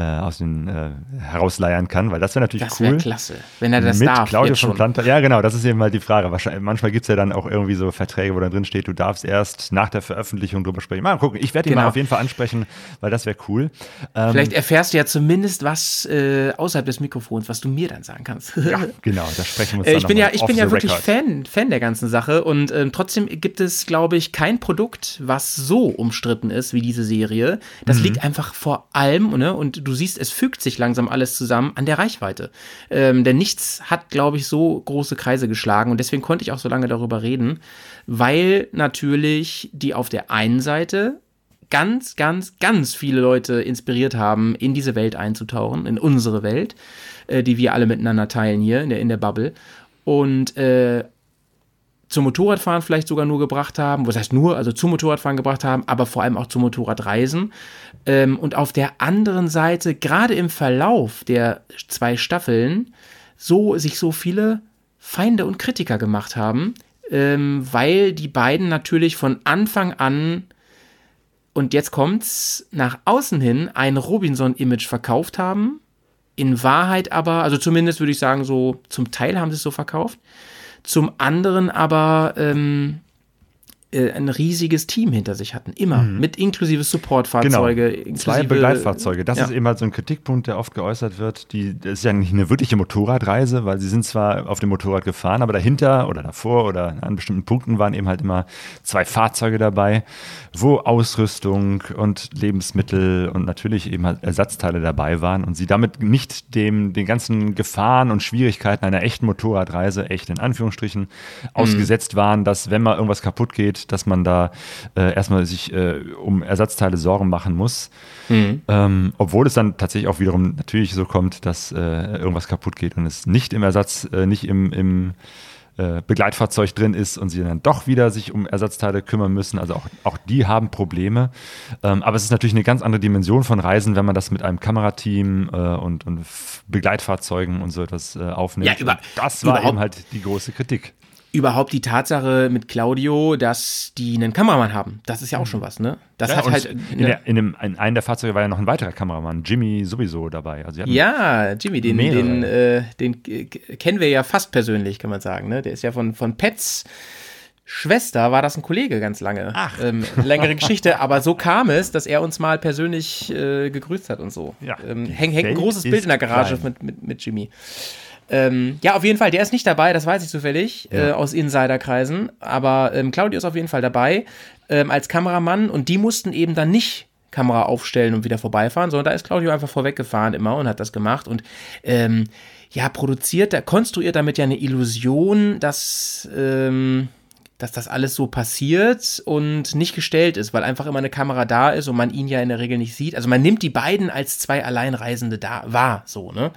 aus den äh, herausleiern kann, weil das wäre natürlich das wär cool. klasse, wenn er das Mit darf. Claudio von Planta. Ja, genau, das ist eben mal die Frage. Manchmal gibt es ja dann auch irgendwie so Verträge, wo dann drin steht, du darfst erst nach der Veröffentlichung drüber sprechen. Mal gucken, ich werde ihn Genau. mal auf jeden Fall ansprechen, weil das wäre cool. Ähm, Vielleicht erfährst du ja zumindest was äh, außerhalb des Mikrofons, was du mir dann sagen kannst. ja, genau, da sprechen wir uns Äh, ich bin ja, ich bin ja wirklich record. Fan, Fan der ganzen Sache und ähm, trotzdem gibt es, glaube ich, kein Produkt, was so umstritten ist wie diese Serie. Mhm. Das liegt einfach vor allem, ne, und du siehst, es fügt sich langsam alles zusammen an der Reichweite. Ähm, denn nichts hat, glaube ich, so große Kreise geschlagen und deswegen konnte ich auch so lange darüber reden, weil natürlich die auf der einen Seite ganz, ganz, ganz viele Leute inspiriert haben, in diese Welt einzutauchen, in unsere Welt, äh, die wir alle miteinander teilen hier in der, in der Bubble. Und äh, zum Motorradfahren vielleicht sogar nur gebracht haben, was heißt nur, also zum Motorradfahren gebracht haben, aber vor allem auch zum Motorradreisen. Ähm, und auf der anderen Seite, gerade im Verlauf der zwei Staffeln, so sich so viele Feinde und Kritiker gemacht haben, ähm, weil die beiden natürlich von Anfang an und jetzt kommt's nach außen hin ein Robinson-Image verkauft haben. In Wahrheit aber, also zumindest würde ich sagen, so zum Teil haben sie es so verkauft. Zum anderen aber ähm, äh, ein riesiges Team hinter sich hatten. Immer. Mit inklusive Supportfahrzeuge. Genau. Zwei inklusive- Begleitfahrzeuge. Das ja. ist eben halt so ein Kritikpunkt, der oft geäußert wird. Die, das ist ja nicht eine wirkliche Motorradreise, weil sie sind zwar auf dem Motorrad gefahren, aber dahinter oder davor oder an bestimmten Punkten waren eben halt immer zwei Fahrzeuge dabei, wo Ausrüstung und Lebensmittel und natürlich eben halt Ersatzteile dabei waren und sie damit nicht dem, den ganzen Gefahren und Schwierigkeiten einer echten Motorradreise, echt in Anführungsstrichen, ausgesetzt waren, dass wenn mal irgendwas kaputt geht, dass man da äh, erstmal sich äh, um Ersatzteile Sorgen machen muss. Ähm, obwohl es dann tatsächlich auch wiederum natürlich so kommt, dass äh, irgendwas kaputt geht und es nicht im Ersatz, äh, nicht im, im äh, Begleitfahrzeug drin ist und sie dann doch wieder sich um Ersatzteile kümmern müssen. Also auch, auch die haben Probleme. Ähm, aber es ist natürlich eine ganz andere Dimension von Reisen, wenn man das mit einem Kamerateam äh, und, und Begleitfahrzeugen und so etwas äh, aufnimmt. Ja, über- das war eben halt die große Kritik. Überhaupt die Tatsache mit Claudio, dass die einen Kameramann haben. Das ist ja auch schon was, ne? Das hat und halt. in, der, in, dem, in einem der Fahrzeuge war ja noch ein weiterer Kameramann, Jimmy sowieso dabei. Also Ja, Jimmy, den, Mehrere. den, äh, den äh, kennen wir ja fast persönlich, kann man sagen. Ne? Der ist ja von, von Pets Schwester, war das ein Kollege ganz lange. Ach. Ähm, längere Geschichte, aber so kam es, dass er uns mal persönlich äh, gegrüßt hat und so. Ja, ähm, die häng, hängt ein großes Bild in der Garage mit, mit, mit Jimmy. Ähm, ja, auf jeden Fall, der ist nicht dabei, das weiß ich zufällig, äh, aus Insiderkreisen. Aber ähm, Claudio ist auf jeden Fall dabei ähm, als Kameramann und die mussten eben dann nicht Kamera aufstellen und wieder vorbeifahren, sondern da ist Claudio einfach vorweggefahren immer und hat das gemacht und ähm, ja, produziert, da konstruiert damit ja eine Illusion, dass, ähm, dass das alles so passiert und nicht gestellt ist, weil einfach immer eine Kamera da ist und man ihn ja in der Regel nicht sieht. Also man nimmt die beiden als zwei Alleinreisende da wahr, so, ne?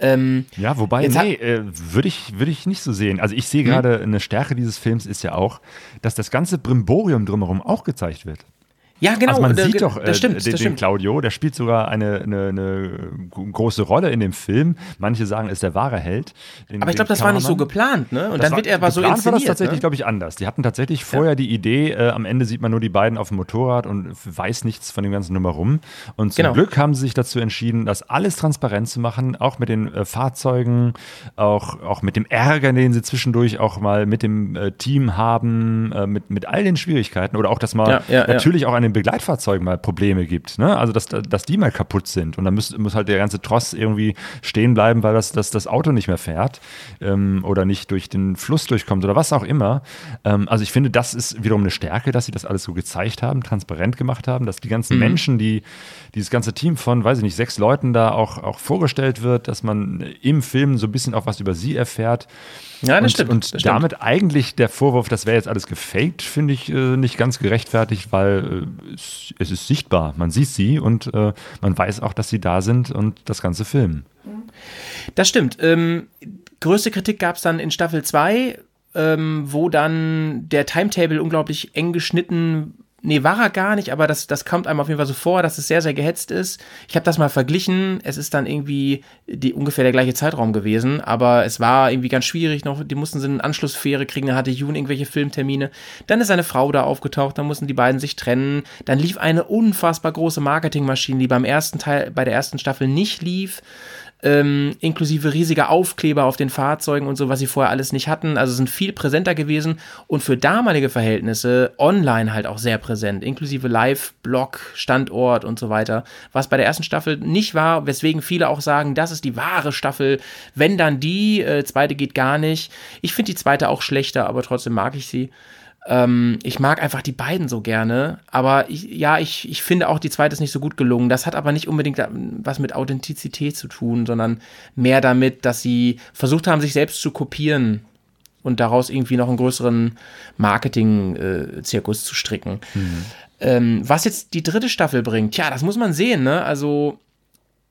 Ähm, Ja, wobei, nee, äh, würde ich, würde ich nicht so sehen. Also ich sehe gerade, eine Stärke dieses Films ist ja auch, dass das ganze Brimborium drumherum auch gezeigt wird. Ja, genau. also man da- sieht doch äh, das stimmt, den, das den stimmt. Claudio, der spielt sogar eine, eine, eine große Rolle in dem Film. Manche sagen, er ist der wahre Held. Den- Aber ich den glaube, das war nicht so geplant, ne? Und Das dann war- wird er aber so geplant war inszeniert. das tatsächlich, ne? glaube ich, anders. Die hatten tatsächlich vorher die Idee, äh, am Ende sieht man nur die beiden auf dem Motorrad und weiß nichts von dem ganzen Nummerum. Und zum Genau. Glück haben sie sich dazu entschieden, das alles transparent zu machen, auch mit den äh, Fahrzeugen, auch, auch mit dem Ärger, den sie zwischendurch auch mal mit dem äh, Team haben, äh, mit, mit all den Schwierigkeiten oder auch, dass mal Ja, ja, ja. natürlich auch an den Begleitfahrzeugen mal Probleme gibt. Ne? Also, dass, dass die mal kaputt sind und dann muss, muss halt der ganze Tross irgendwie stehen bleiben, weil das, das, das Auto nicht mehr fährt ähm, oder nicht durch den Fluss durchkommt oder was auch immer. Ähm, also ich finde, das ist wiederum eine Stärke, dass sie das alles so gezeigt haben, transparent gemacht haben, dass die ganzen Menschen, die dieses ganze Team von, weiß ich nicht, sechs Leuten da auch, auch vorgestellt wird, dass man im Film so ein bisschen auch was über sie erfährt. Ja, das und, stimmt, Und das stimmt. damit eigentlich der Vorwurf, das wäre jetzt alles gefaked, finde ich äh, nicht ganz gerechtfertigt, weil äh, es, es ist sichtbar. Man sieht sie und äh, man weiß auch, dass sie da sind und das Ganze filmen. Das stimmt. Ähm, größte Kritik gab es dann in Staffel 2, ähm, wo dann der Timetable unglaublich eng geschnitten Nee, war er gar nicht, aber das, das kommt einem auf jeden Fall so vor, dass es sehr, sehr gehetzt ist. Ich habe das mal verglichen. Es ist dann irgendwie die, ungefähr der gleiche Zeitraum gewesen, aber es war irgendwie ganz schwierig noch. Die mussten sie eine Anschlussfähre kriegen, dann hatte Jun irgendwelche Filmtermine. Dann ist eine Frau da aufgetaucht, dann mussten die beiden sich trennen. Dann lief eine unfassbar große Marketingmaschine, die beim ersten Teil, bei der ersten Staffel nicht lief ähm, inklusive riesiger Aufkleber auf den Fahrzeugen und so, was sie vorher alles nicht hatten. Also sind viel präsenter gewesen und für damalige Verhältnisse online halt auch sehr präsent, inklusive Live-Blog, Standort und so weiter, was bei der ersten Staffel nicht war, weswegen viele auch sagen, das ist die wahre Staffel, wenn dann die, äh, zweite geht gar nicht. Ich finde die zweite auch schlechter, aber trotzdem mag ich sie. Ähm, ich mag einfach die beiden so gerne, aber ich, ja, ich, ich finde auch die zweite ist nicht so gut gelungen. Das hat aber nicht unbedingt was mit Authentizität zu tun, sondern mehr damit, dass sie versucht haben, sich selbst zu kopieren und daraus irgendwie noch einen größeren Marketing-Zirkus zu stricken. Mhm. Ähm, was jetzt die dritte Staffel bringt, tja, das muss man sehen, ne? Also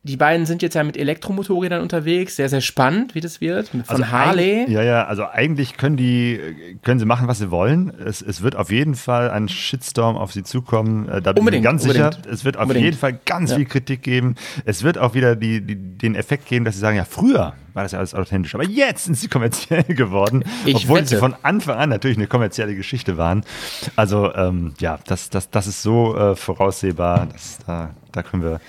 die beiden sind jetzt ja mit Elektromotorrädern unterwegs, sehr, sehr spannend, wie das wird, von also Harley. Ja, ja, also eigentlich können die, können sie machen, was sie wollen. Es, es wird auf jeden Fall ein Shitstorm auf sie zukommen, äh, da bin unbedingt, ich ganz unbedingt. sicher. Es wird auf unbedingt. jeden Fall ganz ja. viel Kritik geben. Es wird auch wieder die, die, den Effekt geben, dass sie sagen, ja, früher war das ja alles authentisch, aber jetzt sind sie kommerziell geworden, ich obwohl wette. sie von Anfang an natürlich eine kommerzielle Geschichte waren. Also ähm, ja, das, das, das ist so äh, voraussehbar, dass da da können wir,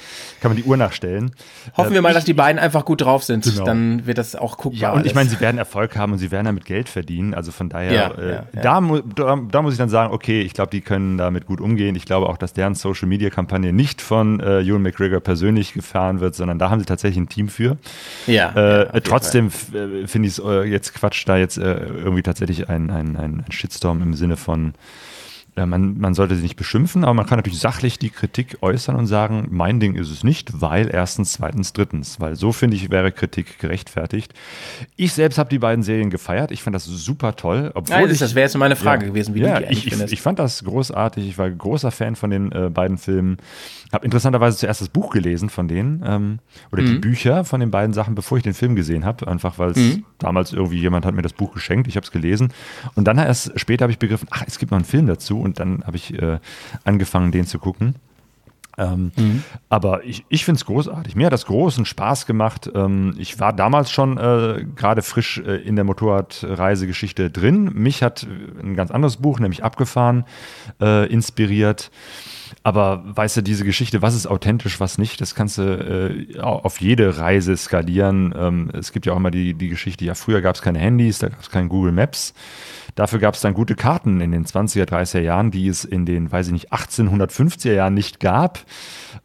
kann man die Uhr nachstellen. Hoffen äh, wir mal, ich, dass die beiden einfach gut drauf sind. Genau. Dann wird das auch guckbar. Ja, und ich meine, sie werden Erfolg haben und sie werden damit Geld verdienen. Also von daher, ja, äh, ja, da, da, da, muss ich dann sagen, okay, ich glaube, die können damit gut umgehen. Ich glaube auch, dass deren Social Media Kampagne nicht von äh, Ewan McGregor persönlich gefahren wird, sondern da haben sie tatsächlich ein Team für. Ja. Äh, trotzdem äh, finde ich es äh, jetzt Quatsch, da jetzt irgendwie tatsächlich ein, ein, ein Shitstorm im Sinne von äh, man, man sollte sie nicht beschimpfen, aber man kann natürlich sachlich die Kritik äußern und sagen, mein Ding ist es nicht, weil erstens, zweitens, drittens. Weil so finde ich, wäre Kritik gerechtfertigt. Ich selbst habe die beiden Serien gefeiert. Ich fand das super toll. Obwohl Nein, ich, das wäre jetzt meine Frage ja, gewesen, wie ja, du die ich, ich, ich fand das großartig. Ich war großer Fan von den äh, beiden Filmen. Habe interessanterweise zuerst das Buch gelesen von denen ähm, oder mhm. die Bücher von den beiden Sachen, bevor ich den Film gesehen habe. Einfach weil es mhm. damals irgendwie jemand hat mir das Buch geschenkt. Ich habe es gelesen. Und dann erst später habe ich begriffen, ach, es gibt noch einen Film dazu und dann habe ich äh, angefangen, den zu gucken. Ähm, mhm. Aber ich, ich finde es großartig. Mir hat das großen Spaß gemacht. Ähm, ich war damals schon äh, gerade frisch äh, in der Motorradreisegeschichte drin. Mich hat ein ganz anderes Buch, nämlich Abgefahren, äh, inspiriert. Aber weißt du, diese Geschichte, was ist authentisch, was nicht, das kannst du äh, auf jede Reise skalieren. Ähm, es gibt ja auch immer die, die Geschichte, ja, früher gab es keine Handys, da gab es kein Google Maps. Dafür gab es dann gute Karten in den 20er, 30er Jahren, die es in den, weiß ich nicht, 1850er Jahren nicht gab.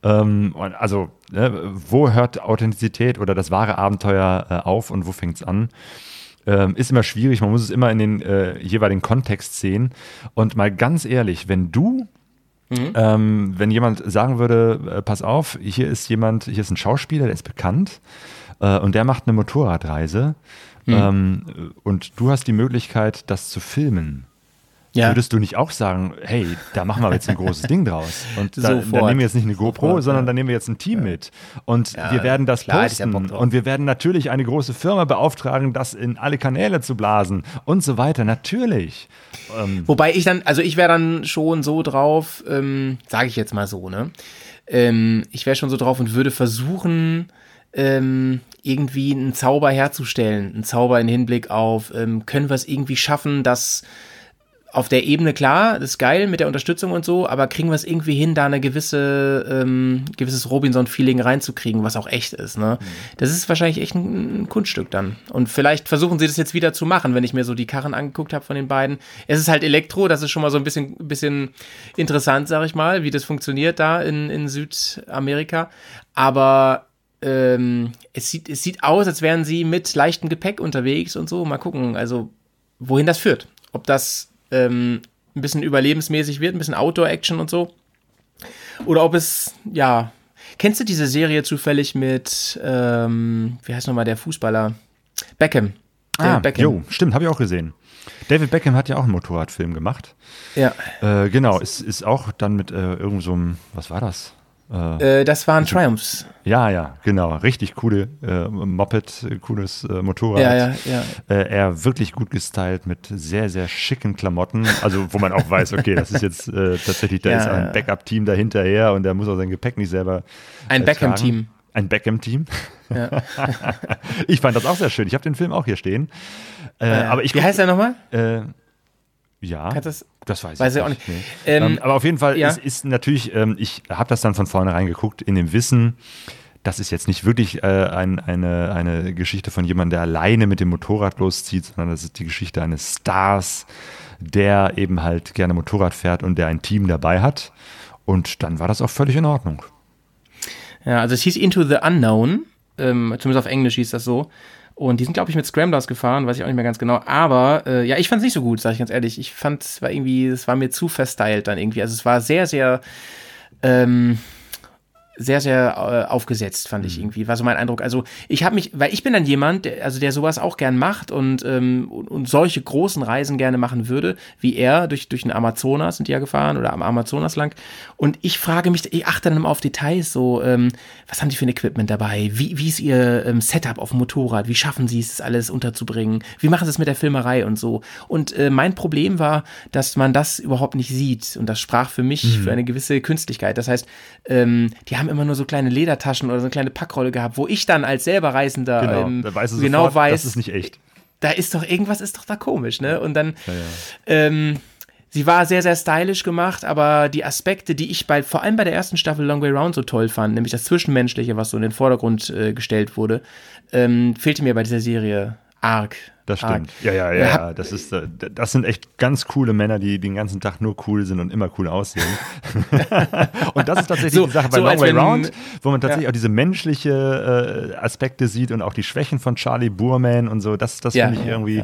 Ähm, also, ne, wo hört Authentizität oder das wahre Abenteuer äh, auf und wo fängt es an? Ähm, ist immer schwierig, man muss es immer in den äh, jeweiligen Kontext sehen. Und mal ganz ehrlich, wenn du Mhm. Ähm, wenn jemand sagen würde, äh, pass auf, hier ist jemand, hier ist ein Schauspieler, der ist bekannt äh, und der macht eine Motorradreise Mhm. Ähm, und du hast die Möglichkeit, das zu filmen. Ja. Würdest du nicht auch sagen, hey, da machen wir jetzt ein großes Ding draus. Und da, dann nehmen wir jetzt nicht eine GoPro, Sofort, sondern ja. dann nehmen wir jetzt ein Team ja. mit. Und wir werden das klar, posten. Und wir werden natürlich eine große Firma beauftragen, das in alle Kanäle zu blasen und so weiter. Natürlich. Ähm, Wobei ich dann, also ich wäre dann schon so drauf, ähm, sage ich jetzt mal so, ne? Ähm, ich wäre schon so drauf und würde versuchen, ähm, irgendwie einen Zauber herzustellen. Einen Zauber in Hinblick auf, ähm, können wir es irgendwie schaffen, dass auf der Ebene klar, das ist geil mit der Unterstützung und so, aber kriegen wir es irgendwie hin, da eine gewisse, ähm, gewisses Robinson-Feeling reinzukriegen, was auch echt ist, ne? Mhm. Das ist wahrscheinlich echt ein, ein, Kunststück dann. Und vielleicht versuchen sie das jetzt wieder zu machen, wenn ich mir so die Karren angeguckt habe von den beiden. Es ist halt Elektro, das ist schon mal so ein bisschen, bisschen interessant, sag ich mal, wie das funktioniert da in, in Südamerika. Aber ähm, es, sieht, es sieht aus, als wären sie mit leichtem Gepäck unterwegs und so. Mal gucken, also wohin das führt. Ob das ähm, ein bisschen überlebensmäßig wird, ein bisschen Outdoor-Action und so. Oder ob es, ja. Kennst du diese Serie zufällig mit, ähm, wie heißt nochmal der Fußballer? Beckham. Ah, Beckham. Jo, stimmt, habe ich auch gesehen. David Beckham hat ja auch einen Motorradfilm gemacht. Ja. Äh, genau, ist, ist auch dann mit äh, irgendeinem, so was war das? Äh, das waren Triumphs. Ja, ja, genau. Richtig coole äh, Moped, cooles äh, Motorrad. Ja, ja, ja. Äh, er wirklich gut gestylt mit sehr, sehr schicken Klamotten. Also, wo man auch weiß, okay, das ist jetzt äh, tatsächlich, da Ja, ist ein. Backup-Team dahinterher und der muss auch sein Gepäck nicht selber. Ein äh, tragen. Ein Beckham-Team. Ja. ich fand das auch sehr schön. Ich habe den Film auch hier stehen. Äh, aber ich Wie heißt er nochmal? Äh, ja, das- das weiß, weiß ich ich auch nicht. nicht. Ähm, Ähm, aber auf jeden Fall ja. ist, ist natürlich, ähm, ich habe das dann von vornherein geguckt, in dem Wissen, das ist jetzt nicht wirklich äh, ein, eine, eine Geschichte von jemandem, der alleine mit dem Motorrad loszieht, sondern das ist die Geschichte eines Stars, der eben halt gerne Motorrad fährt und der ein Team dabei hat. Und dann war das auch völlig in Ordnung. Ja, also es hieß Into the Unknown. Ähm, zumindest auf Englisch hieß das so. Und die sind, glaube ich, mit Scramblers gefahren, weiß ich auch nicht mehr ganz genau. Aber äh, ja, ich fand es nicht so gut, sage ich ganz ehrlich. Ich fand es war irgendwie, es war mir zu verstylt dann irgendwie. Also es war sehr, sehr, ähm, sehr, sehr äh, aufgesetzt, fand ich irgendwie. War so mein Eindruck. Also ich habe mich, weil ich bin dann jemand, der, also der sowas auch gern macht und, ähm, und, und solche großen Reisen gerne machen würde, wie er durch, durch den Amazonas sind die ja gefahren oder am Amazonas lang. Und ich frage mich, ich achte dann immer auf Details, so, ähm, was haben die für ein Equipment dabei? Wie, wie ist ihr ähm, Setup auf dem Motorrad? Wie schaffen sie es, das alles unterzubringen? Wie machen sie es mit der Filmerei und so? Und äh, mein Problem war, dass man das überhaupt nicht sieht. Und das sprach für mich für eine gewisse Künstlichkeit. Das heißt, ähm, die haben immer nur so kleine Ledertaschen oder so eine kleine Packrolle gehabt, wo ich dann als selber Reisender Genau, ähm, du genau sofort, weiß, das ist nicht echt. da ist doch irgendwas ist doch da komisch, ne? Und dann, ähm, sie war sehr, sehr stylisch gemacht, aber die Aspekte, die ich bei, vor allem bei der ersten Staffel Long Way Round so toll fand, nämlich das Zwischenmenschliche, was so in den Vordergrund äh, gestellt wurde, ähm, fehlte mir bei dieser Serie arg. Das arg. stimmt. Ja, ja, ja, Ja, ja. Das, ist, äh, das sind echt ganz coole Männer, die den ganzen Tag nur cool sind und immer cool aussehen. und das ist tatsächlich So- die Sache bei so Long Way Round, wo man tatsächlich ja. auch diese menschliche äh, Aspekte sieht und auch die Schwächen von Charlie Boorman und so. Das, das Ja, finde ich irgendwie,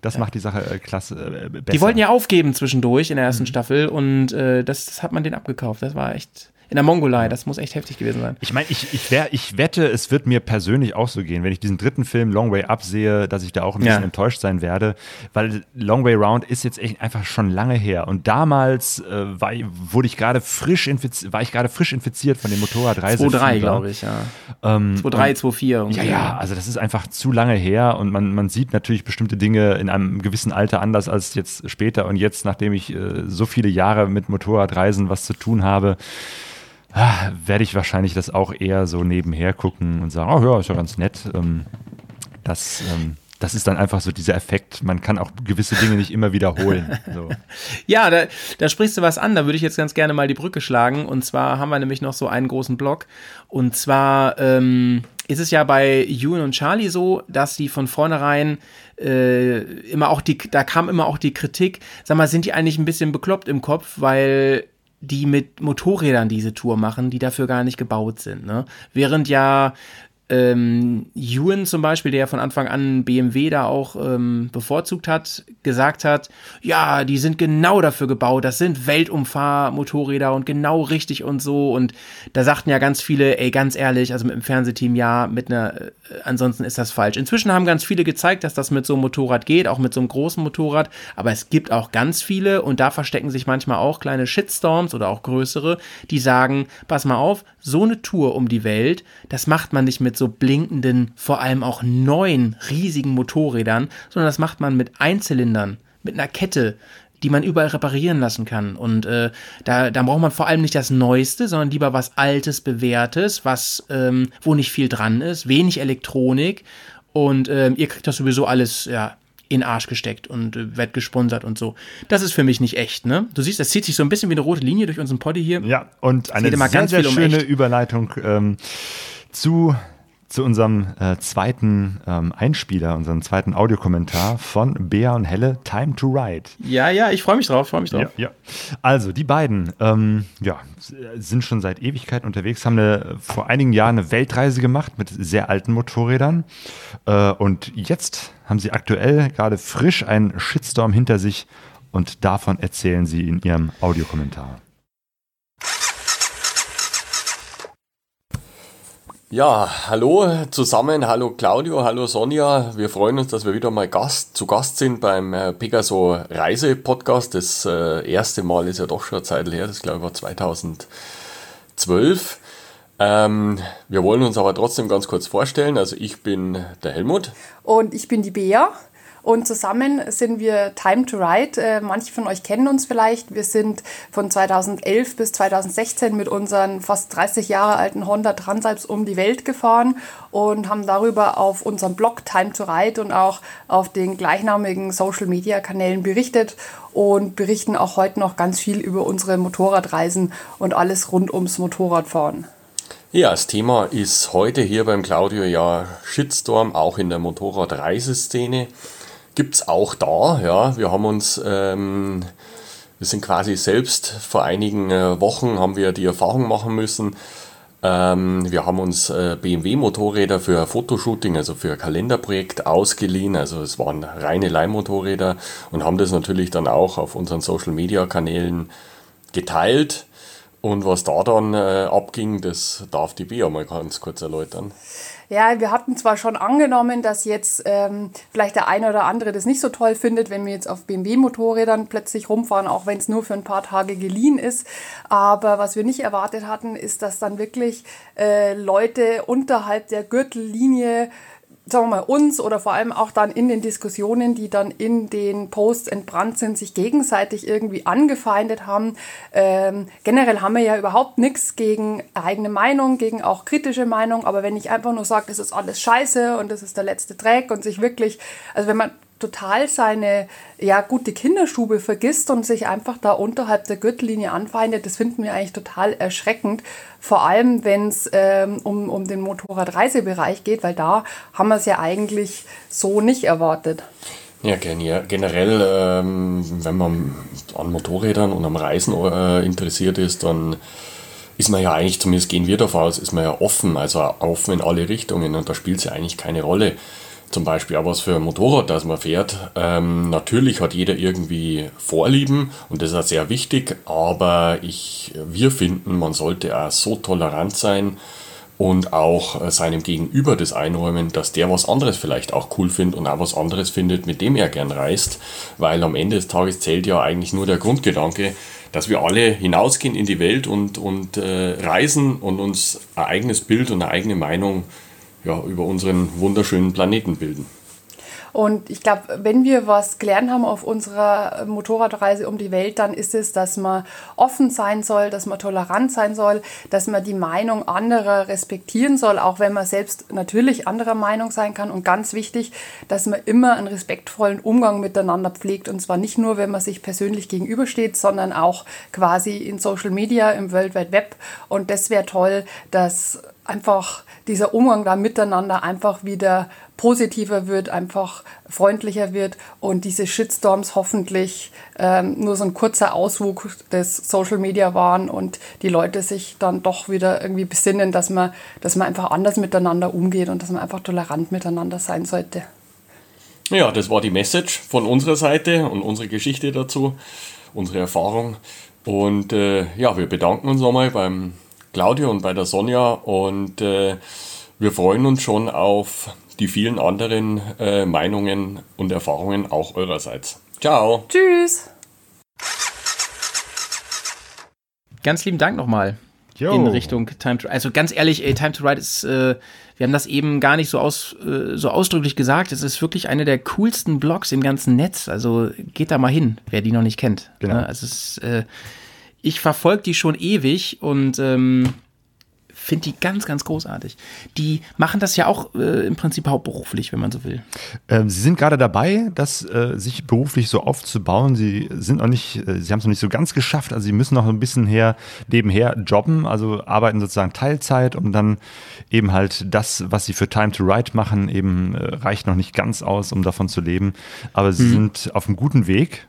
das macht die Sache äh, klasse äh, besser. Die wollten ja aufgeben zwischendurch in der Mhm. ersten Staffel und äh, das, das hat man denen abgekauft. Das war echt. In der Mongolei, das muss echt heftig gewesen sein. Ich meine, ich, ich, wär, ich wette, es wird mir persönlich auch so gehen, wenn ich diesen dritten Film Long Way Up sehe, dass ich da auch ein Ja. bisschen enttäuscht sein werde, weil Long Way Round ist jetzt echt einfach schon lange her. Und damals äh, war, ich- wurde ich gerade frisch infiziert, war ich gerade frisch infiziert von dem Motorradreise. 2-3, glaube ich, ja. Ähm, 2-3, 2-4. ja, ja, also das ist einfach zu lange her und man, man sieht natürlich bestimmte Dinge in einem gewissen Alter anders als jetzt später. Und jetzt, nachdem ich äh, so viele Jahre mit Motorradreisen was zu tun habe, ah, werde ich wahrscheinlich das auch eher so nebenher gucken und sagen, oh ja, ist ja ganz nett. Ähm, das, ähm, das ist dann einfach so dieser Effekt. Man kann auch gewisse Dinge nicht immer wiederholen. So. Ja, da, da sprichst du was an. Da würde ich jetzt ganz gerne mal die Brücke schlagen. Und zwar haben wir nämlich noch so einen großen Block. Und zwar ähm, ist es ja bei Ewan und Charlie so, dass die von vornherein äh, immer auch die, da kam immer auch die Kritik, sag mal, sind die eigentlich ein bisschen bekloppt im Kopf, weil die mit Motorrädern diese Tour machen, die dafür gar nicht gebaut sind. Ne? Während ja ähm, Ewan zum Beispiel, der von Anfang an BMW da auch ähm, bevorzugt hat, gesagt hat, ja, die sind genau dafür gebaut, das sind Weltumfahrmotorräder und genau richtig und so. Und da sagten ja ganz viele, ey, ganz ehrlich, also mit dem Fernsehteam ja, mit einer, äh, ansonsten ist das falsch. Inzwischen haben ganz viele gezeigt, dass das mit so einem Motorrad geht, auch mit so einem großen Motorrad, aber es gibt auch ganz viele und da verstecken sich manchmal auch kleine Shitstorms oder auch größere, die sagen, pass mal auf, so eine Tour um die Welt, das macht man nicht mit so blinkenden, vor allem auch neuen, riesigen Motorrädern, sondern das macht man mit Einzylindern, mit einer Kette, die man überall reparieren lassen kann. Und äh, da, da braucht man vor allem nicht das Neueste, sondern lieber was Altes, Bewährtes, was, ähm, wo nicht viel dran ist, wenig Elektronik. Und ähm, ihr kriegt das sowieso alles, ja, in den Arsch gesteckt und äh, wird gesponsert und so. Das ist für mich nicht echt, ne? Du siehst, das zieht sich so ein bisschen wie eine rote Linie durch unseren Poddy hier. Ja, und eine geht immer sehr, ganz sehr um schöne echt. Überleitung ähm, zu, zu unserem äh, zweiten ähm, Einspieler, unserem zweiten Audiokommentar von Bea und Helle, Time to Ride. Ja, ja, ich freue mich drauf, freue mich drauf. Ja, ja. Also, die beiden ähm, ja, sind schon seit Ewigkeiten unterwegs, haben eine, vor einigen Jahren eine Weltreise gemacht mit sehr alten Motorrädern. Äh, und jetzt haben sie aktuell gerade frisch einen Shitstorm hinter sich und davon erzählen sie in ihrem Audiokommentar. Ja, hallo zusammen, hallo Claudio, hallo Sonja. Wir freuen uns, dass wir wieder mal Gast, zu Gast sind beim äh, Pegaso Reise Podcast. Das äh, erste Mal ist ja doch schon eine Zeit her, das glaube ich war 2012. Ähm, wir wollen uns aber trotzdem ganz kurz vorstellen. Also ich bin der Helmut. Und ich bin die Bea. Und zusammen sind wir Time to Ride. Äh, manche von euch kennen uns vielleicht. Wir sind von 2011 bis 2016 mit unseren fast 30 Jahre alten Honda Transalps um die Welt gefahren und haben darüber auf unserem Blog Time to Ride und auch auf den gleichnamigen Social Media Kanälen berichtet und berichten auch heute noch ganz viel über unsere Motorradreisen und alles rund ums Motorradfahren. Ja, das Thema ist heute hier beim Claudio ja Shitstorm, auch in der Motorradreiseszene. Gibt es auch da, ja. Wir haben uns, ähm, wir sind quasi selbst vor einigen äh, Wochen, haben wir die Erfahrung machen müssen, ähm, wir haben uns äh, BMW-Motorräder für Fotoshooting, also für ein Kalenderprojekt ausgeliehen. Also es waren reine Leihmotorräder und haben das natürlich dann auch auf unseren Social-Media-Kanälen geteilt. Und was da dann äh, abging, das darf die Bea mal ganz kurz erläutern. Ja, wir hatten zwar schon angenommen, dass jetzt ähm, vielleicht der eine oder andere das nicht so toll findet, wenn wir jetzt auf BMW-Motorrädern plötzlich rumfahren, auch wenn es nur für ein paar Tage geliehen ist. Aber was wir nicht erwartet hatten, ist, dass dann wirklich äh, Leute unterhalb der Gürtellinie sagen wir mal, uns oder vor allem auch dann in den Diskussionen, die dann in den Posts entbrannt sind, sich gegenseitig irgendwie angefeindet haben. Ähm, generell haben wir ja überhaupt nichts gegen eigene Meinung, gegen auch kritische Meinung, aber wenn ich einfach nur sage, das ist alles scheiße und das ist der letzte Dreck und sich wirklich, also wenn man total seine ja, gute Kinderstube vergisst und sich einfach da unterhalb der Gürtellinie anfeindet, das finden wir eigentlich total erschreckend. Vor allem, wenn es ähm, um, um den Motorradreisebereich geht, weil da haben wir es ja eigentlich so nicht erwartet. Ja, generell, ähm, wenn man an Motorrädern und am Reisen äh, interessiert ist, dann ist man ja eigentlich, zumindest gehen wir davon aus, ist man ja offen, also offen in alle Richtungen und da spielt es ja eigentlich keine Rolle zum Beispiel auch was für ein Motorrad, das man fährt. Ähm, natürlich hat jeder irgendwie Vorlieben und das ist auch sehr wichtig, aber ich, wir finden, man sollte auch so tolerant sein und auch äh, seinem Gegenüber das einräumen, dass der was anderes vielleicht auch cool findet und auch was anderes findet, mit dem er gern reist, weil am Ende des Tages zählt ja eigentlich nur der Grundgedanke, dass wir alle hinausgehen in die Welt und, und äh, reisen und uns ein eigenes Bild und eine eigene Meinung ja, über unseren wunderschönen Planeten bilden. Und ich glaube, wenn wir was gelernt haben auf unserer Motorradreise um die Welt, dann ist es, dass man offen sein soll, dass man tolerant sein soll, dass man die Meinung anderer respektieren soll, auch wenn man selbst natürlich anderer Meinung sein kann. Und ganz wichtig, dass man immer einen respektvollen Umgang miteinander pflegt. Und zwar nicht nur, wenn man sich persönlich gegenübersteht, sondern auch quasi in Social Media, im World Wide Web. Und das wäre toll, dass einfach dieser Umgang da miteinander einfach wieder positiver wird, einfach freundlicher wird und diese Shitstorms hoffentlich ähm, nur so ein kurzer Auswuchs des Social Media waren und die Leute sich dann doch wieder irgendwie besinnen, dass man, dass man einfach anders miteinander umgeht und dass man einfach tolerant miteinander sein sollte. Ja, das war die Message von unserer Seite und unsere Geschichte dazu, unsere Erfahrung. Und äh, ja, wir bedanken uns nochmal beim Claudio und bei der Sonja und äh, wir freuen uns schon auf die vielen anderen äh, Meinungen und Erfahrungen auch eurerseits. Ciao. Tschüss. Ganz lieben Dank nochmal. Yo. In Richtung Time to Also ganz ehrlich, ey, Time to Ride ist, äh, wir haben das eben gar nicht so, aus, äh, so ausdrücklich gesagt. Es ist wirklich eine der coolsten Blogs im ganzen Netz. Also geht da mal hin, wer die noch nicht kennt. Genau. Ja, also es ist, äh, ich verfolge die schon ewig und ähm, finde die ganz, ganz großartig. Die machen das ja auch äh, im Prinzip hauptberuflich, wenn man so will. Ähm, sie sind gerade dabei, das äh, sich beruflich so aufzubauen. Sie sind noch nicht, äh, sie haben es noch nicht so ganz geschafft. Also sie müssen noch ein bisschen her nebenher jobben, also arbeiten sozusagen Teilzeit und dann eben halt das, was sie für Time to Write machen, eben äh, reicht noch nicht ganz aus, um davon zu leben. Aber sie mhm. sind auf einem guten Weg.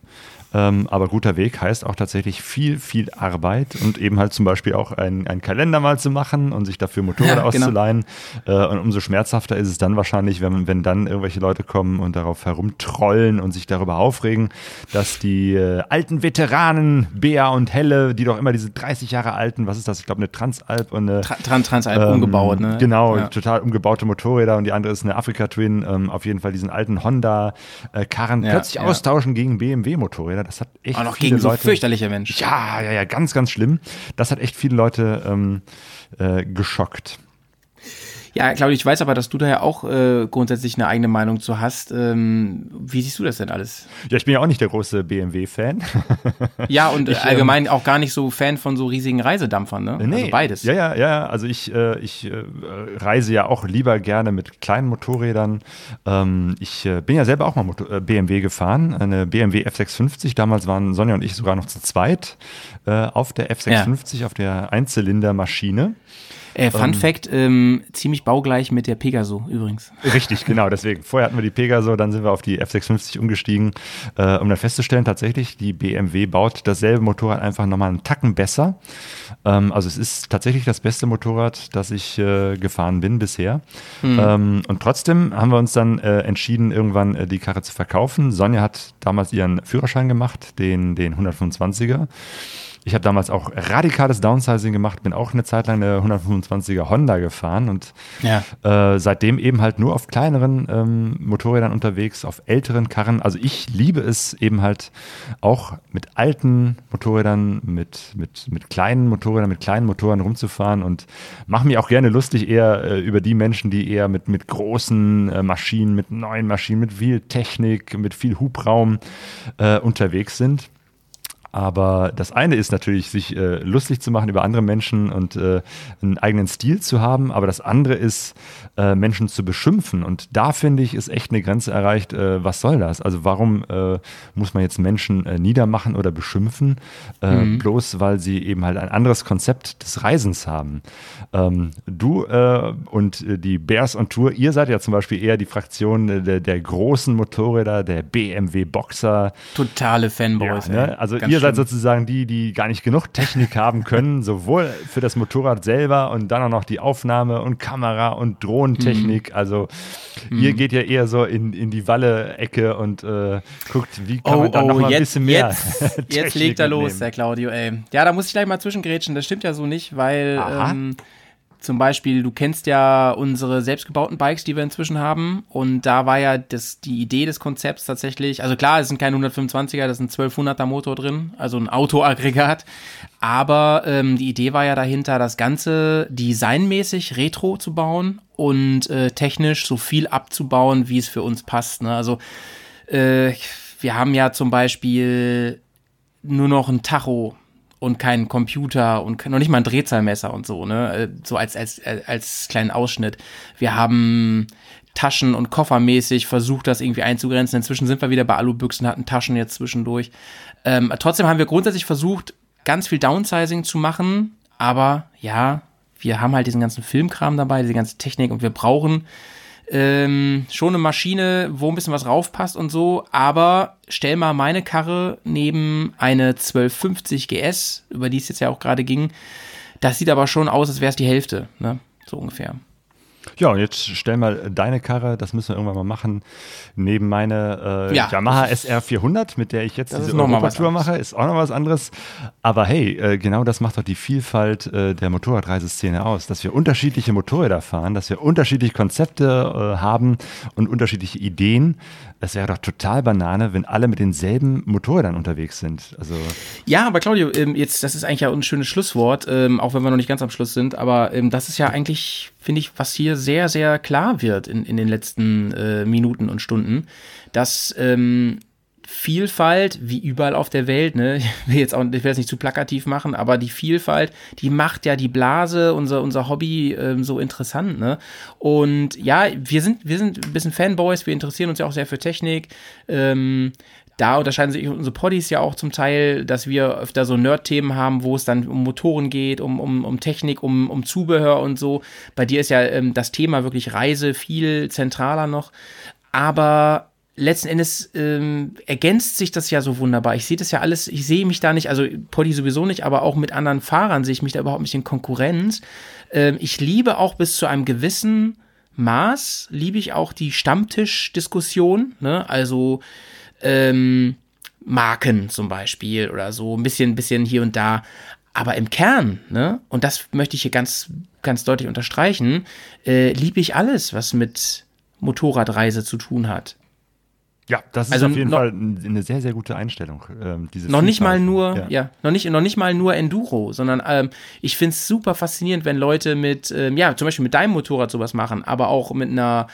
Ähm, aber guter Weg heißt auch tatsächlich viel, viel Arbeit und eben halt zum Beispiel auch einen Kalender mal zu machen und sich dafür Motorräder ja, genau. auszuleihen. Äh, und umso schmerzhafter ist es dann wahrscheinlich, wenn, wenn dann irgendwelche Leute kommen und darauf herumtrollen und sich darüber aufregen, dass die äh, alten Veteranen, Bea und Helle, die doch immer diese 30 Jahre alten, was ist das? Ich glaube, eine Transalp und eine. Trans Transalp ähm, umgebaut, ne? Genau, ja. total umgebaute Motorräder und die andere ist eine Afrika Twin. Ähm, auf jeden Fall diesen alten Honda-Karren äh, plötzlich austauschen gegen BMW-Motorräder. Motorräder. Das hat echt Auch noch viele gegen Leute, so fürchterliche Menschen. Ja, ja, ja, ganz, ganz schlimm. Das hat echt viele Leute ähm, äh, geschockt. Ja, Claudia, ich weiß aber, dass du da ja auch äh, grundsätzlich eine eigene Meinung zu hast. Ähm, wie siehst du das denn alles? Ja, ich bin ja auch nicht der große BMW-Fan. ja, und ich, ähm, allgemein ähm, auch gar nicht so Fan von so riesigen Reisedampfern, ne? Nee, also beides. Ja, ja, ja. Also ich, äh, ich äh, reise ja auch lieber gerne mit kleinen Motorrädern. Ähm, ich äh, bin ja selber auch mal Motor äh, BMW gefahren, eine BMW F650. Damals waren Sonja und ich sogar noch zu zweit äh, auf der F650, ja. auf der Einzylindermaschine. Äh, Fun ähm, Fact, ähm, ziemlich baugleich mit der Pegaso übrigens. Richtig, genau. Deswegen, vorher hatten wir die Pegaso, dann sind wir auf die F650 umgestiegen, äh, um dann festzustellen, tatsächlich, die BMW baut dasselbe Motorrad einfach nochmal einen Tacken besser. Ähm, also es ist tatsächlich das beste Motorrad, das ich äh, gefahren bin bisher. Mhm. Und trotzdem haben wir uns dann äh, entschieden, irgendwann äh, die Karre zu verkaufen. Sonja hat damals ihren Führerschein gemacht, den, den 125er. Ich habe damals auch radikales Downsizing gemacht, bin auch eine Zeit lang eine 125er Honda gefahren und ja. äh, seitdem eben halt nur auf kleineren ähm, Motorrädern unterwegs, auf älteren Karren. Also ich liebe es eben halt auch mit alten Motorrädern, mit, mit, mit kleinen Motorrädern, mit kleinen Motoren rumzufahren und mache mich auch gerne lustig eher äh, über die Menschen, die eher mit, mit großen äh, Maschinen, mit neuen Maschinen, mit viel Technik, mit viel Hubraum äh, unterwegs sind. Aber das eine ist natürlich, sich äh, lustig zu machen über andere Menschen und äh, einen eigenen Stil zu haben. Aber das andere ist, äh, Menschen zu beschimpfen. Und da finde ich, ist echt eine Grenze erreicht. Äh, was soll das? Also warum äh, muss man jetzt Menschen äh, niedermachen oder beschimpfen? Mhm. Bloß weil sie eben halt ein anderes Konzept des Reisens haben. Ähm, du und die Bears on Tour, ihr seid ja zum Beispiel eher die Fraktion der, der großen Motorräder, der BMW Boxer. Totale Fanboys. Ja, ne? Also Ganz ihr seid sozusagen die, die gar nicht genug Technik haben können, sowohl für das Motorrad selber und dann auch noch die Aufnahme und Kamera und Drohnentechnik. Mhm. Also mhm. ihr geht ja eher so in, in die Walle-Ecke und äh, guckt, wie kann oh, man da oh, noch mal jetzt, ein bisschen mehr. Jetzt, jetzt legt er los, der Claudio, ey. Ja, da muss ich gleich mal zwischengrätschen. Das stimmt ja so nicht, weil ähm, zum Beispiel, du kennst ja unsere selbstgebauten Bikes, die wir inzwischen haben. Und da war ja das, die Idee des Konzepts tatsächlich, also klar, es sind keine 125er, das ist ein 1200er Motor drin, also ein Autoaggregat. Aber ähm, die Idee war ja dahinter, das Ganze designmäßig retro zu bauen und äh, technisch so viel abzubauen, wie es für uns passt. Ne? Also äh, wir haben ja zum Beispiel nur noch ein Tacho und keinen Computer und noch nicht mal ein Drehzahlmesser und so, ne? Äh, so als, als, als kleinen Ausschnitt. Wir haben Taschen- und Koffermäßig versucht, das irgendwie einzugrenzen. Inzwischen sind wir wieder bei Alubüchsen, hatten Taschen jetzt zwischendurch. Ähm, trotzdem haben wir grundsätzlich versucht, ganz viel Downsizing zu machen, aber ja, wir haben halt diesen ganzen Filmkram dabei, diese ganze Technik und wir brauchen ähm, schon eine Maschine, wo ein bisschen was raufpasst und so, aber stell mal meine Karre neben eine 1250 GS, über die es jetzt ja auch gerade ging. Das sieht aber schon aus, als wäre es die Hälfte, ne? So ungefähr. Ja, und jetzt stell mal deine Karre, das müssen wir irgendwann mal machen, neben meine äh, ja, Yamaha SR 400, mit der ich jetzt diese Europatour mache, ist auch noch was anderes. Aber hey, äh, genau das macht doch die Vielfalt äh, der Motorradreiseszene aus, dass wir unterschiedliche Motorräder fahren, dass wir unterschiedliche Konzepte äh, haben und unterschiedliche Ideen. Es wäre doch total Banane, wenn alle mit denselben Motorrädern unterwegs sind. Also ja, aber Claudio, ähm, jetzt, das ist eigentlich ja ein schönes Schlusswort, ähm, auch wenn wir noch nicht ganz am Schluss sind, aber ähm, das ist ja eigentlich, finde ich, was hier sehr, sehr klar wird in, in den letzten äh, Minuten und Stunden, dass ähm, Vielfalt, wie überall auf der Welt, ne, ich will jetzt auch, ich will das nicht zu plakativ machen, aber die Vielfalt, die macht ja die Blase, unser, unser Hobby ähm, so interessant, ne? Und ja, wir sind, wir sind ein bisschen Fanboys, wir interessieren uns ja auch sehr für Technik. Ähm, da unterscheiden sich unsere Poddies ja auch zum Teil, dass wir öfter so Nerd-Themen haben, wo es dann um Motoren geht, um, um, um Technik, um, um Zubehör und so. Bei dir ist ja ähm, das Thema wirklich Reise viel zentraler noch. Aber letzten Endes ähm, ergänzt sich das ja so wunderbar. Ich sehe das ja alles, ich sehe mich da nicht, also Poddy sowieso nicht, aber auch mit anderen Fahrern sehe ich mich da überhaupt nicht in Konkurrenz. Ähm, ich liebe auch bis zu einem gewissen Maß, liebe ich auch die Stammtischdiskussion, ne? also ähm, Marken zum Beispiel oder so, ein bisschen, bisschen hier und da. Aber im Kern, ne, und das möchte ich hier ganz, ganz deutlich unterstreichen, äh, liebe ich alles, was mit Motorradreise zu tun hat. Ja, das ist Also auf jeden noch- Fall eine sehr, sehr gute Einstellung. Ähm, diese noch nicht mal nur, Ja. ja, noch nicht, noch nicht mal nur Enduro, sondern ähm, ich finde es super faszinierend, wenn Leute mit, ähm, ja, zum Beispiel mit deinem Motorrad sowas machen, aber auch mit einer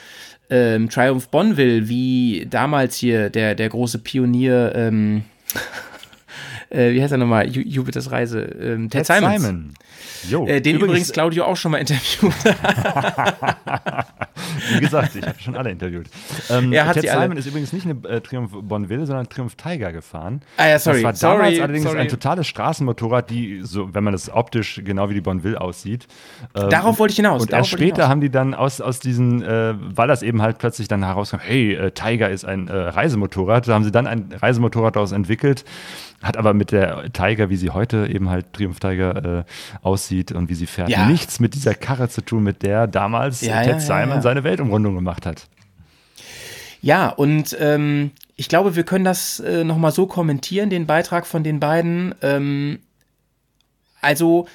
ähm, Triumph Bonneville, wie damals hier der, der große Pionier, ähm, äh, wie heißt er nochmal, Ju- Jupiters Reise, ähm, Ted, Ted Simons. Simon. Jo, Äh, den übrigens, Claudio auch schon mal interviewt. Wie gesagt, ich habe schon alle interviewt. Ähm, Er hat Ted sie alle. Simon ist übrigens nicht eine äh, Triumph Bonneville, sondern Triumph Tiger gefahren. Ah ja, sorry, Das war damals sorry, allerdings sorry. ein totales Straßenmotorrad, die, so, wenn man das optisch genau wie die Bonneville aussieht. ähm, Darauf wollte ich hinaus. Und erst später haben die dann aus, aus diesen, äh, weil das eben halt plötzlich dann herauskam, hey, äh, Tiger ist ein äh, Reisemotorrad, da haben sie dann ein Reisemotorrad daraus entwickelt, hat aber mit der Tiger, wie sie heute eben halt Triumph Tiger äh, aussieht und wie sie fährt, Ja. nichts mit dieser Karre zu tun, mit der damals Ja, Ted ja, Simon seine Weltumrundung gemacht hat. Ja, und ähm, ich glaube, wir können das äh, nochmal so kommentieren, den Beitrag von den beiden. Ähm, also,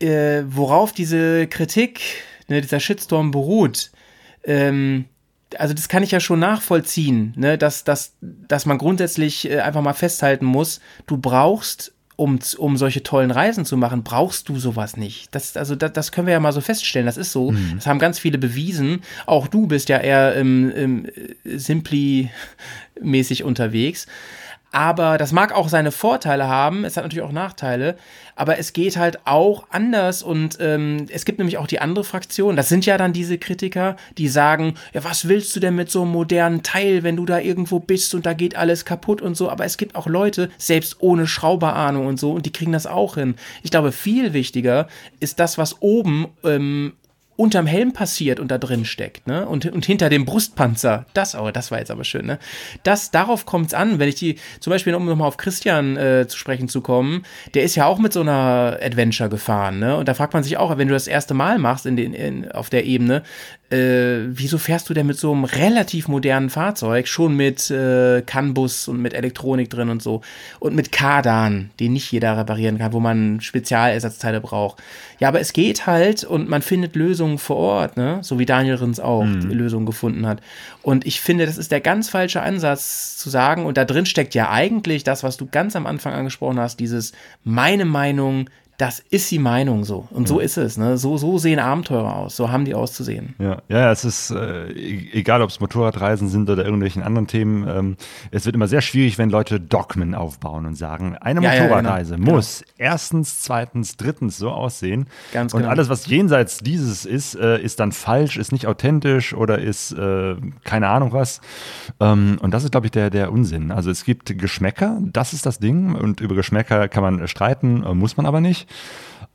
äh, worauf diese Kritik, ne, dieser Shitstorm beruht, ähm, also das kann ich ja schon nachvollziehen, ne, dass, dass, dass man grundsätzlich äh, einfach mal festhalten muss, du brauchst, um, um solche tollen Reisen zu machen, brauchst du sowas nicht. Das, also das, das können wir ja mal so feststellen, das ist so. Das haben ganz viele bewiesen. Auch du bist ja eher im, im Simply-mäßig unterwegs. Aber das mag auch seine Vorteile haben, es hat natürlich auch Nachteile, aber es geht halt auch anders und ähm, es gibt nämlich auch die andere Fraktion, das sind ja dann diese Kritiker, die sagen, ja, was willst du denn mit so einem modernen Teil, wenn du da irgendwo bist und da geht alles kaputt und so, aber es gibt auch Leute, selbst ohne Schrauberahnung und so, und die kriegen das auch hin. Ich glaube, viel wichtiger ist das, was oben ähm, unterm Helm passiert und da drin steckt, ne? Und, und hinter dem Brustpanzer, das, oh, das war jetzt aber schön, ne? Das, darauf kommt es an, wenn ich die, zum Beispiel, um nochmal auf Christian äh, zu sprechen zu kommen, der ist ja auch mit so einer Adventure gefahren, ne? Und da fragt man sich auch, wenn du das erste Mal machst in den, in, auf der Ebene, äh, wieso fährst du denn mit so einem relativ modernen Fahrzeug, schon mit äh, CAN-Bus und mit Elektronik drin und so und mit Kardan, den nicht jeder reparieren kann, wo man Spezialersatzteile braucht. Ja, aber es geht halt und man findet Lösungen vor Ort, ne? so wie Daniel Rins auch die Lösung gefunden hat. Und ich finde, das ist der ganz falsche Ansatz zu sagen, und da drin steckt ja eigentlich das, was du ganz am Anfang angesprochen hast, dieses meine Meinung, das ist die Meinung so. Und so ist es. Ne? So, so sehen Abenteurer aus. So haben die auszusehen. Ja, ja, es ist äh, e- egal, ob es Motorradreisen sind oder irgendwelchen anderen Themen. Ähm, es wird immer sehr schwierig, wenn Leute Dogmen aufbauen und sagen, eine Ja, ja, Motorradreise genau, muss erstens, zweitens, drittens so aussehen. Ganz und genau. alles, was jenseits dieses ist, äh, ist dann falsch, ist nicht authentisch oder ist äh, keine Ahnung was. Ähm, und das ist, glaube ich, der, der Unsinn. Also es gibt Geschmäcker, das ist das Ding. Und über Geschmäcker kann man streiten, äh, muss man aber nicht.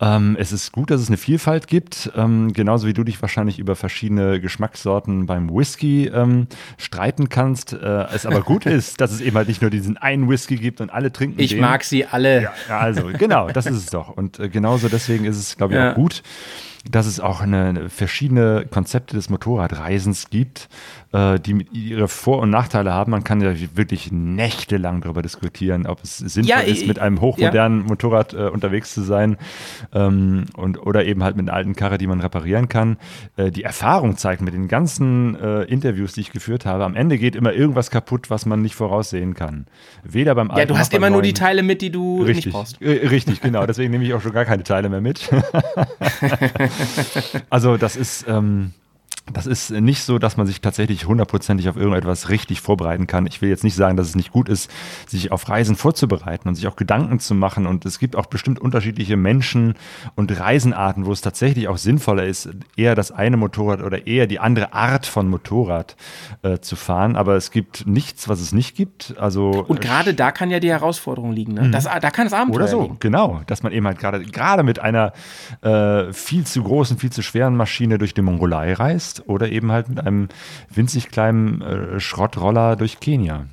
Ähm, es ist gut, dass es eine Vielfalt gibt, ähm, genauso wie du dich wahrscheinlich über verschiedene Geschmackssorten beim Whisky ähm, streiten kannst. Äh, es aber gut ist, dass es eben halt nicht nur diesen einen Whisky gibt und alle trinken Ich den. mag sie alle. Ja, also genau, das ist es doch. Und äh, genauso deswegen ist es, glaube ich, Ja. auch gut, dass es auch eine, eine verschiedene Konzepte des Motorradreisens gibt, äh, die ihre Vor- und Nachteile haben. Man kann ja wirklich nächtelang darüber diskutieren, ob es sinnvoll Ja, ist, mit einem hochmodernen Motorrad äh, unterwegs zu sein ähm, und oder eben halt mit einer alten Karre, die man reparieren kann. Äh, die Erfahrung zeigt mit den ganzen äh, Interviews, die ich geführt habe, am Ende geht immer irgendwas kaputt, was man nicht voraussehen kann. Weder beim alten Ja, du hast immer nur die neuen. Teile mit, die du Richtig, nicht brauchst. äh, richtig, genau. Deswegen nehme ich auch schon gar keine Teile mehr mit. also das ist, ähm, das ist nicht so, dass man sich tatsächlich hundertprozentig auf irgendetwas richtig vorbereiten kann. Ich will jetzt nicht sagen, dass es nicht gut ist, sich auf Reisen vorzubereiten und sich auch Gedanken zu machen. Und es gibt auch bestimmt unterschiedliche Menschen und Reisenarten, wo es tatsächlich auch sinnvoller ist, eher das eine Motorrad oder eher die andere Art von Motorrad äh, zu fahren. Aber es gibt nichts, was es nicht gibt. Also Und gerade da kann ja die Herausforderung liegen. Ne? Das, da kann das Abenteuer oder so, liegen. genau. Dass man eben halt gerade gerade mit einer äh, viel zu großen, viel zu schweren Maschine durch die Mongolei reist oder eben halt mit einem winzig kleinen äh, Schrottroller durch Kenia.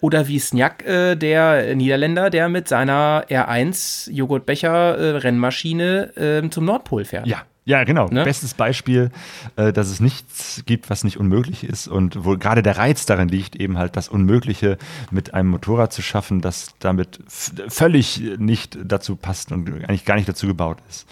Oder wie Snjak, äh, der Niederländer, der mit seiner R1 Joghurtbecher äh, Rennmaschine ähm, zum Nordpol fährt. Ja. Ja, genau. Ne? Bestes Beispiel, äh, dass es nichts gibt, was nicht unmöglich ist und wo gerade der Reiz darin liegt, eben halt das Unmögliche mit einem Motorrad zu schaffen, das damit völlig nicht dazu passt und eigentlich gar nicht dazu gebaut ist.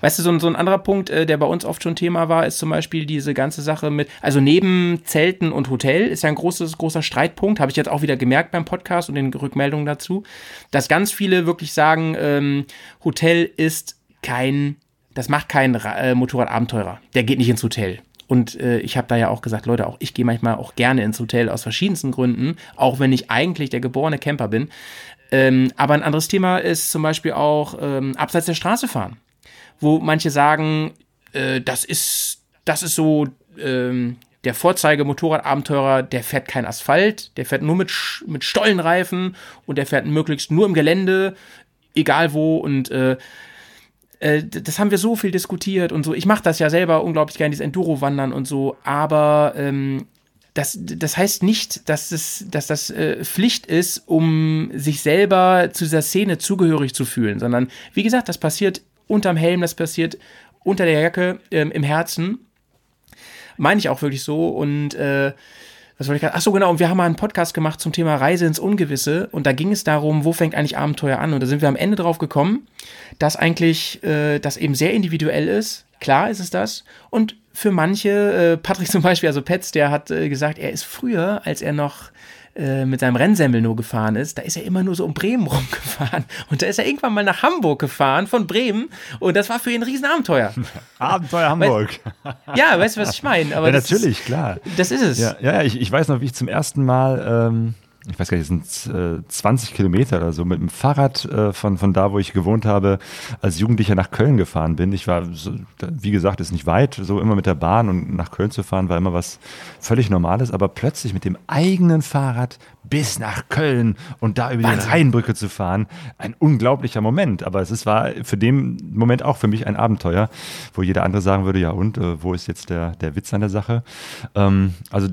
Weißt du, so, ein- so ein anderer Punkt, äh, der bei uns oft schon Thema war, ist zum Beispiel diese ganze Sache mit, also neben Zelten und Hotel ist ja ein großes, großer Streitpunkt, habe ich jetzt auch wieder gemerkt beim Podcast und den Rückmeldungen dazu, dass ganz viele wirklich sagen, ähm, Hotel ist kein, das macht keinen Ra- äh, Motorradabenteurer. Der geht nicht ins Hotel. Und äh, ich habe da ja auch gesagt, Leute, auch ich gehe manchmal auch gerne ins Hotel aus verschiedensten Gründen, auch wenn ich eigentlich der geborene Camper bin. Ähm, aber ein anderes Thema ist zum Beispiel auch ähm, abseits der Straße fahren, wo manche sagen, äh, das ist, das ist so ähm, der Vorzeige-Motorradabenteurer, der fährt kein Asphalt, der fährt nur mit, mit Stollenreifen und der fährt möglichst nur im Gelände, egal wo und äh, äh, das haben wir so viel diskutiert und so. Ich mache das ja selber unglaublich gerne, dieses Enduro-Wandern und so, aber ähm, das, das heißt nicht, dass, es, dass das äh, Pflicht ist, um sich selber zu dieser Szene zugehörig zu fühlen, sondern wie gesagt, das passiert unterm Helm, das passiert unter der Jacke, ähm, im Herzen. Meine ich auch wirklich so und äh, was wollte ich gerade? Ach so, genau. Und wir haben mal einen Podcast gemacht zum Thema Reise ins Ungewisse. Und da ging es darum, wo fängt eigentlich Abenteuer an? Und da sind wir am Ende drauf gekommen, dass eigentlich äh, das eben sehr individuell ist. Klar ist es das. Und für manche, äh, Patrick zum Beispiel, also Petz, der hat äh, gesagt, er ist früher, als er noch äh, mit seinem Rennsemmel nur gefahren ist, da ist er immer nur so um Bremen rumgefahren. Und da ist er irgendwann mal nach Hamburg gefahren, von Bremen. Und das war für ihn ein Riesenabenteuer. Abenteuer Hamburg. Ja, weißt du, was ich meine? Ja, natürlich, ist, klar. Das ist es. Ja, ja, ja, ich, ich weiß noch, wie ich zum ersten Mal, ähm, ich weiß gar nicht, es sind äh, 20 Kilometer oder so, mit dem Fahrrad äh, von, von da, wo ich gewohnt habe, als Jugendlicher nach Köln gefahren bin. Ich war, so, wie gesagt, ist nicht weit, so immer mit der Bahn und nach Köln zu fahren war immer was völlig Normales, aber plötzlich mit dem eigenen Fahrrad bis nach Köln und da über die Rheinbrücke zu fahren, ein unglaublicher Moment. Aber es ist, war für den Moment auch für mich ein Abenteuer, wo jeder andere sagen würde, ja und, äh, wo ist jetzt der, der Witz an der Sache? Ähm, also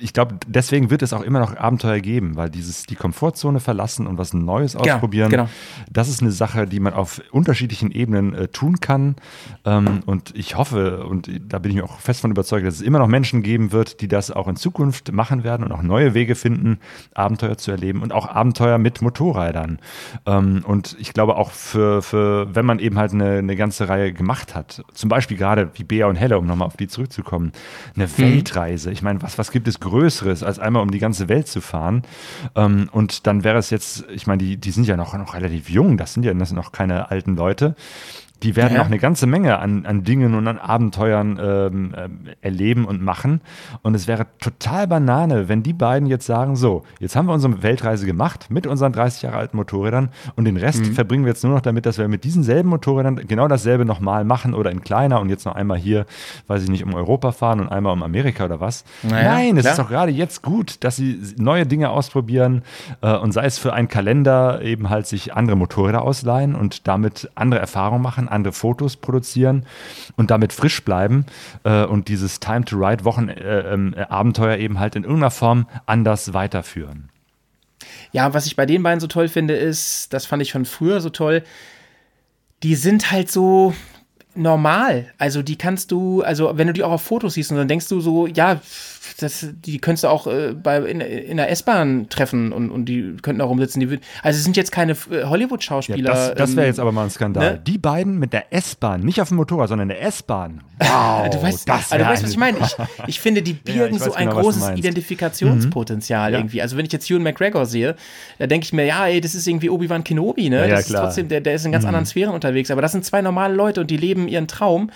ich glaube, deswegen wird es auch immer noch Abenteuer geben, weil dieses die Komfortzone verlassen und was Neues ausprobieren, genau. das ist eine Sache, die man auf unterschiedlichen Ebenen äh, tun kann. Ähm, und ich hoffe, und da bin ich mir auch fest von überzeugt, dass es immer noch Menschen geben wird, die das auch in Zukunft machen werden und auch neue Wege finden, Abenteuer zu erleben und auch Abenteuer mit Motorrädern. Ähm, und ich glaube auch für, für wenn man eben halt eine, eine ganze Reihe gemacht hat, zum Beispiel gerade wie Bea und Helle, um nochmal auf die zurückzukommen, eine Weltreise. Ich meine, was, was gibt es Größeres, als einmal um die ganze Welt zu fahren? Ähm, und dann wäre es jetzt, ich meine, die, die sind ja noch, noch relativ jung, das sind ja das sind noch keine alten Leute. Die werden Ja. noch eine ganze Menge an, an Dingen und an Abenteuern ähm, ähm, erleben und machen. Und es wäre total Banane, wenn die beiden jetzt sagen: So, jetzt haben wir unsere Weltreise gemacht mit unseren 30 Jahre alten Motorrädern und den Rest verbringen wir jetzt nur noch damit, dass wir mit diesen selben Motorrädern genau dasselbe nochmal machen oder in kleiner und jetzt noch einmal hier, weiß ich nicht, um Europa fahren und einmal um Amerika oder was. Naja, Nein, es klar. ist doch gerade jetzt gut, dass sie neue Dinge ausprobieren äh, und sei es für einen Kalender eben halt sich andere Motorräder ausleihen und damit andere Erfahrungen machen, andere Fotos produzieren und damit frisch bleiben äh, und dieses Time to Ride Wochen äh, ähm, äh, eben halt in irgendeiner Form anders weiterführen. Ja, was ich bei den beiden so toll finde, ist, das fand ich schon früher so toll, die sind halt so normal. Also die kannst du, also wenn du die auch auf Fotos siehst und dann denkst du so, ja, das, die könntest du auch äh, bei, in, in der S-Bahn treffen und, und die könnten auch rumsitzen. Die, würden- also es sind jetzt keine äh, Hollywood-Schauspieler. das das wäre ähm, jetzt aber mal ein Skandal. ne? Die beiden mit der S-Bahn, nicht auf dem Motorrad, sondern in der S-Bahn. Wow, du weißt, das also, du weißt, was ein- ich meine. Ich, ich finde, die birgen ich so ein genau, du großes. Identifikationspotenzial irgendwie. Also wenn ich jetzt Ewan McGregor sehe, da denke ich mir, ja, ey, das ist irgendwie Obi-Wan Kenobi, ne? Ja, das ist trotzdem, der, der ist in ganz anderen Sphären unterwegs. Aber das sind zwei normale Leute und die leben ihren Traum.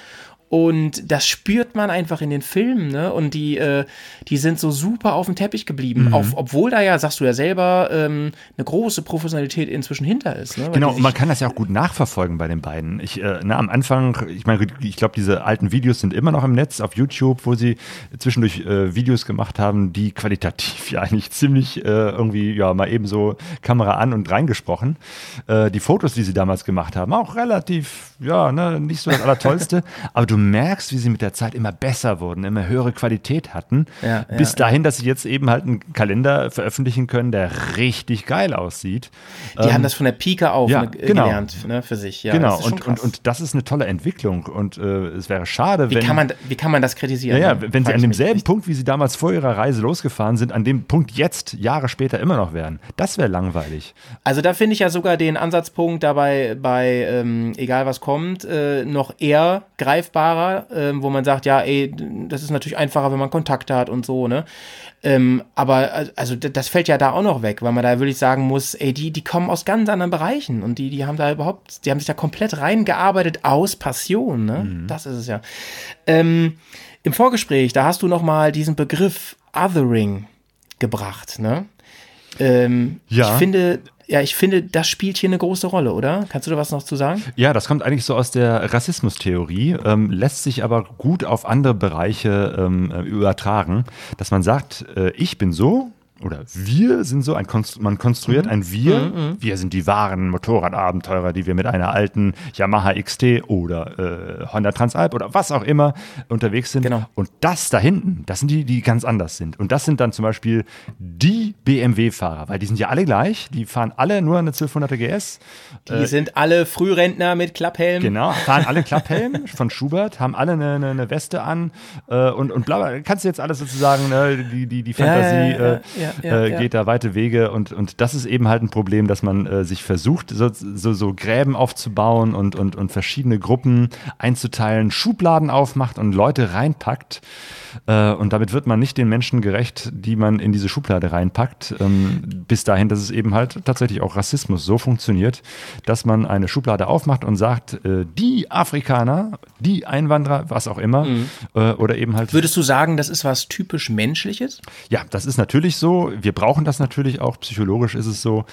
Und das spürt man einfach in den Filmen, ne? Und die, äh, die sind so super auf dem Teppich geblieben. Mhm. Auf, obwohl da ja, sagst du ja selber, ähm, eine große Professionalität inzwischen hinter ist. Ne? Genau, und man kann das ja auch gut nachverfolgen bei den beiden. Ich, äh, na, am Anfang, ich meine, ich glaube, diese alten Videos sind immer noch im Netz auf YouTube, wo sie zwischendurch äh, Videos gemacht haben, die qualitativ ja eigentlich ziemlich äh, irgendwie, ja, mal eben so Kamera an und reingesprochen. Äh, die Fotos, die sie damals gemacht haben, auch relativ, ja, ne, nicht so das Allertollste. Aber du merkst, wie sie mit der Zeit immer besser wurden, immer höhere Qualität hatten, Ja, bis ja, dahin, dass sie jetzt eben halt einen Kalender veröffentlichen können, der richtig geil aussieht. Die haben das von der Pike auf ne, genau. gelernt ne, für sich. Ja, genau, und, und, und das ist eine tolle Entwicklung und äh, es wäre schade, wie, wenn... kann man, wie kann man das kritisieren? ja, ja, ne? wenn sie an demselben Punkt, wie sie damals vor ihrer Reise losgefahren sind, an dem Punkt jetzt, Jahre später immer noch wären. Das wäre langweilig. Also da finde ich ja sogar den Ansatzpunkt dabei bei ähm, egal was kommt äh, noch eher greifbarer, ähm, wo man sagt, ja, ey, das ist natürlich einfacher, wenn man Kontakte hat und so, ne? Ähm, aber also das fällt ja da auch noch weg, weil man da wirklich sagen muss, ey, die, die kommen aus ganz anderen Bereichen und die, die haben da überhaupt, die haben sich da komplett reingearbeitet aus Passion, ne? Das ist es ja. Ähm, Im Vorgespräch, da hast du noch mal diesen Begriff Othering gebracht, ne? Ähm, Ja. Ich finde, ja, ich finde, das spielt hier eine große Rolle, oder? Kannst du da was noch zu sagen? Ja, das kommt eigentlich so aus der Rassismustheorie, ähm, lässt sich aber gut auf andere Bereiche ähm, äh, übertragen, dass man sagt, äh, ich bin so oder wir sind so, ein Konstru man konstruiert Mhm. ein Wir, wir sind die wahren Motorradabenteurer, die wir mit einer alten Yamaha XT oder äh, Honda Transalp oder was auch immer unterwegs sind. Genau. Und das da hinten, das sind die, die ganz anders sind. Und das sind dann zum Beispiel die BMW-Fahrer, weil die sind ja alle gleich, die fahren alle nur eine 1200er GS. Die sind alle Frührentner mit Klapphelm. Genau, fahren alle Klapphelm von Schubert, haben alle eine, eine, eine Weste an äh, und, und bla, bla. Kannst du jetzt alles sozusagen, ne, die, die, die Ja, ja, Fantasie ja, ja, äh, ja, ja, äh, geht da weite Wege und, und das ist eben halt ein Problem, dass man äh, sich versucht, so, so, so Gräben aufzubauen und, und, und verschiedene Gruppen einzuteilen, Schubladen aufmacht und Leute reinpackt. Äh, und damit wird man nicht den Menschen gerecht, die man in diese Schublade reinpackt. Ähm, bis dahin, dass es eben halt tatsächlich auch Rassismus so funktioniert, dass man eine Schublade aufmacht und sagt, äh, die Afrikaner, die Einwanderer, was auch immer, äh, oder eben halt. Würdest du sagen, das ist was typisch Menschliches? Ja, das ist natürlich so. Wir brauchen das natürlich auch. Psychologisch ist es so,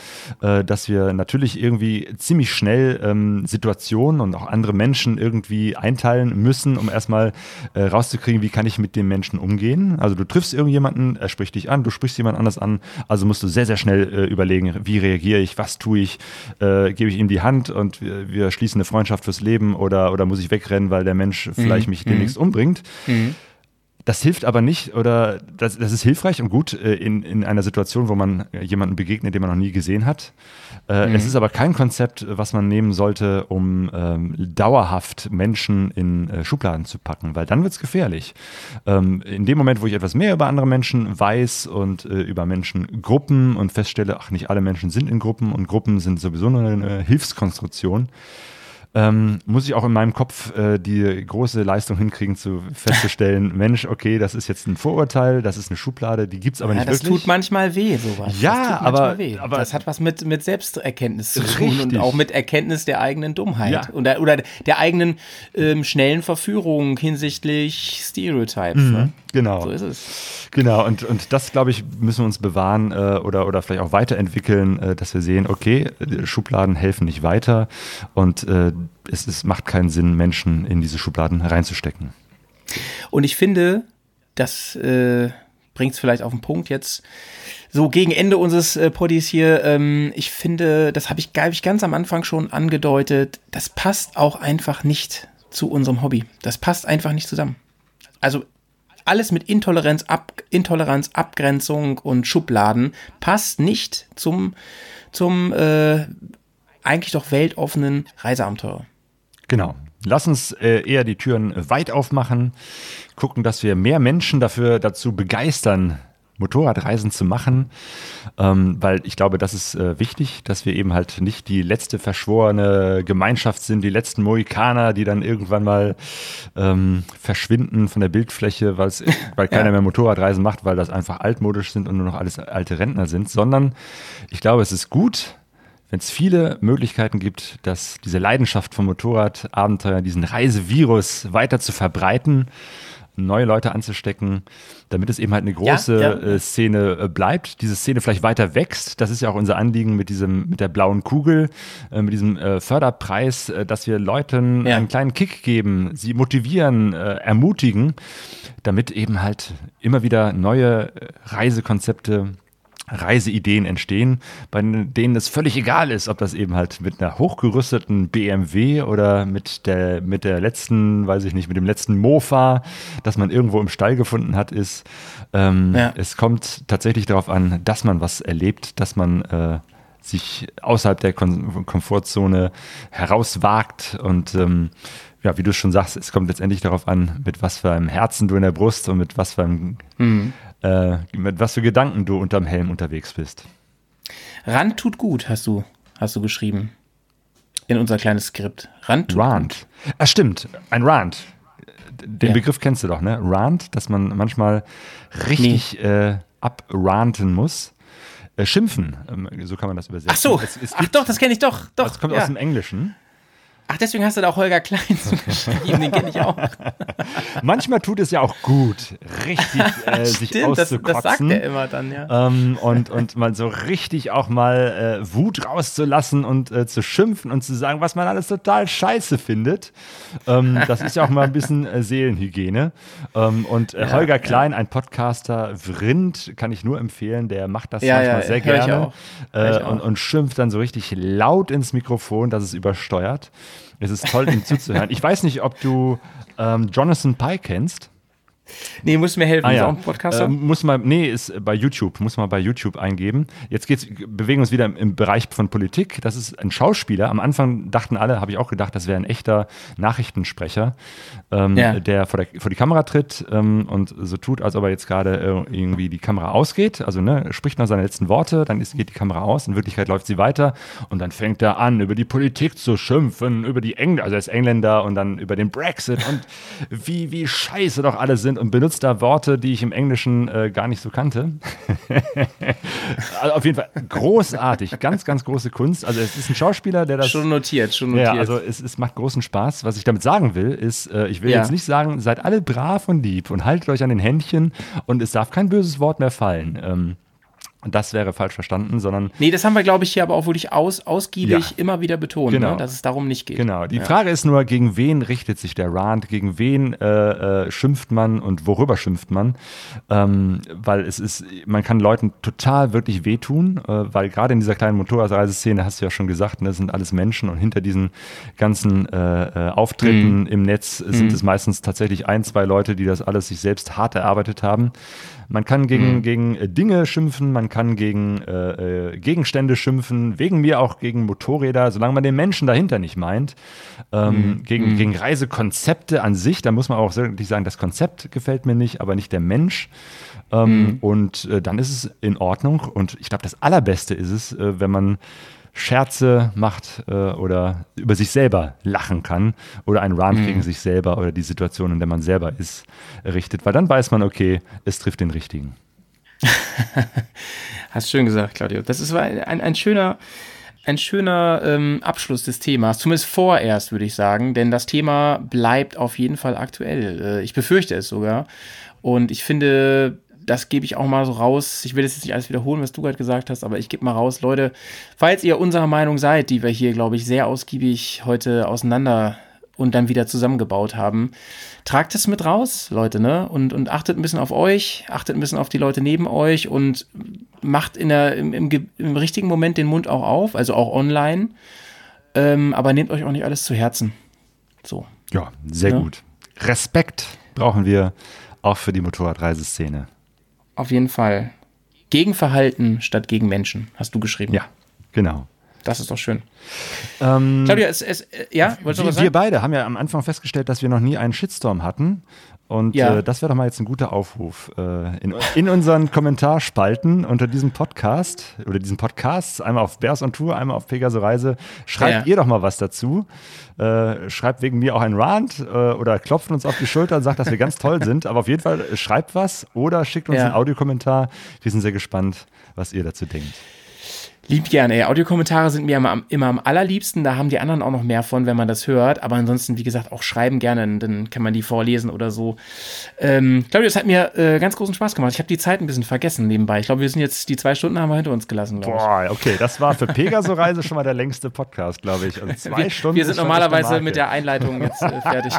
äh, dass wir natürlich irgendwie ziemlich schnell ähm, Situationen und auch andere Menschen irgendwie einteilen müssen, um erstmal äh, rauszukriegen, wie kann ich mit dem Menschen umgehen. Also du triffst irgendjemanden, er spricht dich an, du sprichst jemand anders an, also musst du sehr, sehr schnell äh, überlegen, wie reagiere ich, was tue ich, äh, gebe ich ihm die Hand und wir, wir schließen eine Freundschaft fürs Leben oder, oder muss ich wegrennen, weil der Mensch vielleicht mich demnächst umbringt. Das hilft aber nicht oder das, das ist hilfreich und gut äh, in, in einer Situation, wo man äh, jemanden begegnet, den man noch nie gesehen hat. Äh, Es ist aber kein Konzept, was man nehmen sollte, um ähm, dauerhaft Menschen in äh, Schubladen zu packen, weil dann wird es gefährlich. Ähm, in dem Moment, wo ich etwas mehr über andere Menschen weiß und äh, über Menschengruppen und feststelle, ach, nicht alle Menschen sind in Gruppen und Gruppen sind sowieso nur eine Hilfskonstruktion, ähm, muss ich auch in meinem Kopf äh, die große Leistung hinkriegen, zu festzustellen, Mensch, okay, das ist jetzt ein Vorurteil, das ist eine Schublade, die gibt's aber Ja, nicht das wirklich. tut manchmal weh, sowas. Ja, aber- aber- das hat was mit, mit Selbsterkenntnis zu tun und auch mit Erkenntnis der eigenen Dummheit Ja. oder, oder der eigenen ähm, schnellen Verführung hinsichtlich Stereotypes. Ne? Genau. So ist es. Genau, und, und das, glaube ich, müssen wir uns bewahren äh, oder, oder vielleicht auch weiterentwickeln, äh, dass wir sehen, okay, Schubladen helfen nicht weiter und äh, es, es macht keinen Sinn, Menschen in diese Schubladen reinzustecken. Und ich finde, das äh, bringt es vielleicht auf den Punkt jetzt. So gegen Ende unseres äh, Poddies hier, ähm, ich finde, das habe ich, glaub ich ganz am Anfang schon angedeutet, das passt auch einfach nicht zu unserem Hobby. Das passt einfach nicht zusammen. Also alles mit Intoleranz, Ab Intoleranz, Abgrenzung und Schubladen passt nicht zum, zum äh, eigentlich doch weltoffenen Reiseabenteuer. Genau. Lass uns äh, eher die Türen weit aufmachen, gucken, dass wir mehr Menschen dafür dazu begeistern, Motorradreisen zu machen, ähm, weil ich glaube, das ist äh, wichtig, dass wir eben halt nicht die letzte verschworene Gemeinschaft sind, die letzten Mohikaner, die dann irgendwann mal ähm, verschwinden von der Bildfläche, weil keiner mehr Motorradreisen macht, weil das einfach altmodisch sind und nur noch alles alte Rentner sind, sondern ich glaube, es ist gut, wenn es viele Möglichkeiten gibt, dass diese Leidenschaft vom Motorradabenteuer, diesen Reisevirus weiter zu verbreiten, neue Leute anzustecken, damit es eben halt eine große ja. Äh, Szene äh, bleibt, diese Szene vielleicht weiter wächst. Das ist ja auch unser Anliegen mit diesem, mit der blauen Kugel, äh, mit diesem Förderpreis, dass wir Leuten Ja. einen kleinen Kick geben, sie motivieren, ermutigen, damit eben halt immer wieder neue Reisekonzepte Reiseideen entstehen, bei denen es völlig egal ist, ob das eben halt mit einer hochgerüsteten BMW oder mit der, mit der letzten, weiß ich nicht, mit dem letzten Mofa, das man irgendwo im Stall gefunden hat, ist. Ähm, ja. Es kommt tatsächlich darauf an, dass man was erlebt, dass man äh, sich außerhalb der Kom Komfortzone herauswagt und ähm, ja, wie du schon sagst, es kommt letztendlich darauf an, mit was für einem Herzen du in der Brust und mit was für einem mhm äh, mit was für Gedanken du unterm Helm unterwegs bist. Rand tut gut, hast du, hast du geschrieben. In unser kleines Skript. Rand tut Rand. gut. Ah, stimmt. Ein Rand. Den ja. Begriff kennst du doch, ne? Rand, dass man manchmal richtig nee. äh, abranten muss. Äh, schimpfen, ähm, so kann man das übersetzen. Ach so, es, es Ach doch, das kenne ich doch. doch das kommt ja. aus dem Englischen. Ach, deswegen hast du da auch Holger Klein zugeschrieben, den kenne ich auch. Manchmal tut es ja auch gut, richtig äh, sich Stimmt, auszukotzen. Das, das sagt er immer dann, ja. Ähm, und, und mal so richtig auch mal äh, Wut rauszulassen und äh, zu schimpfen und zu sagen, was man alles total scheiße findet. Ähm, das ist ja auch mal ein bisschen äh, Seelenhygiene. Ähm, und äh, ja, Holger Klein, ja. ein Podcaster, Vrind, kann ich nur empfehlen, der macht das ja, manchmal sehr gerne. Äh, und, und schimpft dann so richtig laut ins Mikrofon, dass es übersteuert. Es ist toll, ihm zuzuhören. Ich weiß nicht, ob du ähm, Jonathan Pye kennst. Nee, muss mir helfen. Ah, ja. Ist auch ein Podcaster? Äh, muss mal, nee, ist bei YouTube. Muss man bei YouTube eingeben. Jetzt geht's, bewegen wir uns wieder im, im, Bereich von Politik. Das ist ein Schauspieler. Am Anfang dachten alle, habe ich auch gedacht, das wäre ein echter Nachrichtensprecher, ähm, ja. der, vor der vor die Kamera tritt ähm, und so tut, als ob er jetzt gerade äh, irgendwie die Kamera ausgeht. Also ne, spricht noch seine letzten Worte, dann ist, geht die Kamera aus. In Wirklichkeit läuft sie weiter und dann fängt er an, über die Politik zu schimpfen, über die Engländer, also er ist Engländer und dann über den Brexit und wie, wie scheiße doch alle sind und benutzt da Worte, die ich im Englischen äh, gar nicht so kannte. also auf jeden Fall großartig, ganz, ganz große Kunst. Also es ist ein Schauspieler, der das. Schon notiert, schon notiert. Ja, also es, es macht großen Spaß. Was ich damit sagen will, ist, äh, ich will ja. jetzt nicht sagen, seid alle brav und lieb und haltet euch an den Händchen und es darf kein böses Wort mehr fallen. Ähm, das wäre falsch verstanden, sondern. Nee, das haben wir, glaube ich, hier aber auch wirklich aus, ausgiebig ja. immer wieder betont, genau. ne, dass es darum nicht geht. Genau. Die ja. Frage ist nur, gegen wen richtet sich der Rant, gegen wen äh, äh, schimpft man und worüber schimpft man? Ähm, weil es ist, man kann Leuten total wirklich wehtun, äh, weil gerade in dieser kleinen Motorradreiseszene, hast du ja schon gesagt, ne, sind alles Menschen und hinter diesen ganzen äh, äh Auftritten mhm. im Netz sind mhm. es meistens tatsächlich ein, zwei Leute, die das alles sich selbst hart erarbeitet haben. Man kann gegen, mhm. gegen äh, Dinge schimpfen, man kann gegen äh, äh, Gegenstände schimpfen, wegen mir auch gegen Motorräder, solange man den Menschen dahinter nicht meint. Ähm, mhm. Gegen, mhm. gegen Reisekonzepte an sich, da muss man auch wirklich sagen, das Konzept gefällt mir nicht, aber nicht der Mensch. Ähm, mhm. Und äh, dann ist es in Ordnung. Und ich glaube, das Allerbeste ist es, äh, wenn man Scherze macht äh, oder über sich selber lachen kann oder einen Rant mhm. gegen sich selber oder die Situation, in der man selber ist, richtet, weil dann weiß man, okay, es trifft den Richtigen. Hast schön gesagt, Claudio. Das ist ein, ein schöner, ein schöner ähm, Abschluss des Themas, zumindest vorerst, würde ich sagen, denn das Thema bleibt auf jeden Fall aktuell. Äh, ich befürchte es sogar. Und ich finde, das gebe ich auch mal so raus. Ich will jetzt nicht alles wiederholen, was du gerade gesagt hast, aber ich gebe mal raus, Leute, falls ihr unserer Meinung seid, die wir hier, glaube ich, sehr ausgiebig heute auseinander und dann wieder zusammengebaut haben, tragt es mit raus, Leute, ne? Und, und achtet ein bisschen auf euch, achtet ein bisschen auf die Leute neben euch und macht in der, im, im, im richtigen Moment den Mund auch auf, also auch online. Ähm, aber nehmt euch auch nicht alles zu Herzen. So. Ja, sehr ja? gut. Respekt brauchen wir auch für die Motorradreiseszene. Auf jeden Fall. Gegenverhalten statt gegen Menschen, hast du geschrieben. Ja, genau. Das ist doch schön. Ähm, Claudia, es, es, äh, ja, sagen? Wir beide haben ja am Anfang festgestellt, dass wir noch nie einen Shitstorm hatten. Und ja. äh, das wäre doch mal jetzt ein guter Aufruf. Äh, in, in, unseren Kommentarspalten unter diesem Podcast oder diesen Podcasts, einmal auf Bears on Tour, einmal auf Pegaso Reise, schreibt ja. ihr doch mal was dazu. Äh, schreibt wegen mir auch ein Rant äh, oder klopft uns auf die Schulter und sagt, dass wir ganz toll sind. Aber auf jeden Fall äh, schreibt was oder schickt uns ja. einen Audiokommentar. Wir sind sehr gespannt, was ihr dazu denkt. Lieb gerne, ey. Audiokommentare sind mir immer, immer am allerliebsten. Da haben die anderen auch noch mehr von, wenn man das hört. Aber ansonsten, wie gesagt, auch schreiben gerne, dann kann man die vorlesen oder so. Ähm, Claudio, es hat mir äh, ganz großen Spaß gemacht. Ich habe die Zeit ein bisschen vergessen nebenbei. Ich glaube, wir sind jetzt, die zwei Stunden haben wir hinter uns gelassen, glaube ich. Boah, okay, das war für Pegaso-Reise schon mal der längste Podcast, glaube ich. Also zwei wir, Stunden. wir sind normalerweise mit der Einleitung jetzt äh, fertig.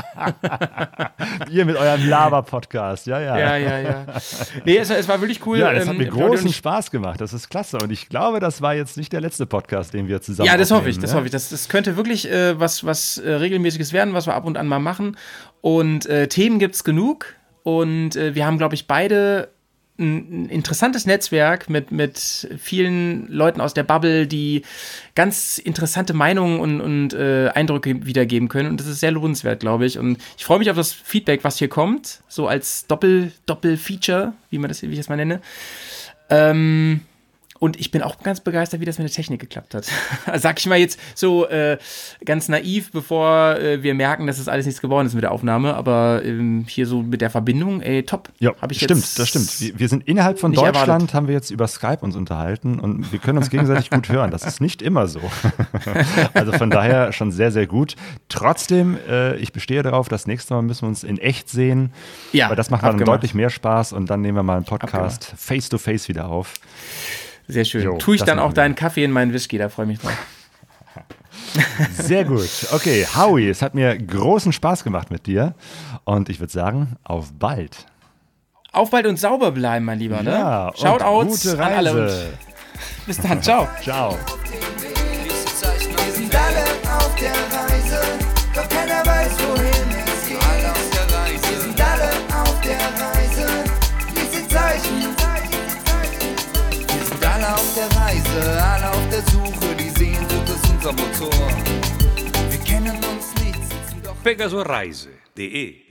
Ihr mit eurem Laber-Podcast, ja, ja. ja, ja, ja. Nee, es, es war wirklich cool. Ja, das hat Ähm, mir und großen ich- Spaß gemacht. Das ist klasse. Und ich glaube, das war jetzt nicht der letzte Podcast, den wir zusammen Ja, das hoffe ich, das ne? hoffe ich. Das, das könnte wirklich äh, was, was äh, regelmäßiges werden, was wir ab und an mal machen. Und äh, Themen gibt es genug. Und äh, wir haben, glaube ich, beide ein, ein interessantes Netzwerk mit, mit vielen Leuten aus der Bubble, die ganz interessante Meinungen und, und äh, Eindrücke wiedergeben können. Und das ist sehr lohnenswert, glaube ich. Und ich freue mich auf das Feedback, was hier kommt, so als Doppel, Doppel-Feature, wie man das, wie ich das mal nenne. Ähm, und ich bin auch ganz begeistert, wie das mit der Technik geklappt hat. Sag ich mal jetzt so äh, ganz naiv, bevor äh, wir merken, dass das alles nichts geworden ist mit der Aufnahme. Aber ähm, hier so mit der Verbindung, ey, top. Ja, Hab ich stimmt, das stimmt. Wir, wir sind innerhalb von Deutschland, erwartet. haben wir jetzt über Skype uns unterhalten und wir können uns gegenseitig gut hören. Das ist nicht immer so. also von daher schon sehr, sehr gut. Trotzdem, äh, ich bestehe darauf, das nächste Mal müssen wir uns in echt sehen. Ja, weil das macht dann deutlich mehr Spaß und dann nehmen wir mal einen Podcast face to face wieder auf. Sehr schön. Jo, Tue ich dann auch deinen Kaffee in meinen Whisky, da freue ich mich drauf. Sehr gut. Okay, Howie, es hat mir großen Spaß gemacht mit dir und ich würde sagen, auf bald. Auf bald und sauber bleiben, mein Lieber. Ne? Ja, Shoutouts gute an alle. Reise. Bis dann, ciao. Ciao. Alle auf der Suche, die Sehnsucht ist unser Motor. Wir kennen uns nicht, sitzen pegasoreise.de